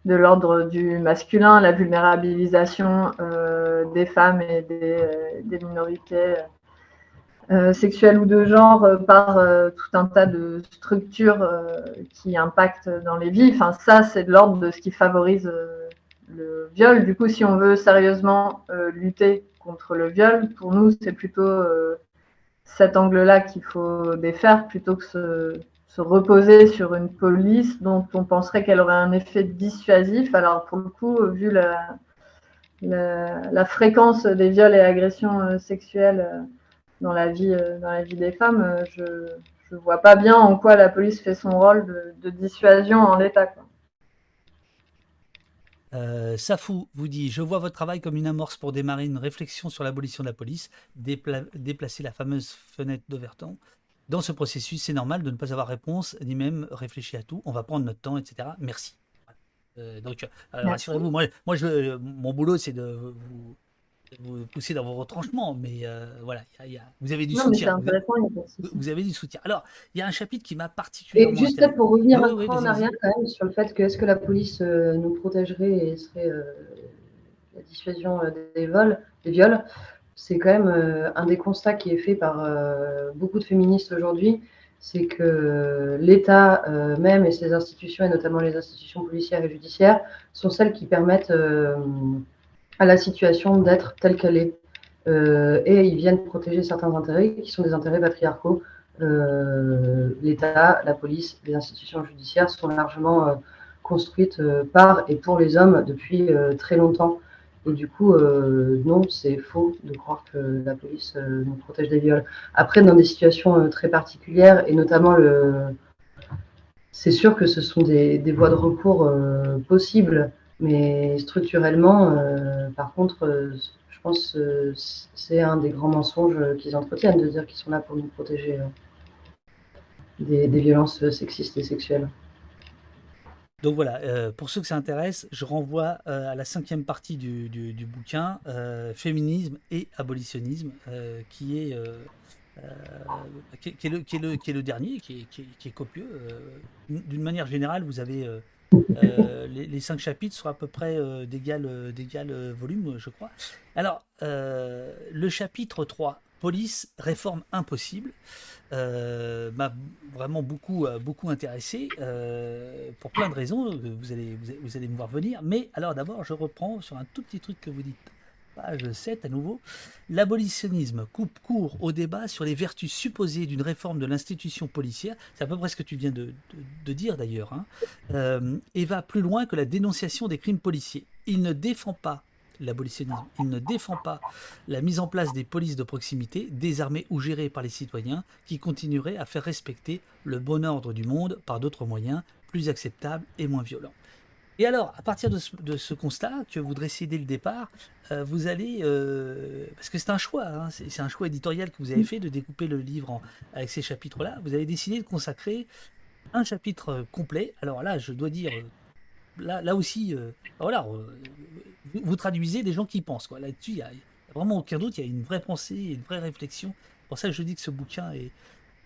de l'ordre du masculin, la vulnérabilisation euh, des femmes et des, euh, minorités euh, sexuelles ou de genre par tout un tas de structures qui impactent dans les vies. Enfin, ça, c'est de l'ordre de ce qui favorise le viol. Du coup, si on veut sérieusement lutter contre le viol, pour nous, c'est plutôt cet angle-là qu'il faut défaire plutôt que ce, se reposer sur une police dont on penserait qu'elle aurait un effet dissuasif. Alors pour le coup, vu la, fréquence des viols et agressions euh, sexuelles euh, dans la vie, euh, dans la vie des femmes, je ne vois pas bien en quoi la police fait son rôle de, dissuasion en l'état. Safou vous dit Je vois votre travail comme une amorce pour démarrer une réflexion sur l'abolition de la police, déplacer la fameuse fenêtre d'Overton, dans ce processus, c'est normal de ne pas avoir réponse, ni même réfléchir à tout. On va prendre notre temps, etc. Merci. Euh, donc, euh, rassurez-vous, moi, moi je, mon boulot, c'est de vous, vous, pousser dans vos retranchements, mais euh, voilà, y a, vous avez du soutien. Vous, avez du soutien. Alors, il y a un chapitre qui m'a particulièrement. Et juste pour revenir un peu en arrière, quand même, sur le fait que est-ce que la police nous protégerait et serait la dissuasion des vols, des viols, c'est quand même un des constats qui est fait par beaucoup de féministes aujourd'hui, c'est que l'État même et ses institutions, et notamment les institutions policières et judiciaires, sont celles qui permettent à la situation d'être telle qu'elle est. et ils viennent protéger certains intérêts qui sont des intérêts patriarcaux, euh, l'État, la police, les institutions judiciaires sont largement euh, construites euh, par et pour les hommes depuis très longtemps. Et du coup, non, c'est faux de croire que la police nous protège des viols. Après, dans des situations très particulières, et notamment le, c'est sûr que ce sont des, des voies de recours possibles, mais structurellement, par contre, je pense que c'est un des grands mensonges qu'ils entretiennent de dire qu'ils sont là pour nous protéger des, violences sexistes et sexuelles. Donc voilà, euh, pour ceux que ça intéresse, je renvoie euh, à la cinquième partie du, bouquin, euh, Féminisme et abolitionnisme, qui, est, qui, est le, qui, est le, qui, est le, dernier, qui est, qui est copieux. D'une manière générale, vous avez les, cinq chapitres sont à peu près d'égal volume, je crois. Alors, le chapitre 3, Police, réforme impossible, euh, m'a vraiment beaucoup, euh, intéressé euh, pour plein de raisons. Vous allez, vous allez me voir venir. Mais alors d'abord, je reprends sur un tout petit truc que vous dites. Page 7 à nouveau. L'abolitionnisme coupe court au débat sur les vertus supposées d'une réforme de l'institution policière. C'est à peu près ce que tu viens de, dire d'ailleurs. Hein. et va plus loin que la dénonciation des crimes policiers. Il ne défend pas l'abolitionnisme. Il ne défend pas la mise en place des polices de proximité, désarmées ou gérées par les citoyens, qui continueraient à faire respecter le bon ordre du monde par d'autres moyens plus acceptables et moins violents. Et alors, à partir de ce, constat que vous dressez dès le départ, euh, vous allez, euh, parce que c'est un choix, hein, c'est un choix éditorial que vous avez fait de découper le livre avec ces chapitres-là, vous avez décidé de consacrer un chapitre complet. Alors là, je dois dire là, aussi, euh, voilà, euh, vous, traduisez des gens qui pensent. Là-dessus, il n'y a, vraiment aucun doute, il y a une vraie pensée, une vraie réflexion. pour ça que je dis que ce bouquin est,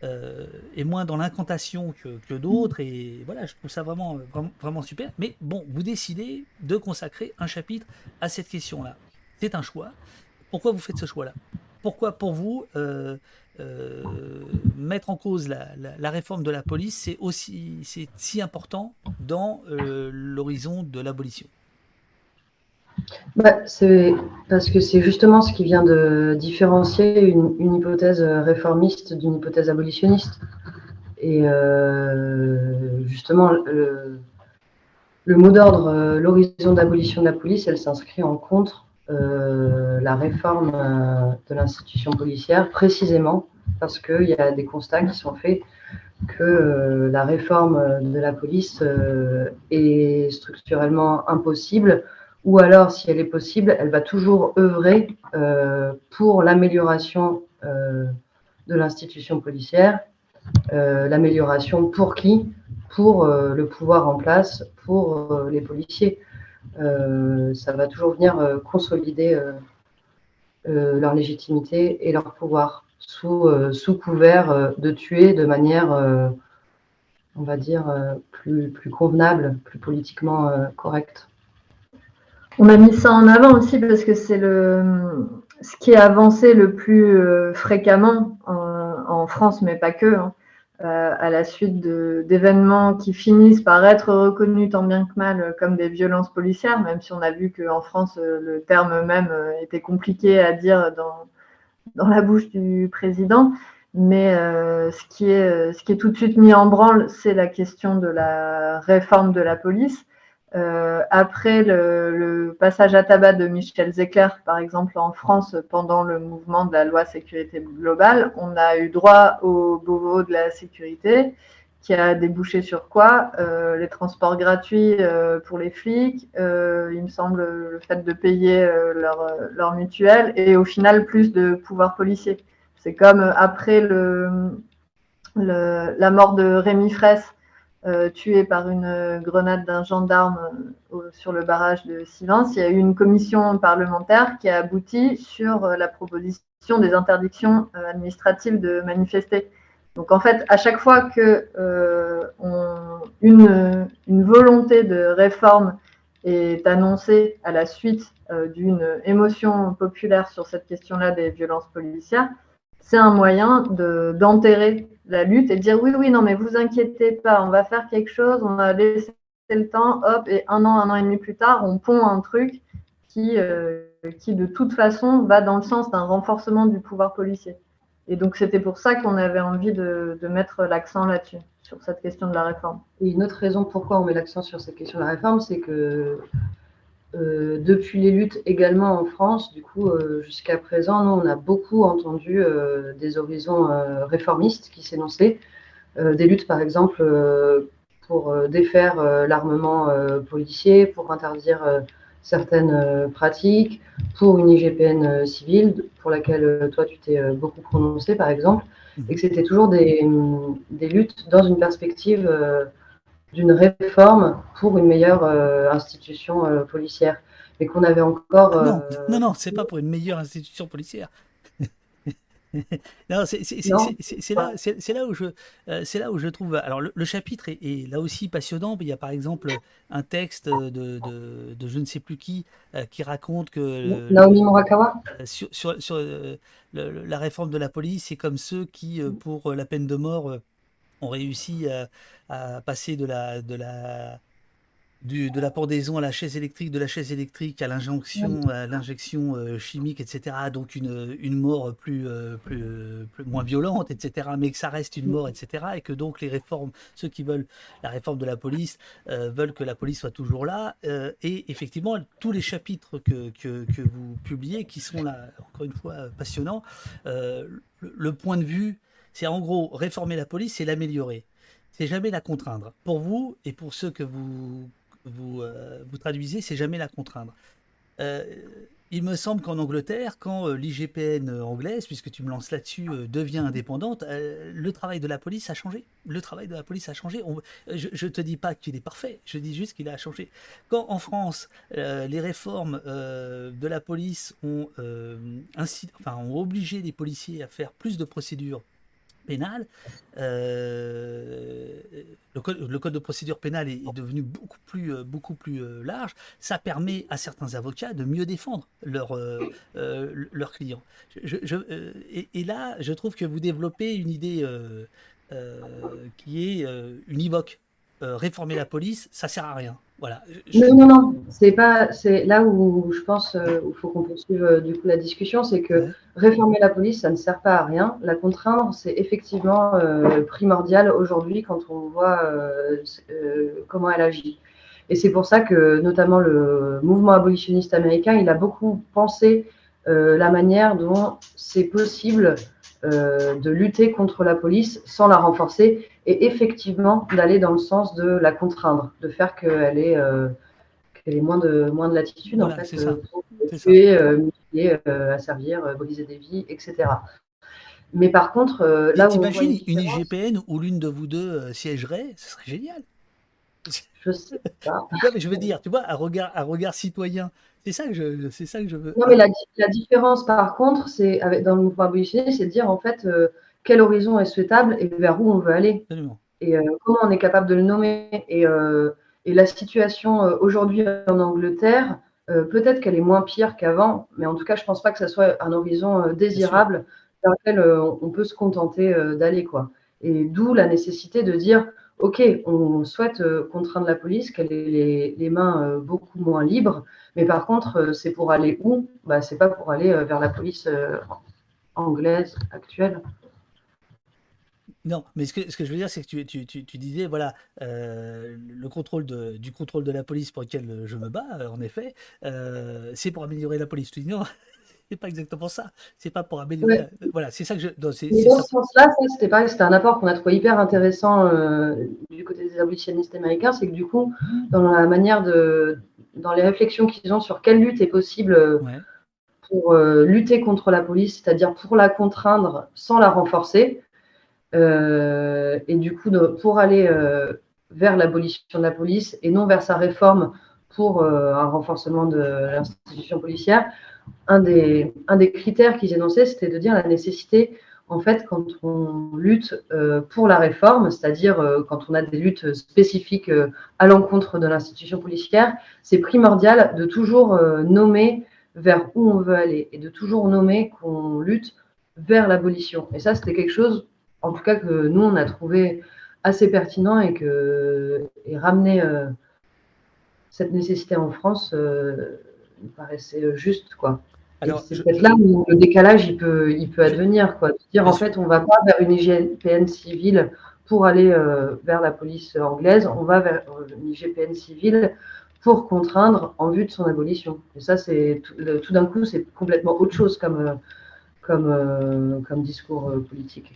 euh, moins dans l'incantation que, d'autres. Et voilà, je trouve ça vraiment, super. Mais bon, vous décidez de consacrer un chapitre à cette question-là. C'est un choix. Pourquoi vous faites ce choix-là? Pourquoi pour vous mettre en cause la, réforme de la police, c'est aussi si important dans euh, l'horizon de l'abolition bah, C'est parce que c'est justement ce qui vient de différencier une, hypothèse réformiste d'une hypothèse abolitionniste. Et euh, justement, le, mot d'ordre, l'horizon d'abolition de la police, elle s'inscrit en contre euh, la réforme euh, de l'institution policière, précisément parce qu'il y a des constats qui sont faits que euh, la réforme de la police est structurellement impossible, ou alors si elle est possible, elle va toujours œuvrer pour l'amélioration de l'institution policière. l'amélioration pour qui? Pour le pouvoir en place, pour les policiers. Euh, ça va toujours venir euh, consolider euh, leur légitimité et leur pouvoir sous, couvert de tuer de manière, on va dire, plus, convenable, plus politiquement correcte. On a mis ça en avant aussi parce que c'est ce qui est avancé le plus fréquemment en, France, mais pas que. Hein. Euh, à la suite d'événements qui finissent par être reconnus tant bien que mal comme des violences policières, même si on a vu qu'en France, euh, le terme même euh, était compliqué à dire dans, dans la bouche du président. Mais ce, qui est, ce qui est tout de suite mis en branle, c'est la question de la réforme de la police. Euh, après le, passage à tabac de Michel Zecler, par exemple en France, pendant le mouvement de la loi sécurité globale, on a eu droit au Beauvau de la sécurité, qui a débouché sur quoi euh, Les transports gratuits euh, pour les flics, il me semble le fait de payer leur, leur, mutuelle, et au final plus de pouvoir policier. C'est comme après le, le, la mort de Rémi Fraisse, euh, tué par une grenade d'un gendarme euh, sur le barrage de Silence, il y a eu une commission parlementaire qui a abouti sur euh, la proposition des interdictions administratives de manifester. Donc en fait, à chaque fois que volonté de réforme est annoncé à la suite d'une émotion populaire sur cette question-là des violences policières, c'est un moyen d'enterrer la lutte et dire oui, oui, non, mais vous inquiétez pas, on va faire quelque chose, on va laisser le temps, hop, et un an, un an et demi plus tard, on pond un truc qui, euh, qui de toute façon va dans le sens d'un renforcement du pouvoir policier. Et donc c'était pour ça qu'on avait envie de, de mettre l'accent là-dessus, sur cette question de la réforme. Et une autre raison pourquoi on met l'accent sur cette question de la réforme, c'est que euh, depuis les luttes également en France, du coup, euh, jusqu'à présent, nous, on a beaucoup entendu euh, des horizons réformistes qui s'énonçaient, des luttes, par exemple, pour défaire l'armement policier, pour interdire certaines pratiques, pour une IGPN civile, pour laquelle toi, tu t'es beaucoup prononcé, par exemple, mmh. et que c'était toujours des, des, luttes dans une perspective d'une réforme pour une meilleure euh, institution euh, policière. Et qu'on avait encore. Non, euh, non, non, c'est pas pour une meilleure institution policière. [laughs] non, c'est là, là où je, c'est là où je trouve. Alors le, chapitre est, là aussi passionnant. Il y a par exemple un texte de, de, je ne sais plus qui qui raconte que Naomi Morakawa sur, sur, sur la réforme de la police, c'est comme ceux qui, pour la peine de mort, ont réussi à, passer de la, de la, du, de la pendaison à la chaise électrique, de la chaise électrique à l'injonction, à l'injection euh, chimique, etc. Donc une, une mort plus, euh, plus, plus, moins violente, etc. Mais que ça reste une mort, etc. Et que donc les réformes, ceux qui veulent la réforme de la police, euh, veulent que la police soit toujours là. et effectivement, tous les chapitres que, que, que, vous publiez, qui sont là, encore une fois, passionnants, le, le point de vue c'est en gros réformer la police, c'est l'améliorer. C'est jamais la contraindre. Pour vous et pour ceux que vous vous, euh, traduisez, c'est jamais la contraindre. Euh, il me semble qu'en Angleterre, quand euh, l'IGPN anglaise, puisque tu me lances là-dessus, devient indépendante, le travail de la police a changé. Le travail de la police a changé. je ne te dis pas qu'il est parfait, je dis juste qu'il a changé. Quand en France, les réformes de la police ont, enfin, ont obligé les policiers à faire plus de procédures pénal. Euh, le, code, de procédure pénale est, devenu beaucoup plus, euh, beaucoup plus euh, large. Ça permet à certains avocats de mieux défendre leurs leur clients. Et, là, je trouve que vous développez une idée qui est univoque. réformer la police, ça sert à rien. Voilà. Non, non, non, c'est pas, c'est là où je pense euh, il faut qu'on poursuive euh, du coup la discussion, c'est que réformer la police, ça ne sert pas à rien. La contraindre, c'est effectivement euh, primordial aujourd'hui quand on voit comment elle agit. Et c'est pour ça que notamment le mouvement abolitionniste américain, il a beaucoup pensé la manière dont c'est possible de lutter contre la police sans la renforcer et effectivement d'aller dans le sens de la contraindre, de faire qu'elle ait, euh, ait moins de, moins de latitude en fait, euh, pour tuer, euh, euh, asservir, briser des vies, etc. Mais par contre, là où. T'imagines une IGPN où l'une de vous deux siégerait, ce serait génial. Je sais pas. [laughs] mais je veux dire, tu vois, un regard, un regard citoyen, c'est ça que je, c'est ça que je veux. Non, mais la, la différence, par contre, c'est avec dans le mouvement abolitionnaire, c'est de dire en fait, quel horizon est souhaitable et vers où on veut aller. Et euh, comment on est capable de le nommer. Et, euh, la situation euh, aujourd'hui en Angleterre, peut-être qu'elle est moins pire qu'avant, mais en tout cas, je ne pense pas que ce soit un horizon désirable vers lequel on peut se contenter d'aller. quoi. Et d'où la nécessité de dire, OK, on souhaite contraindre la police, qu'elle ait les, mains beaucoup moins libres, mais par contre, c'est pour aller où? Bah, C'est pas pour aller vers la police anglaise actuelle. Non, mais ce que, ce que je veux dire, c'est que tu, tu, tu, tu disais, voilà, euh, le contrôle de, du contrôle de la police pour lequel je me bats, euh, en effet, euh, c'est pour améliorer la police. Tu dis non, [laughs] c'est pas exactement ça. C'est pas pour améliorer. Voilà, c'est ça que je. dans ce sens-là, c'était pareil, c'était un apport qu'on a trouvé hyper intéressant du côté des abolitionnistes américains, c'est que du coup, dans la manière de, dans les réflexions qu'ils ont sur quelle lutte est possible. Pour lutter contre la police, c'est-à-dire pour la contraindre sans la renforcer, et du coup, pour aller euh, vers l'abolition de la police et non vers sa réforme pour euh, un renforcement de l'institution policière, un des, un des critères qu'ils énonçaient, c'était de dire la nécessité en fait, quand on lutte euh, pour la réforme, c'est-à-dire euh, quand on a des luttes spécifiques euh, à l'encontre de l'institution policière, c'est primordial de toujours nommer vers où on veut aller et de toujours nommer qu'on lutte vers l'abolition. Et ça, c'était quelque chose, en tout cas, que nous, on a trouvé assez pertinent et que et ramener cette nécessité en France nous paraissait juste, quoi. C'est peut-être là où le décalage il peut, il peut advenir. Quoi. Dire en fait, on ne va pas vers une IGPN civile pour aller euh, vers la police anglaise, on va vers une IGPN civile pour contraindre en vue de son abolition. Et ça, c'est tout, d'un coup, c'est complètement autre chose comme, euh, comme, euh, comme discours politique.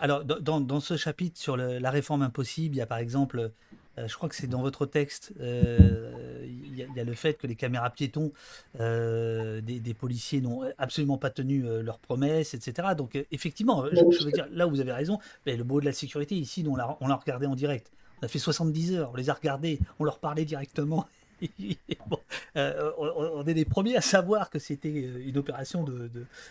alors, dans, dans, ce chapitre sur la réforme impossible, il y a par exemple euh, je crois que c'est dans votre texte, euh, il y, a le fait que les caméras piétons euh, des, policiers n'ont absolument pas tenu leurs promesses, etc. Donc effectivement, je, veux dire, là où vous avez raison, mais le beau de la sécurité, ici, on l'a regardé en direct. On a fait 70 heures, on les a regardés, on leur parlait directement. [laughs] Euh, on, est les premiers à savoir que c'était euh, une opération de,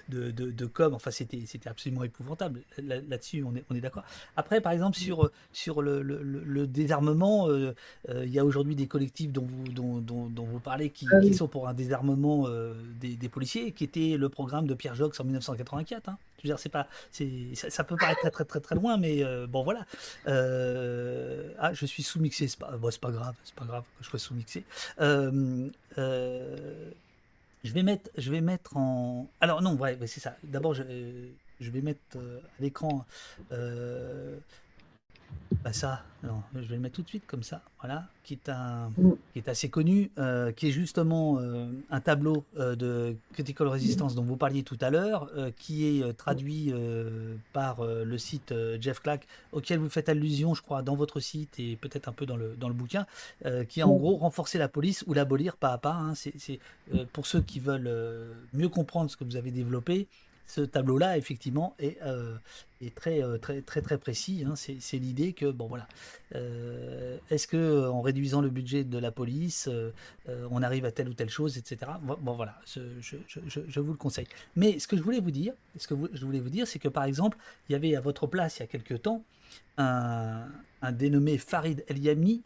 de, de, com. Enfin, c'était, c'était absolument épouvantable. Là-dessus, on est, on est d'accord. Après, par exemple, sur, sur le, le, désarmement, euh, il y a aujourd'hui des collectifs dont vous, dont, dont, vous parlez qui, ah qui, sont pour un désarmement des, des, policiers, qui était le programme de Pierre Jox en 1984. Hein. Je veux dire, c'est pas, c'est, ça, peut paraître très très très très loin, mais bon voilà. ah, je suis sous-mixé, c'est pas, bon, pas grave, c'est pas grave que je sois sous-mixé. Euh, euh, je vais mettre, je vais mettre en. Alors non, ouais, c'est ça. D'abord, je, je, vais mettre euh, à l'écran bah ça, non, je vais le mettre tout de suite comme ça, voilà, qui est, un, mm. qui est assez connu, euh, qui est justement euh, un tableau euh, de Critical Resistance dont vous parliez tout à l'heure, qui est traduit par le site Jeff Clack, auquel vous faites allusion, je crois, dans votre site et peut-être un peu dans le, dans le bouquin, qui est en mm. gros renforcer la police ou l'abolir pas à pas. Hein, c'est pour ceux qui veulent mieux comprendre ce que vous avez développé, ce tableau-là, effectivement, est, euh, très, euh, très, très, très précis. Hein. C'est l'idée que, bon, voilà, euh, est-ce que en réduisant le budget de la police, on arrive à telle ou telle chose, etc. Bon, voilà, je, vous le conseille. Mais ce que je voulais vous dire, ce que je voulais vous dire, c'est que par exemple, il y avait à votre place il y a quelques temps un, dénommé Farid El Yami,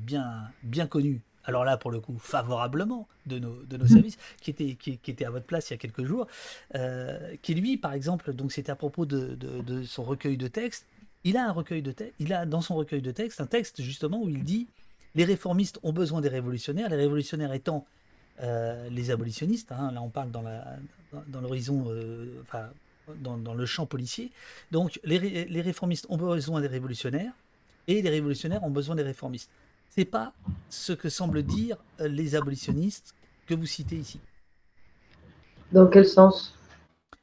bien, bien connu alors là pour le coup favorablement de nos, de nos mmh. services, qui était, qui, était à votre place il y a quelques jours, euh, qui lui par exemple, donc c'était à propos de, de, son recueil de textes, il a un recueil de textes, il a dans son recueil de textes un texte justement où il dit les réformistes ont besoin des révolutionnaires, les révolutionnaires étant euh, les abolitionnistes, hein, là on parle dans la dans, l'horizon, euh, enfin dans, dans, le champ policier, donc les, les réformistes ont besoin des révolutionnaires et les révolutionnaires ont besoin des réformistes c'est pas ce que semblent dire euh, les abolitionnistes que vous citez ici. Dans quel sens?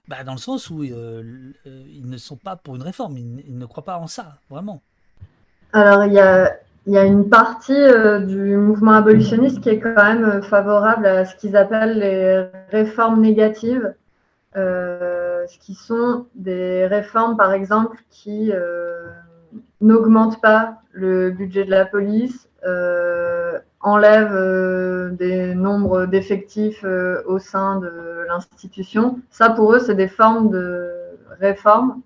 Bah, Dans le sens où euh, euh, ils ne sont pas pour une réforme, ils, ne croient pas en ça, vraiment. Alors, il y a, y a, une partie du mouvement abolitionniste qui est quand même favorable à ce qu'ils appellent les réformes négatives, ce qui sont des réformes, par exemple, qui n'augmentent pas le budget de la police, euh, enlève euh, des nombres d'effectifs euh, au sein de l'institution. Ça, pour eux, c'est des formes de réformes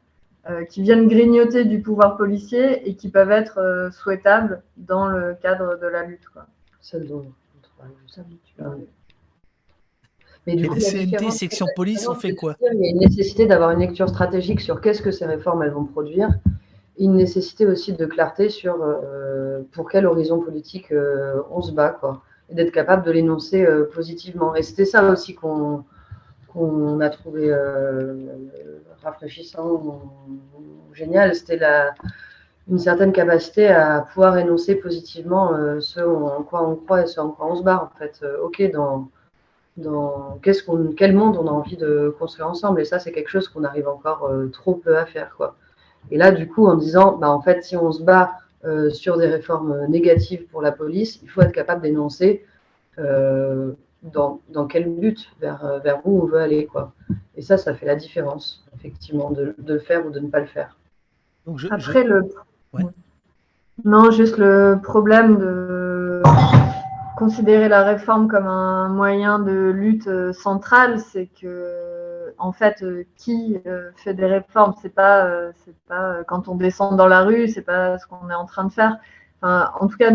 qui viennent grignoter du pouvoir policier et qui peuvent être souhaitables dans le cadre de la lutte. Quoi. Mais du coup, CNT, section police, on fait quoi Il y a une nécessité d'avoir une lecture stratégique sur qu'est-ce que ces réformes elles vont produire une nécessité aussi de clarté sur euh, pour quel horizon politique euh, on se bat, quoi, et d'être capable de l'énoncer euh, positivement. Et c'était ça aussi qu'on a trouvé rafraîchissant, génial, c'était une certaine capacité à pouvoir énoncer positivement ce en quoi on croit et ce en quoi on se bat, en fait. ok, dans, dans qu'est-ce qu'on, quel monde on a envie de construire ensemble? Et ça, c'est quelque chose qu'on arrive encore trop peu à faire, quoi. Et là, du coup, en disant, bah, en fait, si on se bat euh, sur des réformes négatives pour la police, il faut être capable d'énoncer euh, dans, quel but, vers, euh, vers où on veut aller. Quoi. Et ça, ça fait la différence, effectivement, de, le faire ou de ne pas le faire. Après, le. Non, juste le problème de considérer la réforme comme un moyen de lutte centrale, c'est que en fait, qui fait des réformes, c'est pas, c'est pas quand on descend dans la rue, c'est pas ce qu'on est en train de faire. en tout cas,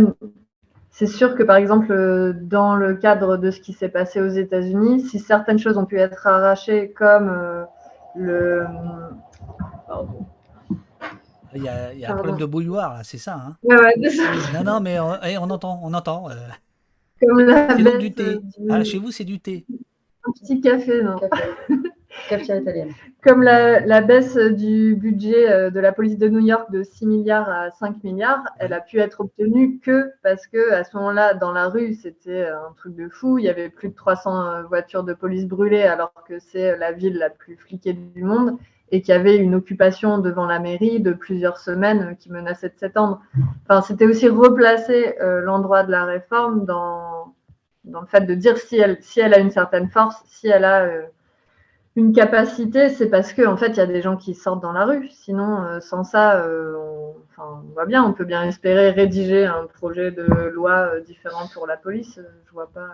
c'est sûr que par exemple, dans le cadre de ce qui s'est passé aux États-Unis, si certaines choses ont pu être arrachées, comme le. Il y a, il y a un problème de bouilloire, c'est ça. Hein ouais, ouais, ça. non, non, mais on, eh, on entend, on entend. Euh, Comme la du thé. du- Ah, chez vous, c'est du thé. un petit café, non italienne. Comme la, la baisse du budget euh, de la police de New York de 6 milliards à 5 milliards, elle a pu être obtenue que parce que à ce moment-là, dans la rue, c'était un truc de fou. Il y avait plus de 300 euh, voitures de police brûlées, alors que c'est la ville la plus fliquée du monde, et qu'il y avait une occupation devant la mairie de plusieurs semaines qui menaçait de s'étendre. Enfin, c'était aussi replacer euh, l'endroit de la réforme dans, dans le fait de dire si elle, si elle a une certaine force, si elle a euh, une capacité, c'est parce que en fait, il y a des gens qui sortent dans la rue. Sinon, euh, sans ça, euh, on, enfin, on voit bien, on peut bien espérer rédiger un projet de loi euh, différent pour la police. Je vois pas.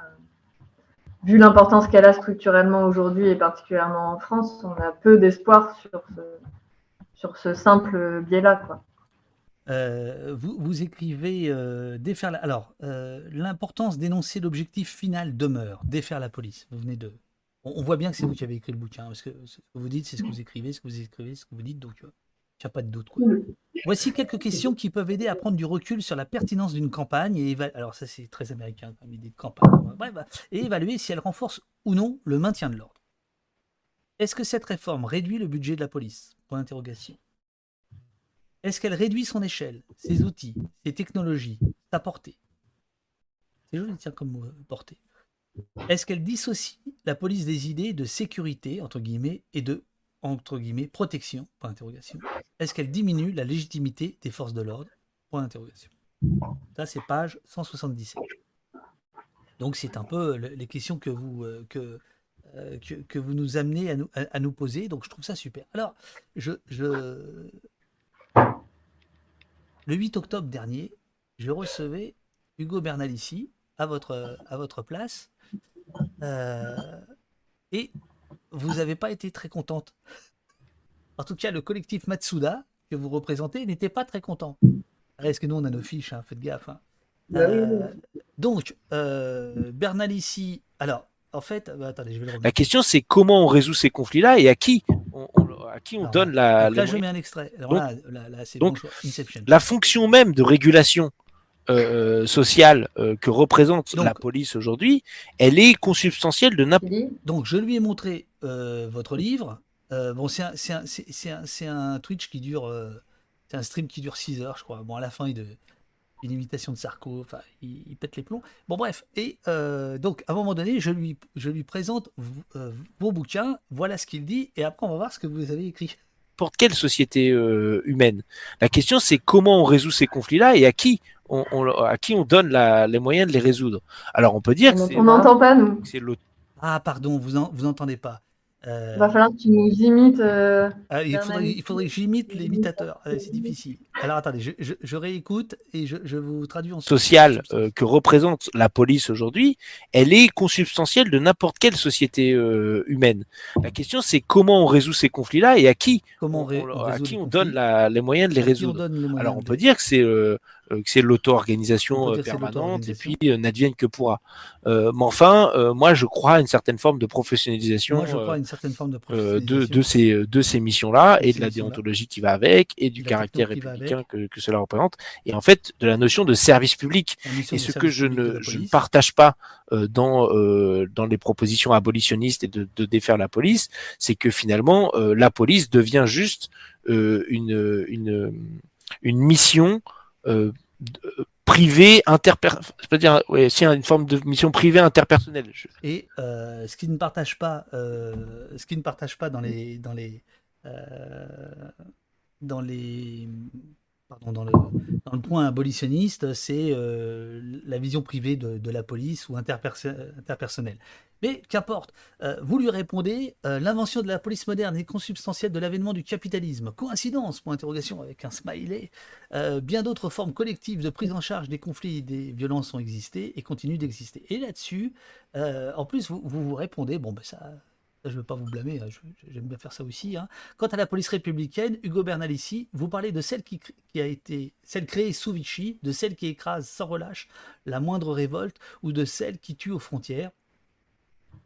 Vu l'importance qu'elle a structurellement aujourd'hui et particulièrement en France, on a peu d'espoir sur ce, sur ce simple biais-là. Quoi. Vous, vous écrivez défaire la... Alors, l'importance d'énoncer l'objectif final demeure, défaire la police. Vous venez de... On, voit bien que c'est vous qui avez écrit le bouquin, parce que ce que vous dites, c'est ce que vous écrivez, ce que vous écrivez, ce que vous dites, donc euh, il n'y a pas de doute. quoi. Voici quelques questions qui peuvent aider à prendre du recul sur la pertinence d'une campagne et alors ça c'est très américain comme idée de campagne, Bref, bah, et évaluer si elle renforce ou non le maintien de l'ordre. Est-ce que cette réforme réduit le budget de la police? Point d'interrogation. Est-ce qu'elle réduit son échelle, ses outils, ses technologies, sa portée? C'est joli, tiens, comme mot, euh, portée. Est-ce qu'elle dissocie la police des idées de sécurité, entre guillemets, et de, entre guillemets, protection? Est-ce qu'elle diminue la légitimité des forces de l'ordre? Ça, c'est page 177. Donc, c'est un peu le- les questions que vous, euh, euh, nous amenez à nous, poser. Donc, je trouve ça super. Alors, le 8 octobre dernier, je recevais Hugo Bernalici à votre, à votre place. Euh, et vous n'avez pas été très contente. En tout cas, le collectif Matsuda que vous représentez n'était pas très content. Est-ce que nous, on a nos fiches, hein, faites gaffe. hein. Euh, donc, euh, Bernalici, alors, en fait, bah, attendez, je vais le remettre. La question, c'est comment on résout ces conflits-là et à qui on, on- à qui on Alors, donne la, Donc là, je mets un extrait. Alors Donc- là, là, là, c'est donc, bon choix. Inception. La fonction même de régulation euh, sociale euh, que représente Donc- la police aujourd'hui, elle est consubstantielle de n'importe Donc, je lui ai montré euh, votre livre. Euh, bon, c'est un, un, un, un Twitch qui dure. euh, c'est un stream qui dure 6 heures, je crois. Bon, à la fin, il de une imitation de Sarko. Enfin, il, il pète les plombs. Bon, bref. Et euh, donc, à un moment donné, je lui, je lui présente euh, vos bouquins. Voilà ce qu'il dit. Et après, on va voir ce que vous avez écrit. quelle société euh, humaine? La question, c'est comment on résout ces conflits-là et à qui? On, on- à qui on donne la- les moyens de les résoudre. Alors, on peut dire que On c'est On n'entend pas, nous. c'est l'autre. Ah, pardon, vous en, vous entendez pas. Euh, Il va falloir que tu nous imites. euh, Ah, il, faudrait, il faudrait que j'imite l'imitateur. Ah, c'est difficile. Alors attendez, je, je- je réécoute et je, je vous traduis en sociale euh, que représente la police aujourd'hui, elle est consubstantielle de n'importe quelle société euh, humaine. La question, c'est comment on résout ces conflits-là et à qui Comment on, on- ré- on- on à qui on donne la- les moyens de les résoudre. les Alors on peut dire que c'est que c'est l'auto-organisation euh, permanente et puis euh, n'advienne que pourra. Euh, mais enfin, euh, moi je crois à une certaine forme de professionnalisation Moi, je crois à euh, une certaine forme de euh, de, ces de ces missions-là et de la déontologie qui va avec et du caractère républicain que, que cela représente. Et en fait de la notion de service public. Et ce que je ne, je ne partage pas euh, dans, euh, dans les propositions abolitionnistes et de, de défaire la police, c'est que finalement euh, la police devient juste euh, une, une, une mission euh, privée interper c'est-à-dire ouais, c'est une forme de mission privée interpersonnelle. Je- Et euh, ce qui ne partage pas, euh, ce qui ne partage pas dans les, dans les, euh, dans les, pardon, dans le, dans le point abolitionniste, c'est euh, la vision privée de, de la police ou interperso- interpersonnelle. Mais qu'importe, euh, vous lui répondez, euh, l'invention de la police moderne est consubstantielle de l'avènement du capitalisme. Coïncidence Point d'interrogation avec un smiley. Euh, bien d'autres formes collectives de prise en charge des conflits et des violences ont existé et continuent d'exister. Et là-dessus, en plus, vous, vous vous répondez, bon, ben ça, je ne veux pas vous blâmer, hein, j'aime bien faire ça aussi. Hein. Quant à la police républicaine, Hugo Bernalici, vous parlez de celle qui, a été, celle créée sous Vichy, de celle qui écrase sans relâche la moindre révolte, ou de celle qui tue aux frontières.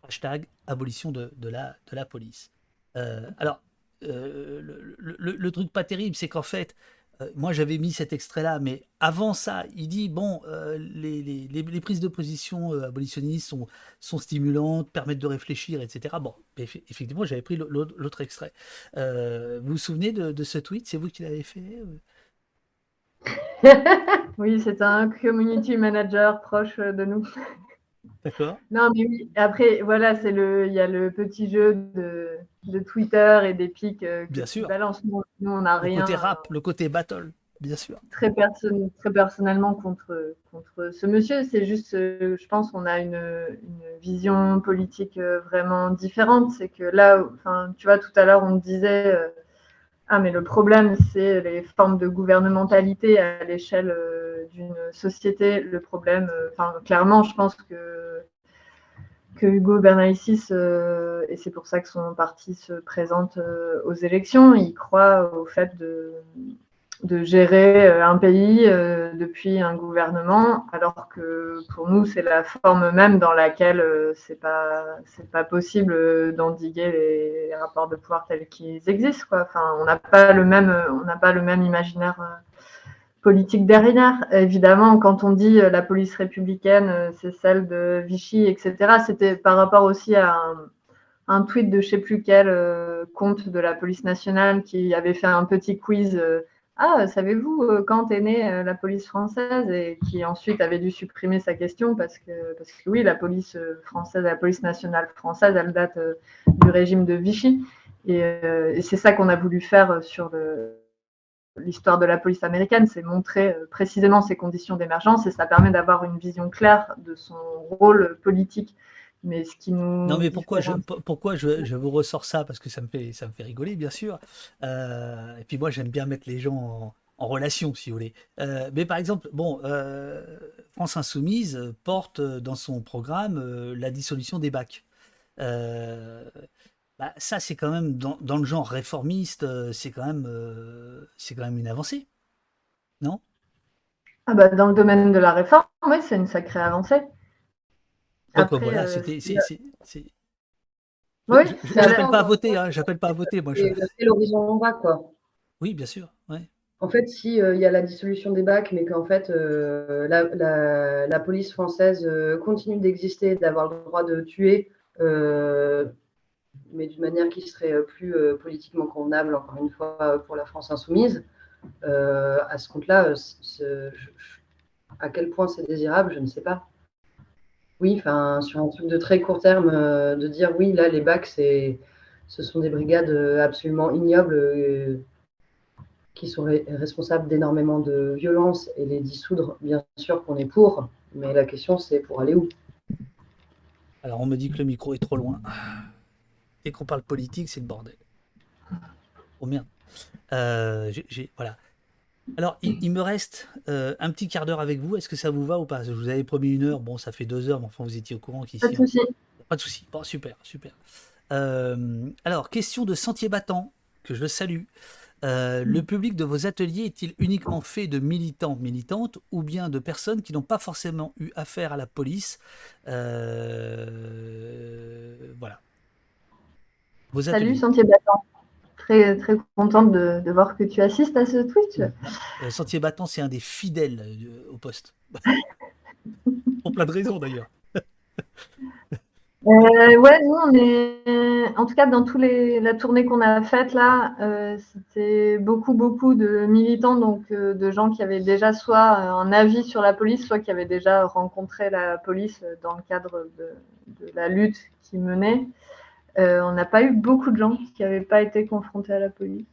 Hashtag abolition de, la, police. Euh, alors, euh, le, truc pas terrible, c'est qu'en fait, euh, moi j'avais mis cet extrait-là, mais avant ça, il dit bon, les, prises de position abolitionnistes sont stimulantes, permettent de réfléchir, etc. Bon, effectivement, j'avais pris l'autre extrait. vous vous souvenez de, ce tweet? C'est vous qui l'avez fait [laughs] Oui, c'est un community manager proche de nous. D'accord. Non, mais oui. Après, voilà, c'est le, il y a le petit jeu de, de Twitter et des pics. Euh, bien sûr. Balance. Nous, on n'a rien. Le côté rap, le côté battle, bien sûr. Très, très personnellement contre, contre ce monsieur. C'est juste, euh, je pense qu'on a une, une, vision politique euh, vraiment différente. C'est que là, enfin, tu vois, tout à l'heure, on disait. Ah, mais le problème, c'est les formes de gouvernementalité à l'échelle d'une société. Le problème, enfin, clairement, je pense que que Hugo Bernalicis, euh, et c'est pour ça que son parti se présente euh, aux élections, il croit au fait de, de gérer euh, un pays depuis un gouvernement, alors que pour nous, c'est la forme même dans laquelle c'est pas pas possible d'endiguer les, rapports de pouvoir tels qu'ils existent. Quoi. Enfin, on n'a pas le même pas le même imaginaire politique derrière. Évidemment, quand on dit euh, la police républicaine, euh, c'est celle de Vichy, etc., c'était par rapport aussi à un, tweet de je sais plus quel euh, compte de la police nationale qui avait fait un petit quiz. Ah, savez-vous quand est née la police française Et qui ensuite avait dû supprimer sa question parce que, parce que oui, la police française, la police nationale française, elle date du régime de Vichy. et c'est ça qu'on a voulu faire sur l'histoire de la police américaine, c'est montrer euh, précisément ses conditions d'émergence et ça permet d'avoir une vision claire de son rôle politique. Mais ce qui nous non mais pourquoi je pourquoi je, vous ressors ça? Parce que ça me fait ça me fait rigoler bien sûr. Euh, et puis moi j'aime bien mettre les gens en, relation si vous voulez. Euh, mais par exemple bon France Insoumise porte dans son programme la dissolution des bacs. Bah, ça, c'est quand même, dans, dans, le genre réformiste, euh, c'est quand, même, euh, c'est quand même une avancée. Non? Ah bah, Dans le domaine de la réforme, oui, c'est une sacrée avancée. Après, voilà, euh, c'était. Oui, pas à voter, hein, j'appelle pas à voter. Moi, C'est l'horizon en bas, quoi. Oui, bien sûr. Ouais. En fait, si il y a la dissolution des bacs, mais qu'en fait la, la, la, police française continue d'exister, d'avoir le droit de tuer mais d'une manière qui serait euh, plus euh, politiquement convenable, encore une fois, pour la France insoumise. Euh, à ce compte-là, à quel point c'est désirable, je ne sais pas. Oui, enfin, sur un truc de très court terme, de dire oui, là, les bacs, c'est, ce sont des brigades absolument ignobles qui sont responsables d'énormément de violence et les dissoudre, bien sûr qu'on est pour, mais la question c'est pour aller où? Alors on me dit que le micro est trop loin. Dès qu'on parle politique, c'est le bordel. Oh merde. Euh, voilà. Alors, il, me reste euh, un petit quart d'heure avec vous. Est-ce que ça vous va ou pas? Je vous avais promis une heure. Bon, ça fait deux heures, mais enfin, vous étiez au courant qu'ici. Pas de souci. Pas de souci. Bon, super, super. Euh, alors, question de sentier battant, que je salue. le public de vos ateliers est-il uniquement fait de militants, militantes, ou bien de personnes qui n'ont pas forcément eu affaire à la police? Voilà. Salut Sentier Battant. Très, très contente de, voir que tu assistes à ce Twitch. Euh, Sentier Battant, c'est un des fidèles euh, au poste. [laughs] Pour plein de raisons d'ailleurs. Euh, ouais, nous, on est. En tout cas, dans tous les... la tournée qu'on a faite là, c'était beaucoup, beaucoup de militants, donc de gens qui avaient déjà soit un avis sur la police, soit qui avaient déjà rencontré la police dans le cadre de, de la lutte qu'ils menaient. Euh, on n'a pas eu beaucoup de gens qui n'avaient pas été confrontés à la police.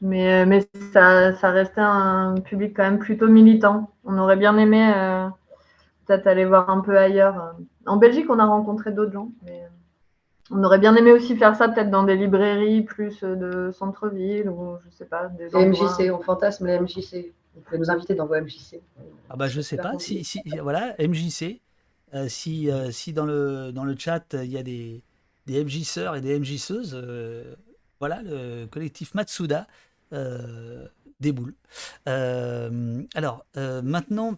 Mais, euh, mais ça, ça, restait un public quand même plutôt militant. On aurait bien aimé euh, peut-être aller voir un peu ailleurs. En Belgique, on a rencontré d'autres gens, mais on aurait bien aimé aussi faire ça peut-être dans des librairies plus de centre-ville ou je sais pas. Des MJC, on fantasme les MJC. Vous pouvez nous inviter dans vos MJC. Ah bah je sais pas. Si, si, voilà, MJC. Euh, si, euh, si dans, le, dans le chat, il y a des, des MJseurs et des MJseuses. euh, voilà, le collectif Matsuda euh, déboule. Euh, alors, euh, maintenant,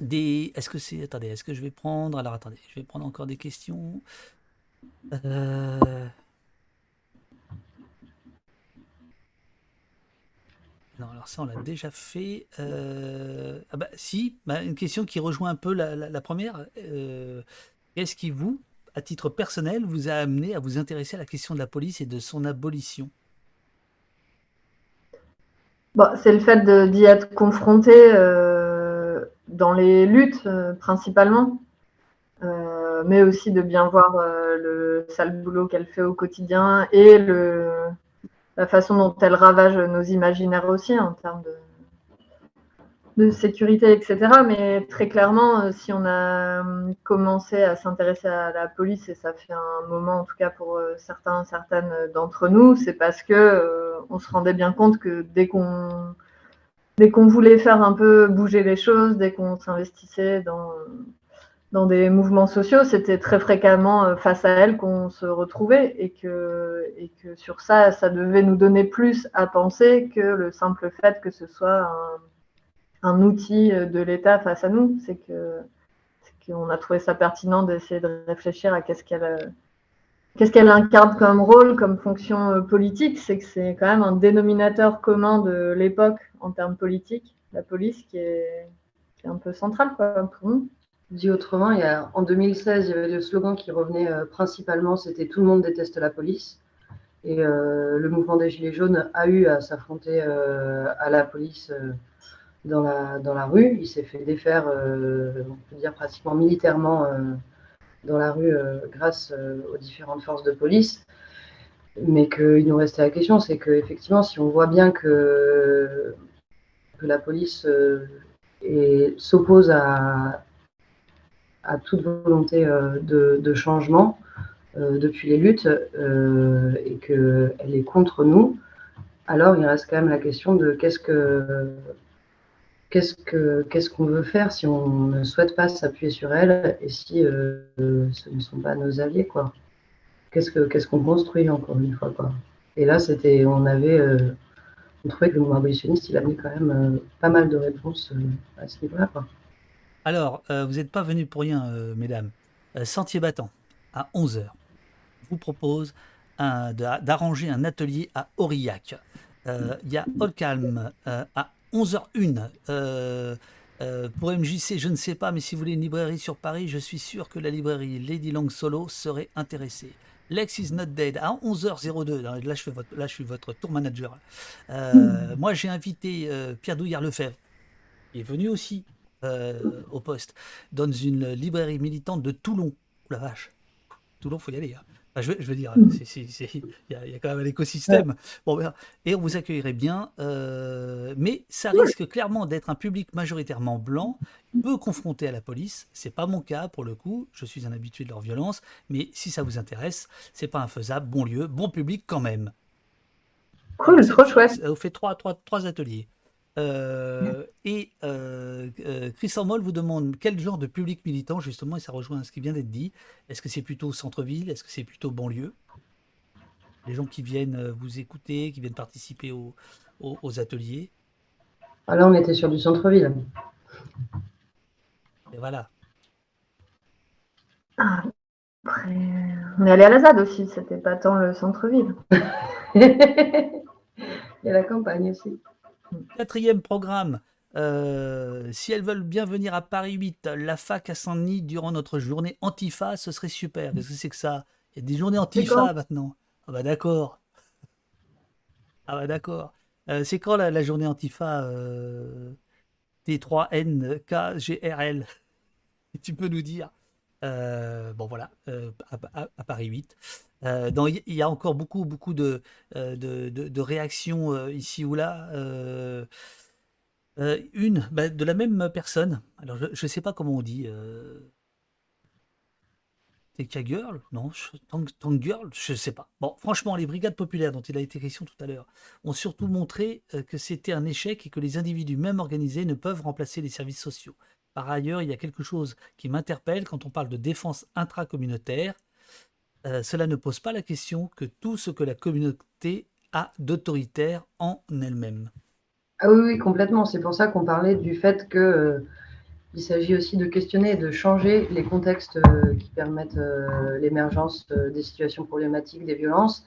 des. Est-ce que c'est. Attendez, est-ce que je vais prendre. Alors, attendez, je vais prendre encore des questions. Euh, Non, alors ça, on l'a déjà fait. Euh, Ah bah si, bah, une question qui rejoint un peu la, la- la première. Euh, Qu'est-ce qui vous, à titre personnel, vous a amené à vous intéresser à la question de la police et de son abolition? Bon, c'est le fait d'y être confronté euh, dans les luttes euh, principalement, Euh, mais aussi de bien voir euh, le sale boulot qu'elle fait au quotidien et le, la façon dont elle ravage nos imaginaires aussi en termes de, sécurité, etc. Mais très clairement, euh, si on a hum, commencé à s'intéresser à la police, et ça fait un moment en tout cas pour euh, certains, certaines d'entre nous, c'est parce que euh, on se rendait bien compte que dès qu'on dès qu'on voulait faire un peu bouger les choses, dès qu'on s'investissait dans, dans des mouvements sociaux, c'était très fréquemment euh, face à elle qu'on se retrouvait et que, et que sur ça, ça devait nous donner plus à penser que le simple fait que ce soit un, outil de l'État face à nous. C'est que qu'on a trouvé ça pertinent d'essayer de réfléchir à qu'est-ce qu'elle euh, qu'est-ce qu'elle incarne comme rôle, comme fonction euh, politique. C'est que c'est quand même un dénominateur commun de l'époque en termes politiques, la police, qui est, qui est un peu centrale quoi, pour nous. Dit autrement, en 2016, il y avait le slogan qui revenait euh, principalement, c'était Tout le monde déteste la police. Et euh, le mouvement des Gilets jaunes a eu à s'affronter euh, à la police dans, la, dans la rue. Il s'est fait défaire, on peut dire pratiquement militairement, dans la rue grâce aux différentes forces de police. Mais qu'il nous restait la question, c'est qu'effectivement, si on voit bien que, que la police s'oppose à, à toute volonté euh, de, changement euh, depuis les luttes euh, et qu'elle est contre nous, alors il reste quand même la question de qu'est-ce que qu'est-ce que qu'est-ce qu'on veut faire si on ne souhaite pas s'appuyer sur elle et si ce ne sont pas nos alliés quoi. Qu'est-ce que qu'est-ce qu'on construit encore une fois quoi. Et là c'était on avait on trouvait que le mouvement abolitionniste il amenait quand même pas mal de réponses à ce niveau-là quoi. Alors, euh, vous n'êtes pas venus pour rien, euh, mesdames. Euh, Sentier battant, à 11h, vous propose d'arranger un atelier à Aurillac. Il y a Olcalm euh, à 11h01. Euh, euh, pour MJC, je ne sais pas, mais si vous voulez une librairie sur Paris, je suis sûr que la librairie Lady Long Solo serait intéressée. Lex is not dead à 11h02. Là, je, suis votre tour manager. Moi, j'ai invité Pierre Douillard-Lefebvre. Il est venu aussi euh, au poste, dans une librairie militante de Toulon. La vache. Toulon, faut y aller. hein. Enfin, je, veux, je veux dire, c'est- il y, a il y a quand même un écosystème. Bon, ben, et on vous accueillerait bien, euh, mais ça risque clairement d'être un public majoritairement blanc, peu confronté à la police. C'est pas mon cas pour le coup. Je suis un habitué de leur violence, mais si ça vous intéresse, c'est pas infaisable. Bon lieu, bon public quand même. Cool, trop chouette. ça vous fait trois, trois, trois ateliers. Euh, et euh, euh, Chris Moll vous demande quel genre de public militant, justement, et ça rejoint ce qui vient d'être dit. Est-ce que c'est plutôt centre-ville? Est-ce que c'est plutôt banlieue? Les gens qui viennent euh, vous écouter, qui viennent participer aux, ateliers? Ah, là on était sur du centre-ville. Et voilà. Après, on est allé à la ZAD aussi, c'était pas tant le centre-ville. [laughs] Et la campagne aussi. Quatrième programme. euh, si elles veulent bien venir à Paris 8, la fac à Saint-Denis durant notre journée Antifa, ce serait super. Qu'est-ce que c'est que ça Il y a des journées Antifa maintenant. Ah bah d'accord. Ah bah d'accord. Euh, c'est quand la, la journée Antifa euh, T3NKGRL [laughs] Tu peux nous dire Bon voilà, euh, à, à- à Paris 8. Euh, dans- Il y a encore beaucoup, beaucoup de, euh, de, de- de réactions euh, ici ou là. Euh, euh, une bah, de la même personne. Alors, je ne sais pas comment on dit. Euh... Tekka Girl? Non, Tang, Tang Girl? Je ne sais pas. Bon, franchement, les brigades populaires dont il a été question tout à l'heure ont surtout montré euh, que c'était un échec et que les individus, même organisés, ne peuvent remplacer les services sociaux. Par ailleurs, il y a quelque chose qui m'interpelle quand on parle de défense intracommunautaire. euh, cela ne pose pas la question que tout ce que la communauté a d'autoritaire en elle-même. Ah oui, oui, complètement. C'est pour ça qu'on parlait du fait que euh, s'agit aussi de questionner et de changer les contextes euh, qui permettent l'émergence des situations problématiques, des violences,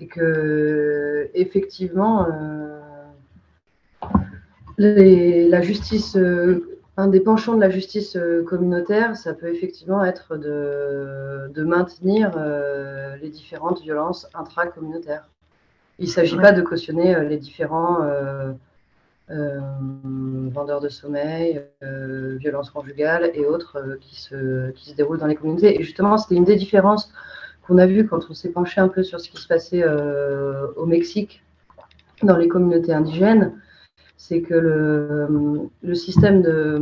et que effectivement la justice un des penchants de la justice euh, communautaire, ça peut effectivement être de, maintenir euh, les différentes violences intracommunautaires. Il ne s'agit pas de cautionner euh, les différents vendeurs de sommeil, violences conjugales et autres qui, se, qui se déroulent dans les communautés. Et justement, c'était une des différences qu'on a vues quand on s'est penché un peu sur ce qui se passait au Mexique dans les communautés indigènes c'est que le, système de,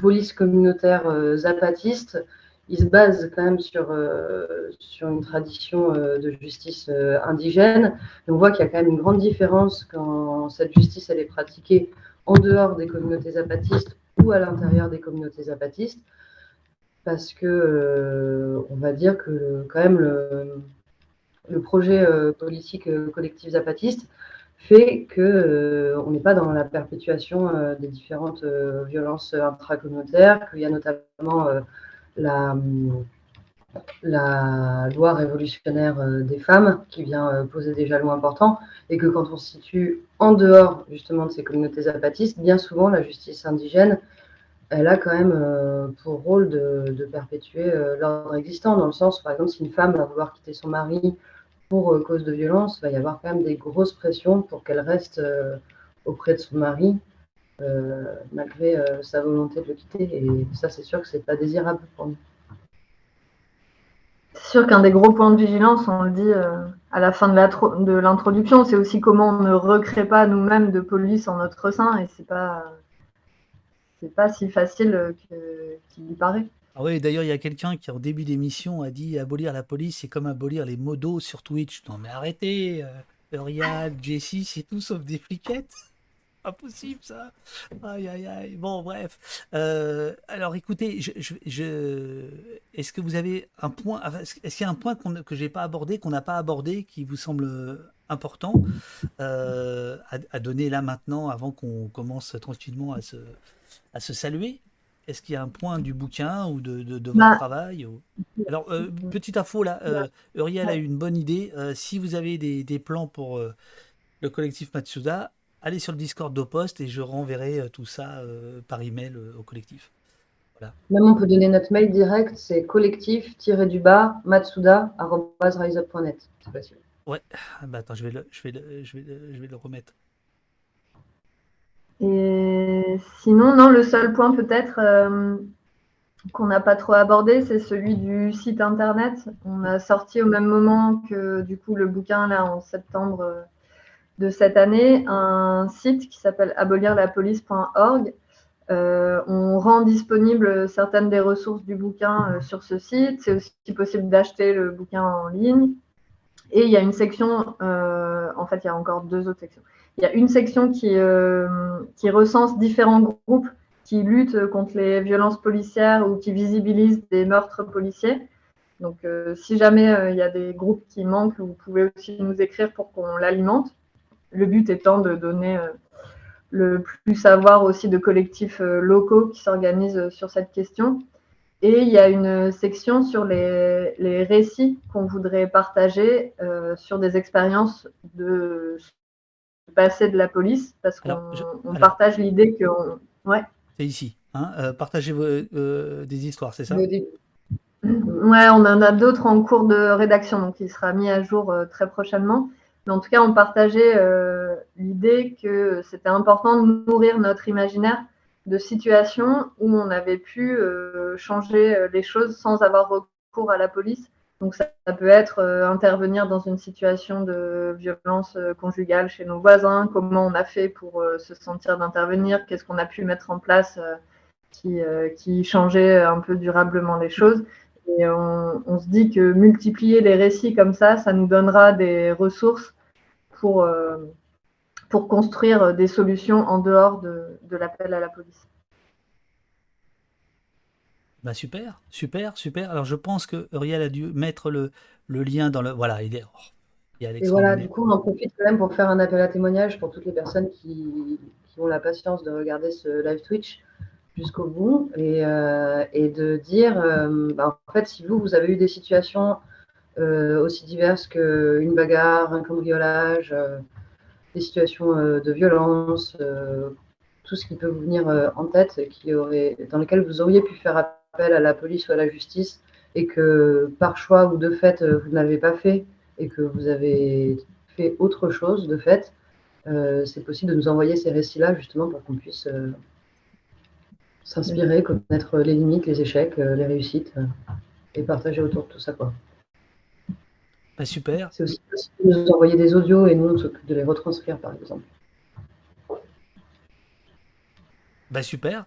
police communautaire euh, zapatiste, il se base quand même sur, euh, sur une tradition euh, de justice indigène. on voit qu'il y a quand même une grande différence quand cette justice est pratiquée en dehors des communautés zapatistes ou à l'intérieur des communautés zapatistes, parce que on va dire que quand même le, le projet politique collectif zapatiste, fait qu'on euh, n'est pas dans la perpétuation euh, des différentes euh, violences intracommunautaires, qu'il y a notamment la, la, loi révolutionnaire des femmes qui vient poser des jalons importants, et que quand on se situe en dehors justement de ces communautés zapatistes, bien souvent la justice indigène, elle a quand même pour rôle de perpétuer l'ordre existant, dans le sens, par exemple, si une femme va vouloir quitter son mari pour euh, cause de violence, il va y avoir quand même des grosses pressions pour qu'elle reste euh, auprès de son mari, euh, malgré sa volonté de le quitter. Et ça, c'est sûr que c'est pas désirable pour nous. C'est sûr qu'un des gros points de vigilance, on le dit à la fin de l'introduction, c'est aussi comment on ne recrée pas nous-mêmes de police en notre sein, et c'est pas c'est pas si facile qu'il y paraît. Ah oui, d'ailleurs, il y a quelqu'un qui, en début d'émission, a dit abolir la police, c'est comme abolir les modos sur Twitch. Non, mais arrêtez, euh, Uriel, Jessie, c'est tout sauf des fliquettes. Pas possible, ça. Aïe, aïe, aïe. Bon, bref. Euh, alors, écoutez, je, je, est-ce que vous avez un point, est-ce qu'il y a un point que que j'ai pas abordé, qu'on n'a pas abordé, qui vous semble important euh, à, donner là maintenant, avant qu'on commence tranquillement à se, à se saluer? Est-ce qu'il y a un point du bouquin ou de, de, votre bah, travail Alors, euh, petite info là, euh, Uriel a eu une bonne idée. Euh, si vous avez des, des plans pour le collectif Matsuda, allez sur le Discord d'Opost et je renverrai tout ça par email au collectif. Voilà. Même on peut donner notre mail direct, c'est collectif-du-bas matsuda.riseup.net. C'est facile. Ouais, ah, bah attends, je vais le, je vais le, je vais je vais le remettre. Et sinon, non, le seul point peut-être euh, qu'on n'a pas trop abordé, c'est celui du site internet. On a sorti au même moment que du coup le bouquin là en septembre euh, de cette année un site qui s'appelle abolirlapolice.org. Euh, on rend disponible certaines des ressources du bouquin sur ce site. C'est aussi possible d'acheter le bouquin en ligne. Et il y a une section, en fait, il y a encore deux autres sections. Il y a une section qui, euh, qui recense différents groupes qui luttent contre les violences policières ou qui visibilisent des meurtres policiers. Donc, euh, si jamais euh, il y a des groupes qui manquent, vous pouvez aussi nous écrire pour qu'on l'alimente. Le but étant de donner le plus savoir aussi de collectifs locaux qui s'organisent sur cette question. Et il y a une section sur les récits qu'on voudrait partager sur des expériences de passer de la police parce qu'on partage l'idée que. Ouais. C'est ici. Hein euh, partagez euh, des histoires, c'est ça Ouais, on en a d'autres en cours de rédaction, donc il sera mis à jour euh, très prochainement. Mais en tout cas, on partageait l'idée que c'était important de nourrir notre imaginaire de situations où on avait pu changer les choses sans avoir recours à la police donc ça, peut être euh, intervenir dans une situation de violence euh, conjugale chez nos voisins, comment on a fait pour euh, se sentir d'intervenir, qu'est-ce qu'on a pu mettre en place qui, changeait un peu durablement les choses? Et on, se dit que multiplier les récits comme ça, ça nous donnera des ressources pour, pour construire des solutions en dehors de, de l'appel à la police. Bah super, super, super. Alors je pense que Uriel a dû mettre le, le lien dans le. Voilà, il est. oh, il Et voilà, du coup, on en profite quand même pour faire un appel à témoignage pour toutes les personnes qui, qui ont la patience de regarder ce live Twitch jusqu'au bout et, euh, et de dire, euh, bah, en fait, si vous, vous avez eu des situations euh, aussi diverses qu'une bagarre, un cambriolage, des situations de violence, tout ce qui peut vous venir en tête, qui aurait, dans lesquelles vous auriez pu faire appel à la police ou à la justice et que par choix ou de fait, euh, vous ne l'avez pas fait et que vous avez fait autre chose de fait, euh, c'est possible de nous envoyer ces récits-là justement pour qu'on puisse euh, s'inspirer, connaître les limites, les échecs, euh, les réussites et partager autour de tout ça. Quoi. Bah super. C'est aussi possible de nous envoyer des audios et nous on s'occupe de les retranscrire par exemple. Bah super.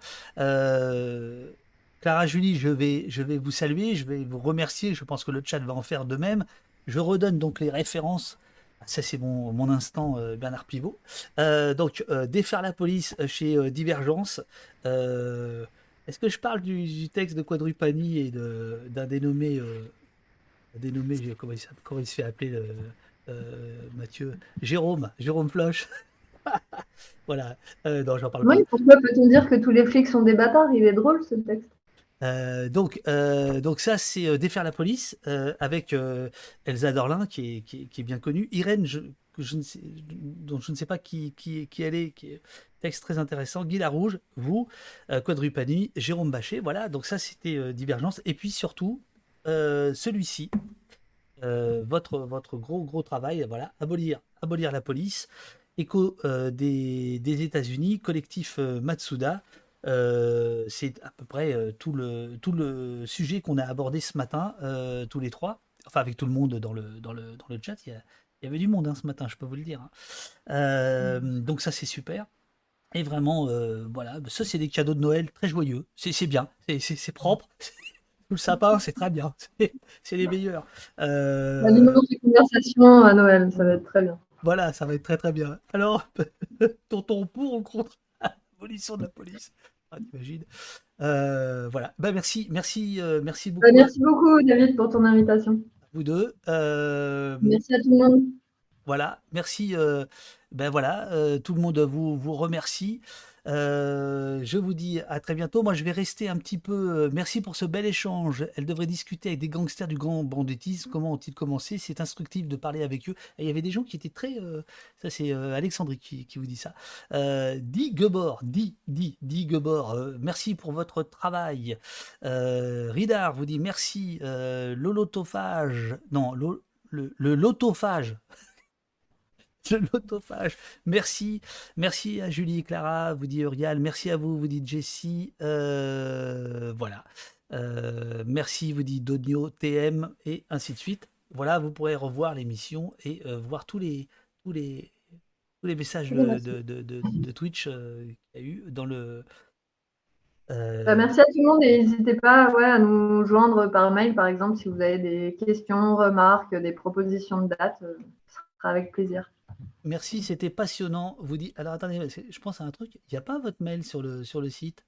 Clara Julie, je vais, je vais vous saluer, je vais vous remercier. Je pense que le chat va en faire de même. Je redonne donc les références. Ça, c'est mon, mon instant euh, Bernard Pivot. Euh, donc, euh, Défaire la police chez Divergence. Est-ce que je parle du, du texte de Quadrupani et d'un dénommé, dénommé comment, il, s'appelle- comment il se fait appeler le, Mathieu? Jérôme, Jérôme Floch. [laughs] voilà. Non, j'en parle pas. Oui, pourquoi peut-on dire que tous les flics sont des bâtards? Il est drôle ce texte. Euh, donc, euh, donc ça, c'est euh, Défaire la police avec Elsa Dorlin, qui est, bien connue. Irène, je, je ne sais, dont je ne sais pas qui, elle est, qui est texte très intéressant. Guy Larouge, vous, Quadrupani, Jérôme Bachet, voilà. Donc ça, c'était Divergence. Et puis surtout, celui-ci, votre, votre gros, gros travail, voilà, abolir, abolir la police, écho des, États-Unis, collectif Matsuda. Euh, c'est à peu près euh, tout, le, tout le sujet qu'on a abordé ce matin, euh, tous les trois, enfin avec tout le monde dans le, dans le, dans le chat. Il y, a- il y avait du monde hein, ce matin, je peux vous le dire. hein. Euh, donc ça, c'est super. Et vraiment, voilà, ça, c'est des cadeaux de Noël très joyeux. C'est c'est bien, c'est- propre. Tout le sapin, c'est très bien. [laughs] C'est les meilleurs. Euh, Alimente les conversations à Noël, ça va être très bien. voilà, ça va être très très bien. Alors, [laughs] tonton pour ou contre? L'abolition de la police ah, T'imagines Euh, Voilà. Bah, merci, merci, euh, merci beaucoup Bah, merci beaucoup, David, pour ton invitation. à vous deux. Euh, Merci à tout le monde. Voilà, merci. euh, ben voilà, tout le monde vous, vous remercie. Euh, je vous dis à très bientôt. Moi, je vais rester un petit peu. euh, merci pour ce bel échange. Elle devrait discuter avec des gangsters du grand banditisme. Comment ont-ils commencé? C'est instructif de parler avec eux. Il y avait des gens qui étaient très. euh, ça, c'est euh, Alexandrie qui, vous dit ça. Euh, Di Gebor, Di, Di, Di Gebor, merci pour votre travail. Ridar vous dit merci. L'holotophage, non, le, le lotophage. [laughs] [laughs] Le lotophage. Merci. Merci à Julie et Clara, vous dit Uriel. Merci à vous, vous dit Jessie. Euh, voilà. Euh, merci, vous dit Donio, TM, et ainsi de suite. Voilà, vous pourrez revoir l'émission et euh, voir tous les, tous les, tous les messages de, de, de- de- de Twitch qu'il y a eu dans le. Bah, merci à tout le monde et n'hésitez pas ouais, à nous joindre par mail, par exemple, si vous avez des questions, remarques, des propositions de date. euh, Ce sera avec plaisir. Merci, c'était passionnant. Vous dit. Alors attendez, je pense à un truc. Il n'y a pas votre mail sur le, sur le site?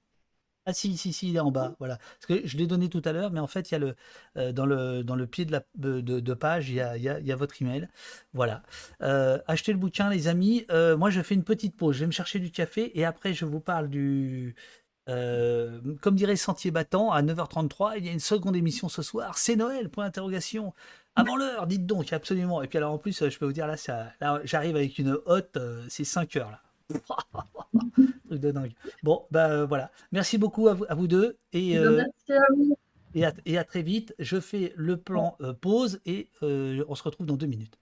Ah si, si, si, il est en bas. Voilà. Parce que je l'ai donné tout à l'heure, mais en fait, il y a le, euh, dans, le, dans le pied de la de, page, il y a, il y a- votre email. Voilà. Euh, achetez le bouquin, les amis. Euh, moi, je fais une petite pause. Je vais me chercher du café et après, je vous parle du. comme dirait Sentier Battant, à 9h33, il y a une seconde émission ce soir. C'est Noël, point d'interrogation. Avant l'heure, dites donc, absolument. Et puis alors en plus, euh, je peux vous dire, là, ça, là j'arrive avec une hotte, euh, c'est 5 heures là. [laughs] Truc de dingue. Bon, bah euh, voilà. Merci beaucoup à vous, à vous deux. Et, euh, Merci à vous. et, à, et à très vite. Je fais le plan euh, pause et euh, on se retrouve dans deux minutes.